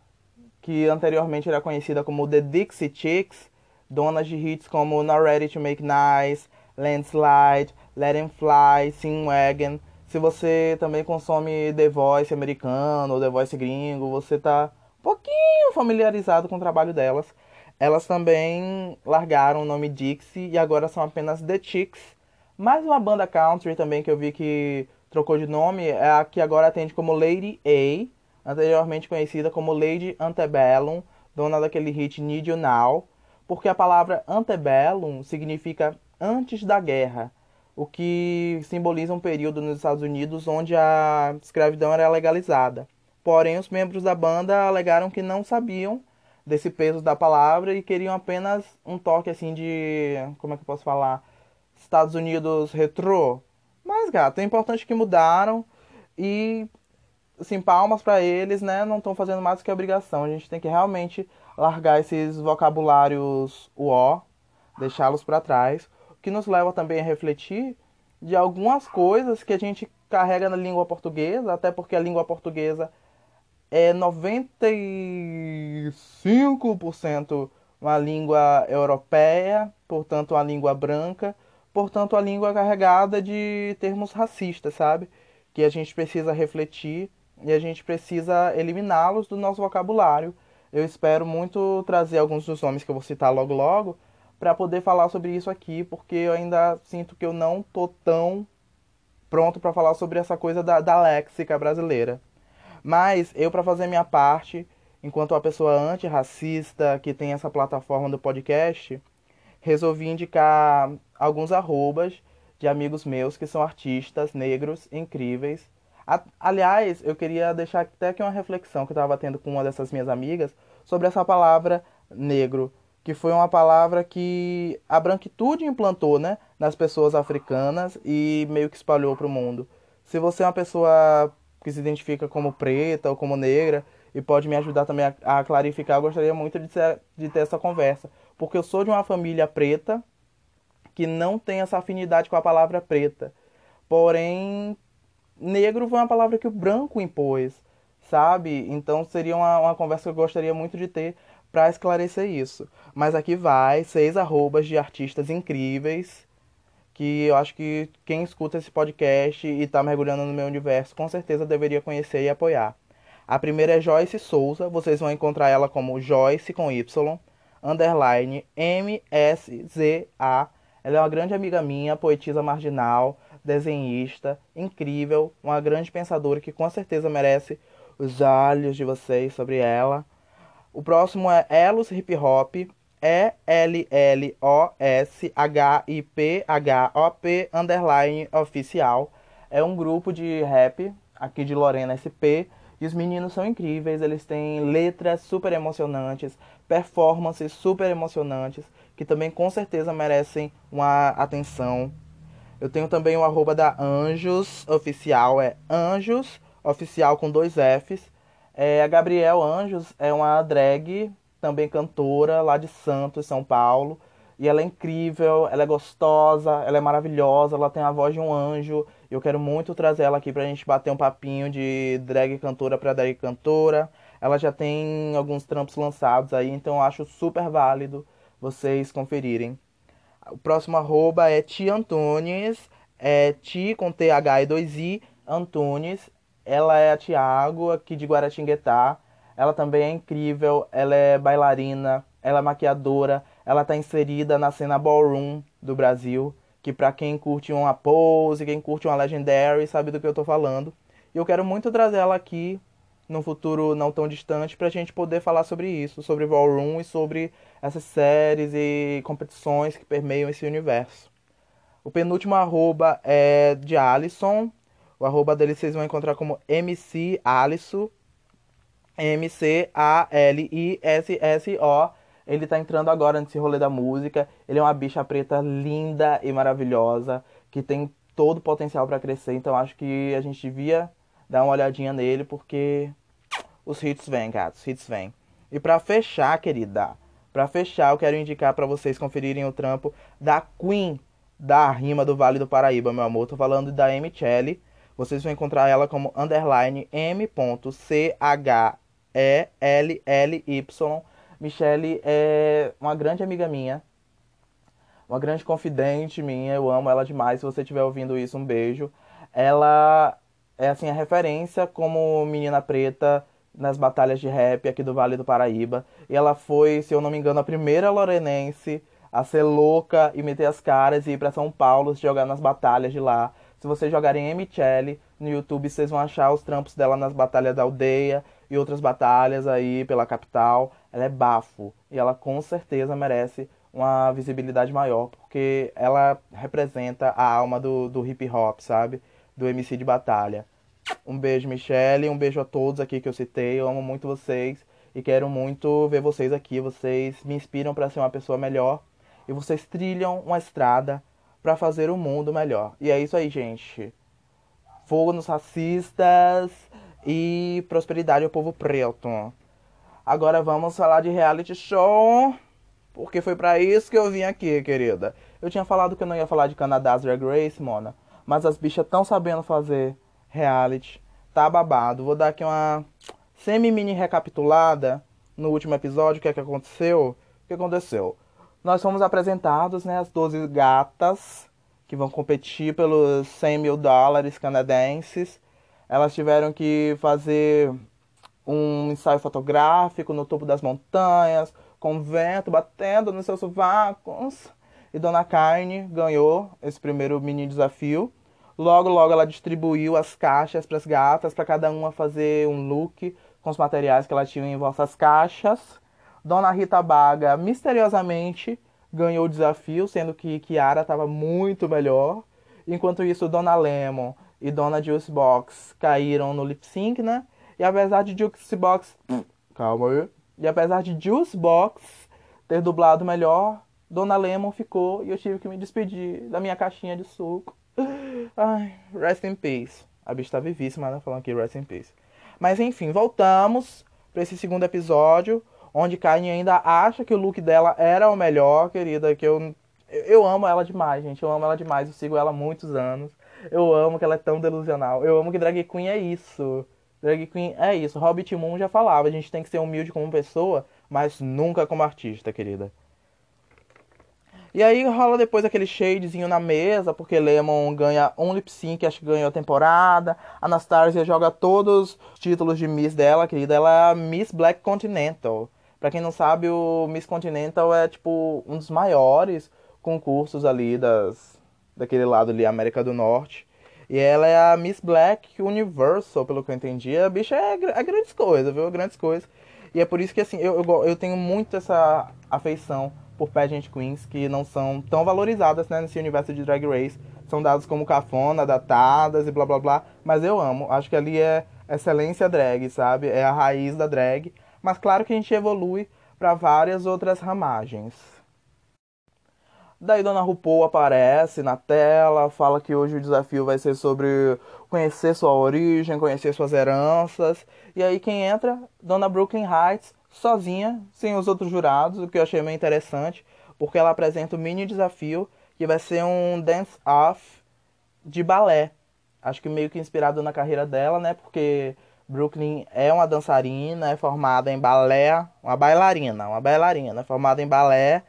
que anteriormente era conhecida como The Dixie Chicks, donas de hits como Not Ready to Make Nice, Landslide, Let Him Fly, Sing Wagon, se você também consome The Voice americano ou The Voice gringo, você tá um pouquinho familiarizado com o trabalho delas. Elas também largaram o nome Dixie e agora são apenas The Chicks. Mais uma banda country também que eu vi que trocou de nome é a que agora atende como Lady A, anteriormente conhecida como Lady Antebellum, dona daquele hit Need You Now, porque a palavra antebellum significa antes da guerra o que simboliza um período nos Estados Unidos onde a escravidão era legalizada. Porém, os membros da banda alegaram que não sabiam desse peso da palavra e queriam apenas um toque assim de, como é que eu posso falar, Estados Unidos retrô. Mas, gato, é importante que mudaram e assim, palmas para eles, né? Não estão fazendo mais do que obrigação. A gente tem que realmente largar esses vocabulários ó, deixá-los para trás que nos leva também a refletir de algumas coisas que a gente carrega na língua portuguesa, até porque a língua portuguesa é 95% uma língua europeia, portanto uma língua branca, portanto a língua carregada de termos racistas, sabe? Que a gente precisa refletir e a gente precisa eliminá-los do nosso vocabulário. Eu espero muito trazer alguns dos nomes que eu vou citar logo logo, para poder falar sobre isso aqui, porque eu ainda sinto que eu não tô tão pronto para falar sobre essa coisa da, da léxica brasileira. Mas eu, para fazer minha parte, enquanto uma pessoa antirracista que tem essa plataforma do podcast, resolvi indicar alguns arrobas de amigos meus que são artistas negros incríveis. Aliás, eu queria deixar até aqui uma reflexão que eu estava tendo com uma dessas minhas amigas sobre essa palavra negro que foi uma palavra que a branquitude implantou né, nas pessoas africanas e meio que espalhou para o mundo. Se você é uma pessoa que se identifica como preta ou como negra e pode me ajudar também a, a clarificar, eu gostaria muito de, ser, de ter essa conversa. Porque eu sou de uma família preta que não tem essa afinidade com a palavra preta. Porém, negro foi uma palavra que o branco impôs, sabe? Então seria uma, uma conversa que eu gostaria muito de ter para esclarecer isso. Mas aqui vai seis arrobas de artistas incríveis que eu acho que quem escuta esse podcast e está mergulhando no meu universo com certeza deveria conhecer e apoiar. A primeira é Joyce Souza, vocês vão encontrar ela como Joyce com Y, underline M-S-Z-A Ela é uma grande amiga minha, poetisa marginal, desenhista, incrível, uma grande pensadora que com certeza merece os olhos de vocês sobre ela. O próximo é Elos Hip Hop, E-L-L-O-S-H-I-P-H-O-P underline oficial. É um grupo de rap aqui de Lorena SP. E os meninos são incríveis, eles têm letras super emocionantes, performances super emocionantes, que também com certeza merecem uma atenção. Eu tenho também o arroba da Anjos Oficial, é Anjos Oficial com dois Fs. É, a Gabriel Anjos é uma drag, também cantora, lá de Santos, São Paulo. E ela é incrível, ela é gostosa, ela é maravilhosa, ela tem a voz de um anjo. Eu quero muito trazer ela aqui pra gente bater um papinho de drag cantora pra drag cantora. Ela já tem alguns trampos lançados aí, então eu acho super válido vocês conferirem. O próximo arroba é Ti Antunes, é Ti com TH e 2I Antunes. Ela é a Tiago, aqui de Guaratinguetá. Ela também é incrível, ela é bailarina, ela é maquiadora, ela está inserida na cena ballroom do Brasil que para quem curte uma Pose, quem curte uma Legendary, sabe do que eu tô falando. E eu quero muito trazer ela aqui num futuro não tão distante para a gente poder falar sobre isso, sobre Ballroom e sobre essas séries e competições que permeiam esse universo. O penúltimo arroba é de Alisson. O arroba dele vocês vão encontrar como MC Alisson. M-C-A-L-I-S-S-O. Ele tá entrando agora nesse rolê da música. Ele é uma bicha preta linda e maravilhosa, que tem todo o potencial para crescer. Então acho que a gente devia dar uma olhadinha nele, porque os hits vêm, gatos, os hits vêm. E para fechar, querida, para fechar, eu quero indicar para vocês conferirem o trampo da Queen da rima do Vale do Paraíba, meu amor. Tô falando da M. Chelle. Vocês vão encontrar ela como underline M.C-H-E-L-L-Y Michelle é uma grande amiga minha, uma grande confidente minha, eu amo ela demais. Se você estiver ouvindo isso, um beijo. Ela é assim a referência como menina preta nas batalhas de rap aqui do Vale do Paraíba. E ela foi, se eu não me engano, a primeira lorenense a ser louca e meter as caras e ir para São Paulo se jogar nas batalhas de lá. Se vocês jogarem Michelle no YouTube, vocês vão achar os trampos dela nas batalhas da aldeia e outras batalhas aí pela capital. Ela é bafo e ela com certeza merece uma visibilidade maior, porque ela representa a alma do, do hip hop, sabe? Do MC de batalha. Um beijo, Michelle, um beijo a todos aqui que eu citei. Eu amo muito vocês e quero muito ver vocês aqui. Vocês me inspiram para ser uma pessoa melhor e vocês trilham uma estrada para fazer o mundo melhor. E é isso aí, gente. Fogo nos racistas e prosperidade ao povo preto. Agora vamos falar de reality show, porque foi para isso que eu vim aqui, querida. Eu tinha falado que eu não ia falar de Canadá Drag Race, Mona, mas as bichas estão sabendo fazer reality. Tá babado. Vou dar aqui uma semi-mini recapitulada no último episódio, o que é que aconteceu? O que aconteceu? Nós fomos apresentados, né, as 12 gatas que vão competir pelos 100 mil dólares canadenses elas tiveram que fazer um ensaio fotográfico no topo das montanhas, com vento batendo nos seus sovacos. E Dona Carne ganhou esse primeiro mini desafio. Logo, logo ela distribuiu as caixas para as gatas, para cada uma fazer um look com os materiais que ela tinha em vossas caixas. Dona Rita Baga misteriosamente ganhou o desafio, sendo que Kiara estava muito melhor. Enquanto isso, Dona Lemon e Dona Juicebox caíram no lip sync, né? E apesar de Juicebox. Calma aí. E apesar de Juicebox ter dublado melhor, Dona Lemon ficou e eu tive que me despedir da minha caixinha de suco. Ai, rest in peace. A bicha tá vivíssima, né? Falando aqui, rest in peace. Mas enfim, voltamos para esse segundo episódio, onde Kanye ainda acha que o look dela era o melhor, querida, que eu eu amo ela demais, gente. Eu amo ela demais. Eu sigo ela há muitos anos. Eu amo que ela é tão delusional. Eu amo que drag queen é isso. Drag queen é isso. Hobbit Moon já falava, a gente tem que ser humilde como pessoa, mas nunca como artista, querida. E aí rola depois aquele shadezinho na mesa, porque Lemon ganha um lip sync, acho que ganhou a temporada. Anastasia joga todos os títulos de Miss dela, querida. Ela é Miss Black Continental. Pra quem não sabe, o Miss Continental é tipo um dos maiores concursos ali das daquele lado ali, América do Norte. E ela é a Miss Black Universal, pelo que eu entendi. A bicha é, é grandes coisas, viu? Grandes coisas. E é por isso que, assim, eu, eu, eu tenho muito essa afeição por pageant queens que não são tão valorizadas, né, nesse universo de Drag Race. São dados como cafona, datadas e blá blá blá. Mas eu amo. Acho que ali é excelência drag, sabe? É a raiz da drag. Mas claro que a gente evolui para várias outras ramagens. Daí Dona RuPaul aparece na tela, fala que hoje o desafio vai ser sobre conhecer sua origem, conhecer suas heranças. E aí quem entra? Dona Brooklyn Heights, sozinha, sem os outros jurados, o que eu achei meio interessante, porque ela apresenta o mini desafio, que vai ser um dance-off de balé. Acho que meio que inspirado na carreira dela, né? Porque Brooklyn é uma dançarina, é formada em balé, uma bailarina, uma bailarina, formada em balé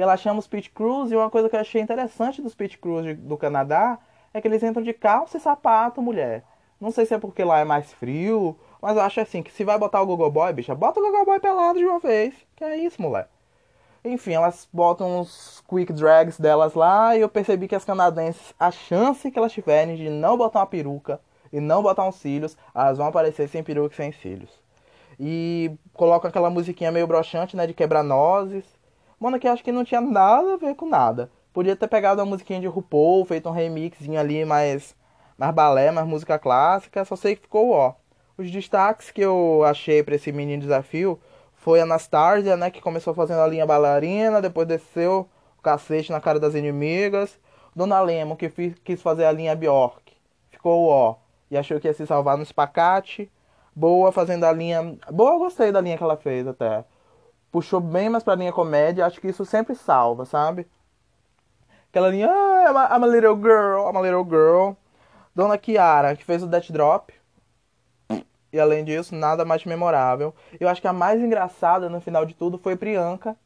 e ela chama os pit crews, e uma coisa que eu achei interessante dos pit crews do Canadá é que eles entram de calça e sapato, mulher. Não sei se é porque lá é mais frio, mas eu acho assim, que se vai botar o Google Boy, bicha, bota o Google Boy pelado de uma vez. Que é isso, mulher. Enfim, elas botam uns quick drags delas lá e eu percebi que as canadenses, a chance que elas tiverem de não botar uma peruca e não botar uns cílios, elas vão aparecer sem peruca e sem cílios. E colocam aquela musiquinha meio broxante, né, de quebra-nozes. Mano, que acho que não tinha nada a ver com nada. Podia ter pegado uma musiquinha de RuPaul, feito um remixinho ali, mais, mais balé, mais música clássica. Só sei que ficou ó. Os destaques que eu achei para esse mini desafio foi a Anastasia, né, que começou fazendo a linha bailarina, depois desceu o cacete na cara das inimigas. Dona Lemo, que quis fazer a linha Bjork, ficou ó, e achou que ia se salvar no espacate. Boa fazendo a linha. Boa, eu gostei da linha que ela fez até puxou bem mais pra linha comédia, acho que isso sempre salva, sabe? Aquela linha, ah, I'm a little girl, I'm a little girl. Dona Kiara, que fez o Death Drop. E além disso, nada mais memorável. Eu acho que a mais engraçada no final de tudo foi Priyanka,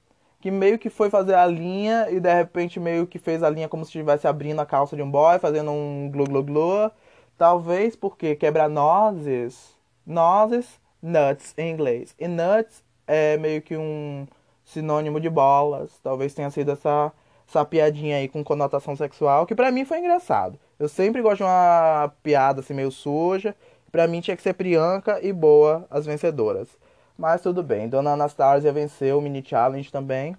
que meio que foi fazer a linha e de repente meio que fez a linha como se estivesse abrindo a calça de um boy, fazendo um glu glu glu. Talvez porque quebra nozes, nozes, nuts em inglês. E nuts é meio que um sinônimo de bolas. Talvez tenha sido essa, essa piadinha aí com conotação sexual, que pra mim foi engraçado. Eu sempre gosto de uma piada assim meio suja. Pra mim tinha que ser Priyanka e Boa as vencedoras. Mas tudo bem, Dona Anastasia venceu o mini challenge também.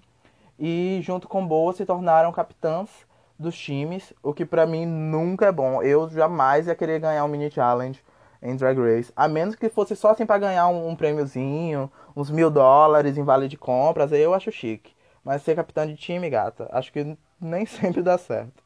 E junto com Boa se tornaram capitãs dos times, o que pra mim nunca é bom. Eu jamais ia querer ganhar um mini challenge em Drag Race. A menos que fosse só assim para ganhar um, um prêmiozinho, uns mil dólares em vale de compras, aí eu acho chique. Mas ser capitã de time, gata, acho que nem sempre dá certo.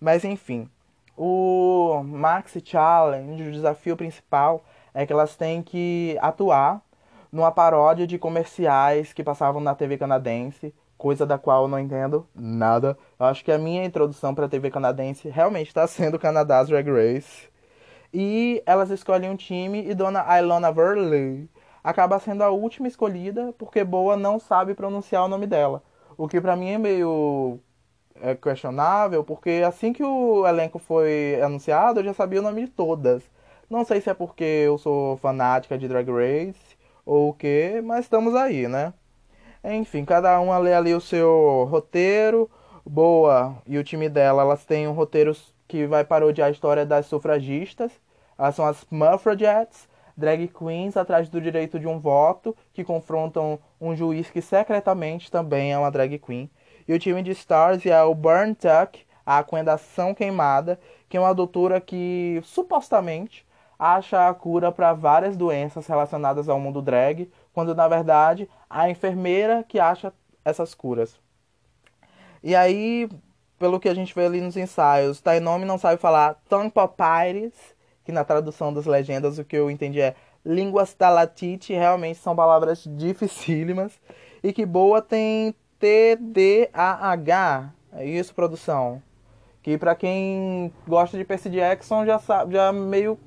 Mas enfim, o Maxi Challenge, o desafio principal é que elas têm que atuar numa paródia de comerciais que passavam na TV canadense, coisa da qual eu não entendo nada. Eu acho que a minha introdução para a TV canadense realmente está sendo Canadás Drag Race. E elas escolhem um time e Dona Ilona Verley acaba sendo a última escolhida porque Boa não sabe pronunciar o nome dela. O que para mim é meio é, questionável, porque assim que o elenco foi anunciado, eu já sabia o nome de todas. Não sei se é porque eu sou fanática de Drag Race ou o que, mas estamos aí, né? Enfim, cada uma lê ali o seu roteiro. Boa e o time dela, elas têm um roteiro que vai parodiar a história das sufragistas elas são as Muffragettes, drag queens atrás do direito de um voto, que confrontam um juiz que secretamente também é uma drag queen. E o time de Stars é o Burn Tuck, a Aquendação Queimada, que é uma doutora que supostamente acha a cura para várias doenças relacionadas ao mundo drag, quando na verdade a enfermeira que acha essas curas. E aí, pelo que a gente vê ali nos ensaios, Tainomi não sabe falar Papyrus que na tradução das legendas o que eu entendi é línguas talatite, realmente são palavras dificílimas. E que boa tem TDAH. É isso, produção. Que para quem gosta de Percy Jackson já sabe, já meio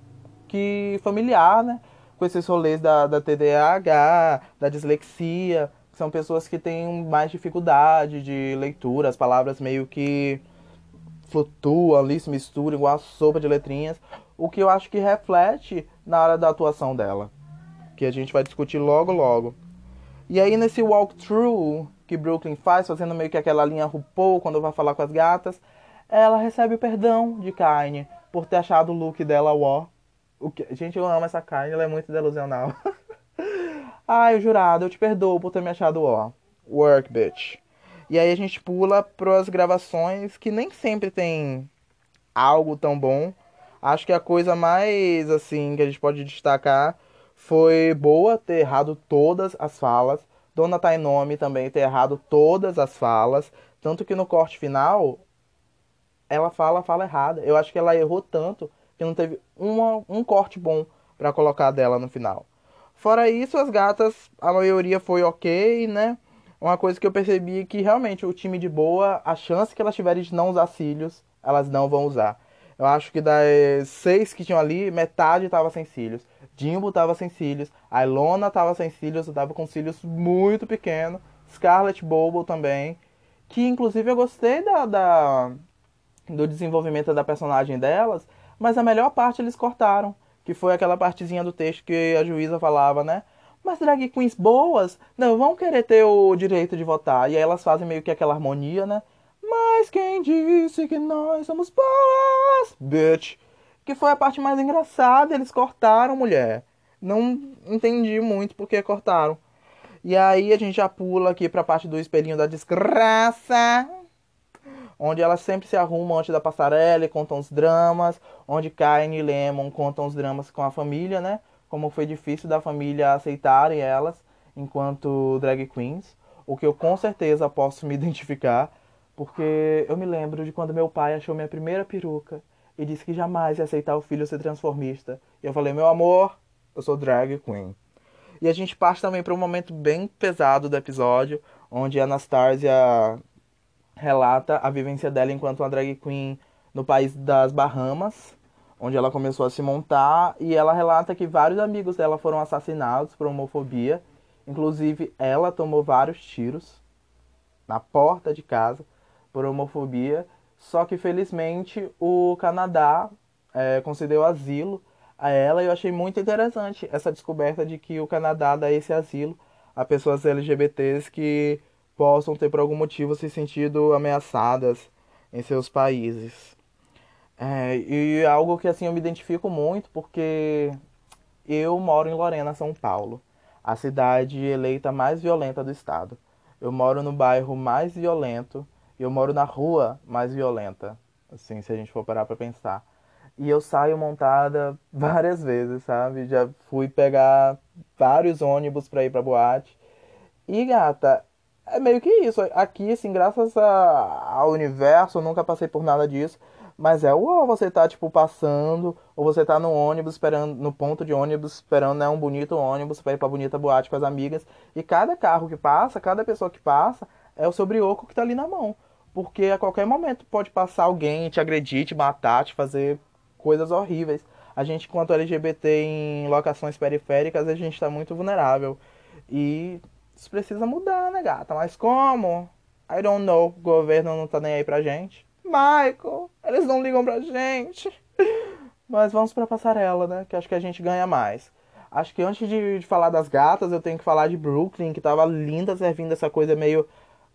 que familiar, né? Com esses rolês da, da TDAH, da dislexia. São pessoas que têm mais dificuldade de leitura, as palavras meio que flutuam ali, se misturam igual a sopa de letrinhas o que eu acho que reflete na hora da atuação dela, que a gente vai discutir logo logo. E aí nesse walkthrough que Brooklyn faz, fazendo meio que aquela linha RuPaul quando vai falar com as gatas. Ela recebe o perdão de Kaine por ter achado o look dela ó. O que... Gente, eu amo essa Kaine, ela é muito delusional. Ai, o jurado, eu te perdoo por ter me achado ó. Work, bitch. E aí a gente pula para as gravações que nem sempre tem algo tão bom. Acho que a coisa mais assim que a gente pode destacar foi boa ter errado todas as falas. Dona Tainome também ter errado todas as falas. Tanto que no corte final, ela fala fala errada. Eu acho que ela errou tanto que não teve uma, um corte bom para colocar dela no final. Fora isso, as gatas, a maioria foi ok, né? Uma coisa que eu percebi é que realmente o time de boa, a chance que elas tiverem de não usar cílios, elas não vão usar. Eu acho que das seis que tinham ali, metade tava sem cílios. Jimbo tava sem cílios. A Ilona tava sem cílios, eu tava com cílios muito pequeno. Scarlett Bobo também. Que inclusive eu gostei da, da, do desenvolvimento da personagem delas, mas a melhor parte eles cortaram. Que foi aquela partezinha do texto que a juíza falava, né? Mas drag queens boas não vão querer ter o direito de votar. E aí elas fazem meio que aquela harmonia, né? Mas quem disse que nós somos boas? Bitch. Que foi a parte mais engraçada. Eles cortaram, mulher. Não entendi muito porque cortaram. E aí a gente já pula aqui pra parte do espelhinho da desgraça. Onde elas sempre se arrumam antes da passarela e contam os dramas. Onde Kaine e Lemon contam os dramas com a família, né? Como foi difícil da família aceitarem elas enquanto drag queens. O que eu com certeza posso me identificar porque eu me lembro de quando meu pai achou minha primeira peruca e disse que jamais ia aceitar o filho ser transformista. E eu falei, meu amor, eu sou drag queen. E a gente parte também para um momento bem pesado do episódio, onde a Anastasia relata a vivência dela enquanto uma drag queen no país das Bahamas, onde ela começou a se montar, e ela relata que vários amigos dela foram assassinados por homofobia, inclusive ela tomou vários tiros na porta de casa por homofobia. Só que felizmente o Canadá é, concedeu asilo a ela e eu achei muito interessante essa descoberta de que o Canadá dá esse asilo a pessoas LGBTs que possam ter por algum motivo se sentido ameaçadas em seus países. É, e algo que assim eu me identifico muito porque eu moro em Lorena, São Paulo, a cidade eleita mais violenta do estado. Eu moro no bairro mais violento eu moro na rua mais violenta, assim, se a gente for parar pra pensar. E eu saio montada várias vezes, sabe? Já fui pegar vários ônibus pra ir pra boate. E, gata, é meio que isso. Aqui, assim, graças a, ao universo, eu nunca passei por nada disso. Mas é uau, você tá, tipo, passando, ou você tá no ônibus, esperando, no ponto de ônibus, esperando, né, um bonito ônibus pra ir pra bonita boate com as amigas. E cada carro que passa, cada pessoa que passa, é o seu brioco que tá ali na mão. Porque a qualquer momento pode passar alguém, te agredir, te matar, te fazer coisas horríveis. A gente, quanto LGBT em locações periféricas, a gente está muito vulnerável. E isso precisa mudar, né, gata? Mas como? I don't know. O governo não tá nem aí pra gente. Michael, eles não ligam pra gente. Mas vamos pra passarela, né? Que acho que a gente ganha mais. Acho que antes de, de falar das gatas, eu tenho que falar de Brooklyn, que tava linda servindo essa coisa meio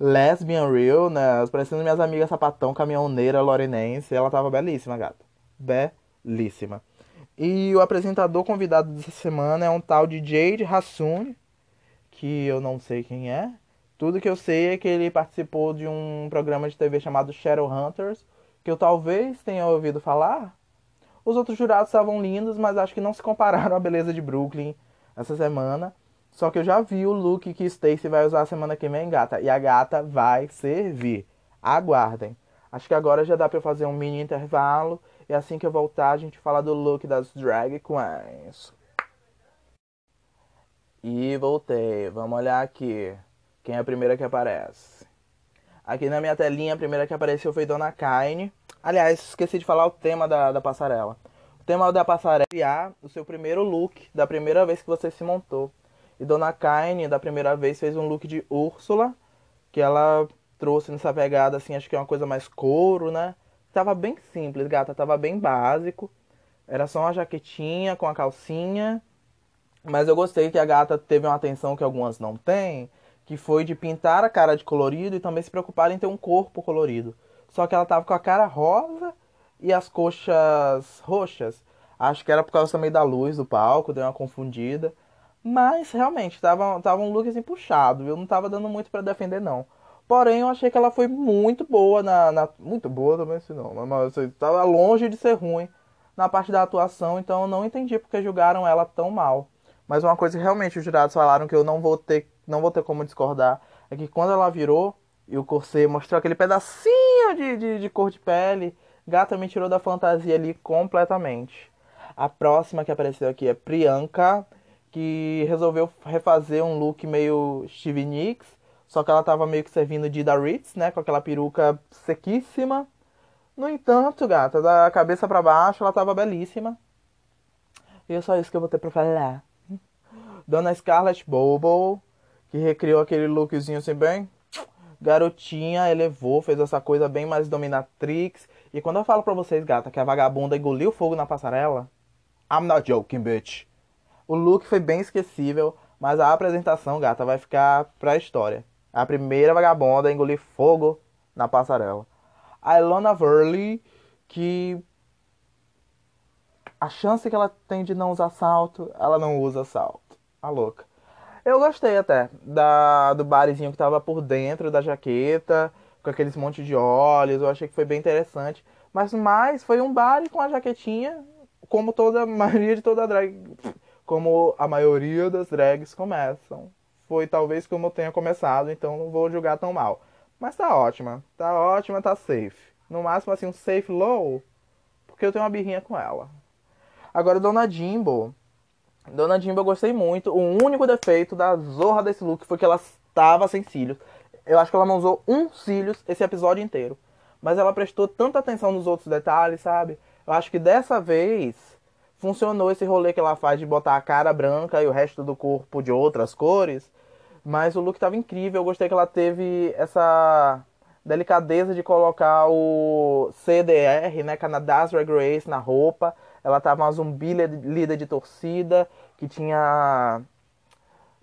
lesbian real, né? Parecendo minhas amigas sapatão, caminhoneira, lorenense. Ela tava belíssima, gata. Belíssima. E o apresentador convidado dessa semana é um tal de Jade Hassoun, que eu não sei quem é. Tudo que eu sei é que ele participou de um programa de TV chamado Shadowhunters, que eu talvez tenha ouvido falar. Os outros jurados estavam lindos, mas acho que não se compararam à beleza de Brooklyn essa semana. Só que eu já vi o look que Stacy vai usar semana que vem, gata. E a gata vai servir. Aguardem. Acho que agora já dá pra eu fazer um mini intervalo. E assim que eu voltar, a gente fala do look das drag queens. E voltei. Vamos olhar aqui. Quem é a primeira que aparece? Aqui na minha telinha, a primeira que apareceu foi Dona Kaine. Aliás, esqueci de falar o tema da, da passarela. O tema da passarela é o seu primeiro look da primeira vez que você se montou. E Dona Kaine, da primeira vez, fez um look de Úrsula, que ela trouxe nessa pegada, assim, acho que é uma coisa mais couro, né? Tava bem simples, gata, tava bem básico. Era só uma jaquetinha com a calcinha. Mas eu gostei que a gata teve uma atenção que algumas não têm, que foi de pintar a cara de colorido e também se preocupar em ter um corpo colorido. Só que ela tava com a cara rosa e as coxas roxas. Acho que era por causa também da luz do palco, deu uma confundida. Mas realmente, tava, tava um look assim puxado. Eu não tava dando muito para defender, não. Porém, eu achei que ela foi muito boa na. na muito boa também, se não. Mas assim, tava longe de ser ruim na parte da atuação, então eu não entendi porque julgaram ela tão mal. Mas uma coisa que realmente os jurados falaram que eu não vou ter, não vou ter como discordar é que quando ela virou e o corset mostrou aquele pedacinho de, de, de cor de pele, gata me tirou da fantasia ali completamente. A próxima que apareceu aqui é Priyanka, que resolveu refazer um look meio Stevie Nicks, só que ela tava meio que servindo de da Ritz, né, com aquela peruca sequíssima. No entanto, gata, da cabeça para baixo ela tava belíssima. E é só isso que eu vou ter pra falar. Dona Scarlett Bobo, que recriou aquele lookzinho assim bem garotinha, elevou, fez essa coisa bem mais dominatrix. E quando eu falo pra vocês, gata, que a vagabunda engoliu fogo na passarela, I'm not joking, bitch. O look foi bem esquecível, mas a apresentação, gata, vai ficar pra história. A primeira vagabunda a engolir fogo na passarela. A Ilona Verley, que a chance que ela tem de não usar salto, ela não usa salto. A louca. Eu gostei até da, do barezinho que tava por dentro da jaqueta, com aqueles monte de olhos. Eu achei que foi bem interessante. Mas mais foi um bar com a jaquetinha, como toda a maioria de toda a drag. Como a maioria das drags começam. Foi talvez como eu tenha começado, então não vou julgar tão mal. Mas tá ótima. Tá ótima, tá safe. No máximo assim, um safe low. Porque eu tenho uma birrinha com ela. Agora, Dona Jimbo. Dona Jimbo eu gostei muito. O único defeito da zorra desse look foi que ela estava sem cílios. Eu acho que ela não usou um cílios esse episódio inteiro. Mas ela prestou tanta atenção nos outros detalhes, sabe? Eu acho que dessa vez funcionou esse rolê que ela faz de botar a cara branca e o resto do corpo de outras cores. Mas o look estava incrível. Eu gostei que ela teve essa delicadeza de colocar o CDR, né, Canada's Drag Race, na roupa. Ela tava uma zumbi líder de torcida, que tinha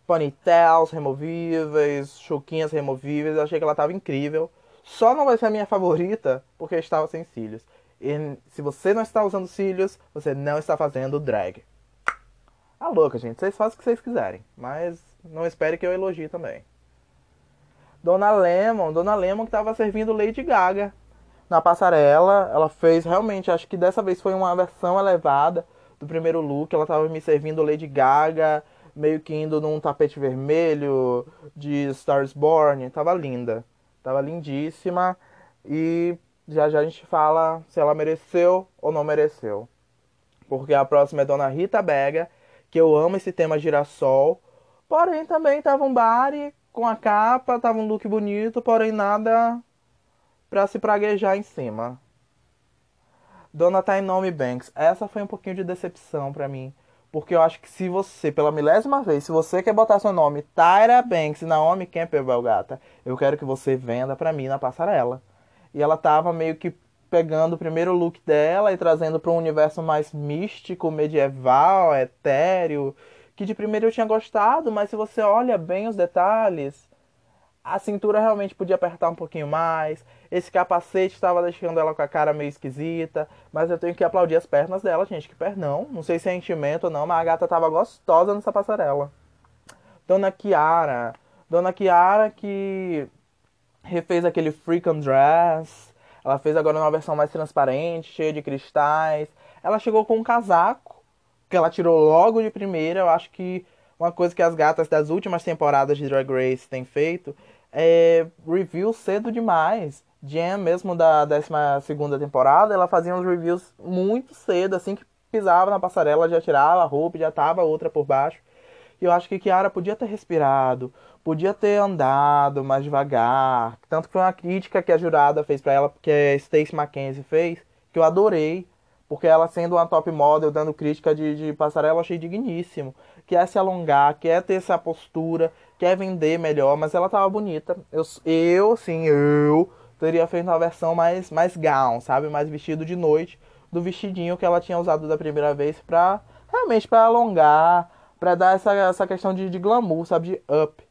ponytails removíveis, choquinhas removíveis. Eu achei que ela tava incrível. Só não vai ser a minha favorita porque estava sem cílios. E se você não está usando cílios, você não está fazendo drag. Ah, louca, gente. Vocês fazem o que vocês quiserem. Mas não espere que eu elogie também. Dona Lemon. Dona Lemon que estava servindo Lady Gaga na passarela. Ela fez realmente, acho que dessa vez foi uma versão elevada do primeiro look. Ela estava me servindo Lady Gaga, meio que indo num tapete vermelho de Stars Born. Tava linda. Tava lindíssima. E já já a gente fala se ela mereceu ou não mereceu. Porque a próxima é Dona Rita Bega, que eu amo esse tema girassol. Porém, também tava um bari com a capa, tava um look bonito, porém nada para se praguejar em cima. Dona Tainomi Banks, essa foi um pouquinho de decepção para mim. Porque eu acho que se você, pela milésima vez, se você quer botar seu nome Tyra Banks e Naomi Campbell, gata, eu quero que você venda pra mim na passarela. E ela tava meio que pegando o primeiro look dela e trazendo para um universo mais místico, medieval, etéreo, que de primeiro eu tinha gostado, mas se você olha bem os detalhes, a cintura realmente podia apertar um pouquinho mais. Esse capacete estava deixando ela com a cara meio esquisita. Mas eu tenho que aplaudir as pernas dela, gente. Que pernão. Não sei se é enchimento ou não, mas a gata tava gostosa nessa passarela. Dona Kiara. Dona Kiara que refez aquele Freakum Dress. Ela fez agora uma versão mais transparente, cheia de cristais. Ela chegou com um casaco que ela tirou logo de primeira. Eu acho que uma coisa que as gatas das últimas temporadas de Drag Race têm feito é review cedo demais. Jam, mesmo da 12 temporada, ela fazia uns reviews muito cedo, assim que pisava na passarela, já tirava a roupa, já tava outra por baixo. E eu acho que Kiara podia ter respirado, podia ter andado mais devagar. Tanto que foi uma crítica que a jurada fez para ela, que a Stacey Mackenzie fez, que eu adorei. Porque ela sendo uma top model, dando crítica de, de passarela, eu achei digníssimo. Quer se alongar, quer ter essa postura, quer vender melhor, mas ela tava bonita. Eu, eu sim, eu teria feito uma versão mais, mais gown, sabe? Mais vestido de noite do vestidinho que ela tinha usado da primeira vez pra realmente para alongar, para dar essa, essa questão de, de glamour, sabe? De up.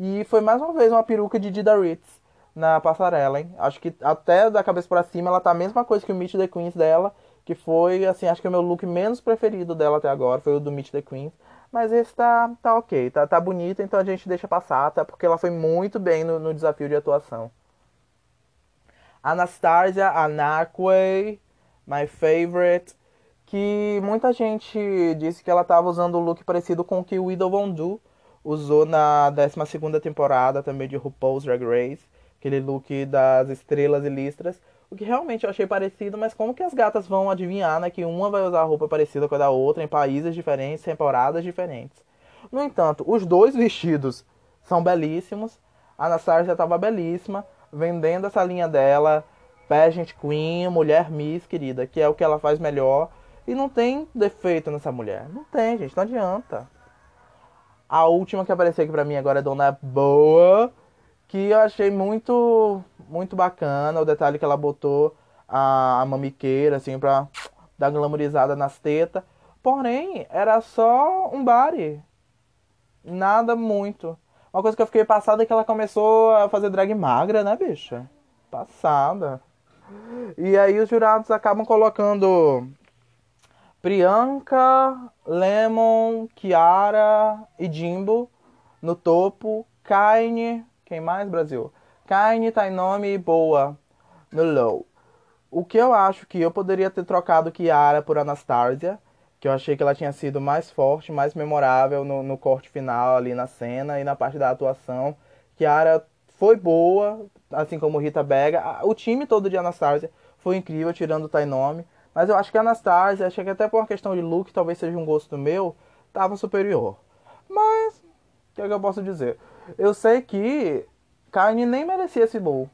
E foi mais uma vez uma peruca de Dida Ritz na passarela, hein? Acho que até da cabeça para cima ela tá a mesma coisa que o Meet the Queens dela, que foi, assim, acho que é o meu look menos preferido dela até agora, foi o do Meet the Queens. Mas esse tá, tá ok, tá, tá bonito, então a gente deixa passar, até porque ela foi muito bem no, no desafio de atuação. Anastasia Anakwe, my favorite, que muita gente disse que ela estava usando o look parecido com o que o Widow Von Du usou na 12 temporada também de RuPaul's Drag Race, aquele look das estrelas e listras, o que realmente eu achei parecido, mas como que as gatas vão adivinhar, né, que uma vai usar roupa parecida com a da outra em países diferentes, temporadas diferentes. No entanto, os dois vestidos são belíssimos, a Anastasia estava belíssima, vendendo essa linha dela, Pageant Queen, Mulher Miss, querida, que é o que ela faz melhor. E não tem defeito nessa mulher. Não tem, gente, não adianta. A última que apareceu aqui pra mim agora é Dona Boa, que eu achei muito, muito bacana. O detalhe que ela botou a, a mamiqueira, assim, pra dar glamorizada nas tetas. Porém, era só um body. Nada muito. Uma coisa que eu fiquei passada é que ela começou a fazer drag magra, né, bicha? Passada. E aí os jurados acabam colocando Priyanka, Lemon, Kiara e Jimbo no topo. Kaine, quem mais, Brasil? Kaine, Tainome e Boa no low. O que eu acho que eu poderia ter trocado Kiara por Anastasia que eu achei que ela tinha sido mais forte, mais memorável no, no corte final ali na cena e na parte da atuação. Kiara foi boa, assim como Rita Bega. O time todo de Anastasia foi incrível, tirando o Tainome. Mas eu acho que a Anastasia, acho que até por uma questão de look, talvez seja um gosto meu, tava superior. Mas, o que, é que eu posso dizer? Eu sei que Kaine nem merecia esse look.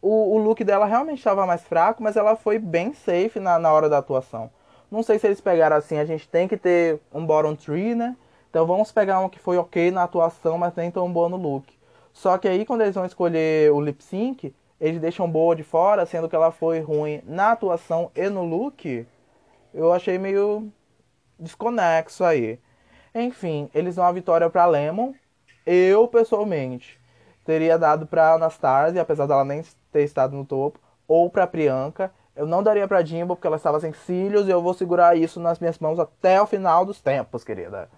O, o look dela realmente estava mais fraco, mas ela foi bem safe na, na hora da atuação. Não sei se eles pegaram assim, a gente tem que ter um bottom tree, né? Então vamos pegar um que foi ok na atuação, mas nem tão boa no look. Só que aí quando eles vão escolher o lip sync, eles deixam boa de fora, sendo que ela foi ruim na atuação e no look. Eu achei meio desconexo aí. Enfim, eles dão a vitória para Lemon. Eu, pessoalmente, teria dado para Anastasia, apesar dela nem ter estado no topo, ou para Priyanka. Eu não daria pra Jimbo porque ela estava sem cílios e eu vou segurar isso nas minhas mãos até o final dos tempos, querida.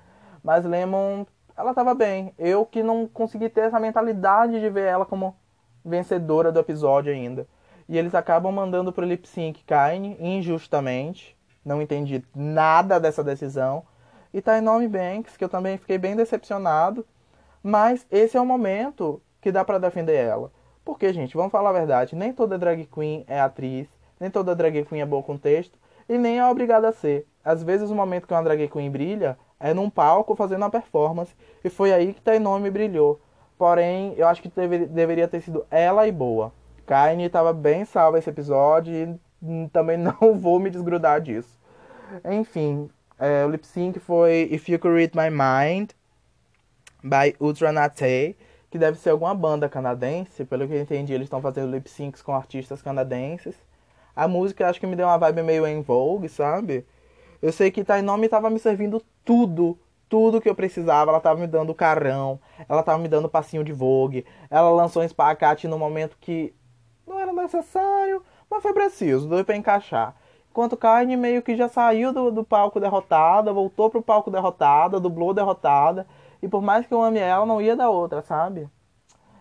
Mas Lemon, ela estava bem. Eu que não consegui ter essa mentalidade de ver ela como vencedora do episódio ainda. E eles acabam mandando pro lip sync Kaine injustamente. Não entendi nada dessa decisão. E Tainomi Banks, que eu também fiquei bem decepcionado. Mas esse é o momento que dá para defender ela. Porque, gente, vamos falar a verdade, nem toda drag queen é atriz nem toda drag queen é boa com texto e nem é obrigada a ser. Às vezes o momento que uma drag queen brilha é num palco fazendo uma performance e foi aí que Tainomi brilhou. Porém, eu acho que deve, deveria ter sido ela e boa. Kaine estava bem salva esse episódio e também não vou me desgrudar disso. Enfim, é, o lip sync foi If You Could Read My Mind by Ultra Nate, que deve ser alguma banda canadense. Pelo que eu entendi, eles estão fazendo lip syncs com artistas canadenses. A música acho que me deu uma vibe meio em vogue, sabe? Eu sei que Tainomi tava me servindo tudo, tudo que eu precisava. Ela tava me dando carrão, ela tava me dando passinho de vogue. Ela lançou um espacate no momento que não era necessário, mas foi preciso, deu pra encaixar. Enquanto Carne meio que já saiu do, do palco derrotada, voltou pro palco derrotada, dublou derrotada. E por mais que eu ame ela, não ia dar outra, sabe?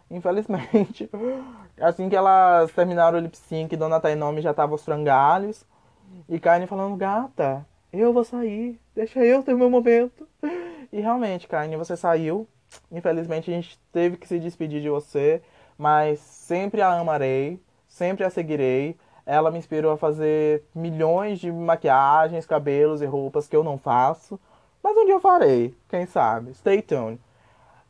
Infelizmente. Assim que elas terminaram o lip sync, Dona Tainomi já tava aos frangalhos. E Kaine falando, gata, eu vou sair, deixa eu ter meu momento. E realmente, Kaine, você saiu. Infelizmente a gente teve que se despedir de você, mas sempre a amarei, sempre a seguirei. Ela me inspirou a fazer milhões de maquiagens, cabelos e roupas que eu não faço. Mas um dia eu farei, quem sabe? Stay tuned.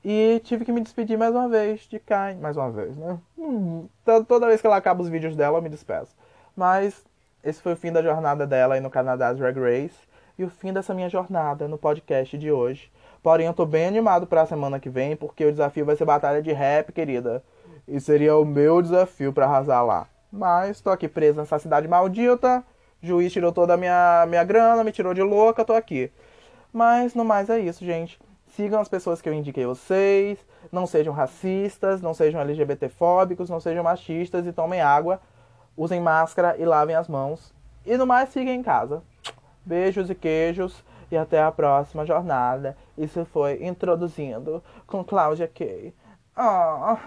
E tive que me despedir mais uma vez de Kai. Mais uma vez, né? Hum, toda vez que ela acaba os vídeos dela, eu me despeço. Mas esse foi o fim da jornada dela aí no Canadá Drag Race. E o fim dessa minha jornada no podcast de hoje. Porém, eu tô bem animado pra semana que vem, porque o desafio vai ser batalha de rap, querida. E seria o meu desafio para arrasar lá. Mas tô aqui presa nessa cidade maldita. Juiz tirou toda a minha, minha grana, me tirou de louca, tô aqui. Mas no mais é isso, gente. Sigam as pessoas que eu indiquei vocês. Não sejam racistas, não sejam LGBTfóbicos, não sejam machistas e tomem água. Usem máscara e lavem as mãos. E no mais, fiquem em casa. Beijos e queijos. E até a próxima jornada. Isso foi Introduzindo com Cláudia Kay. Oh.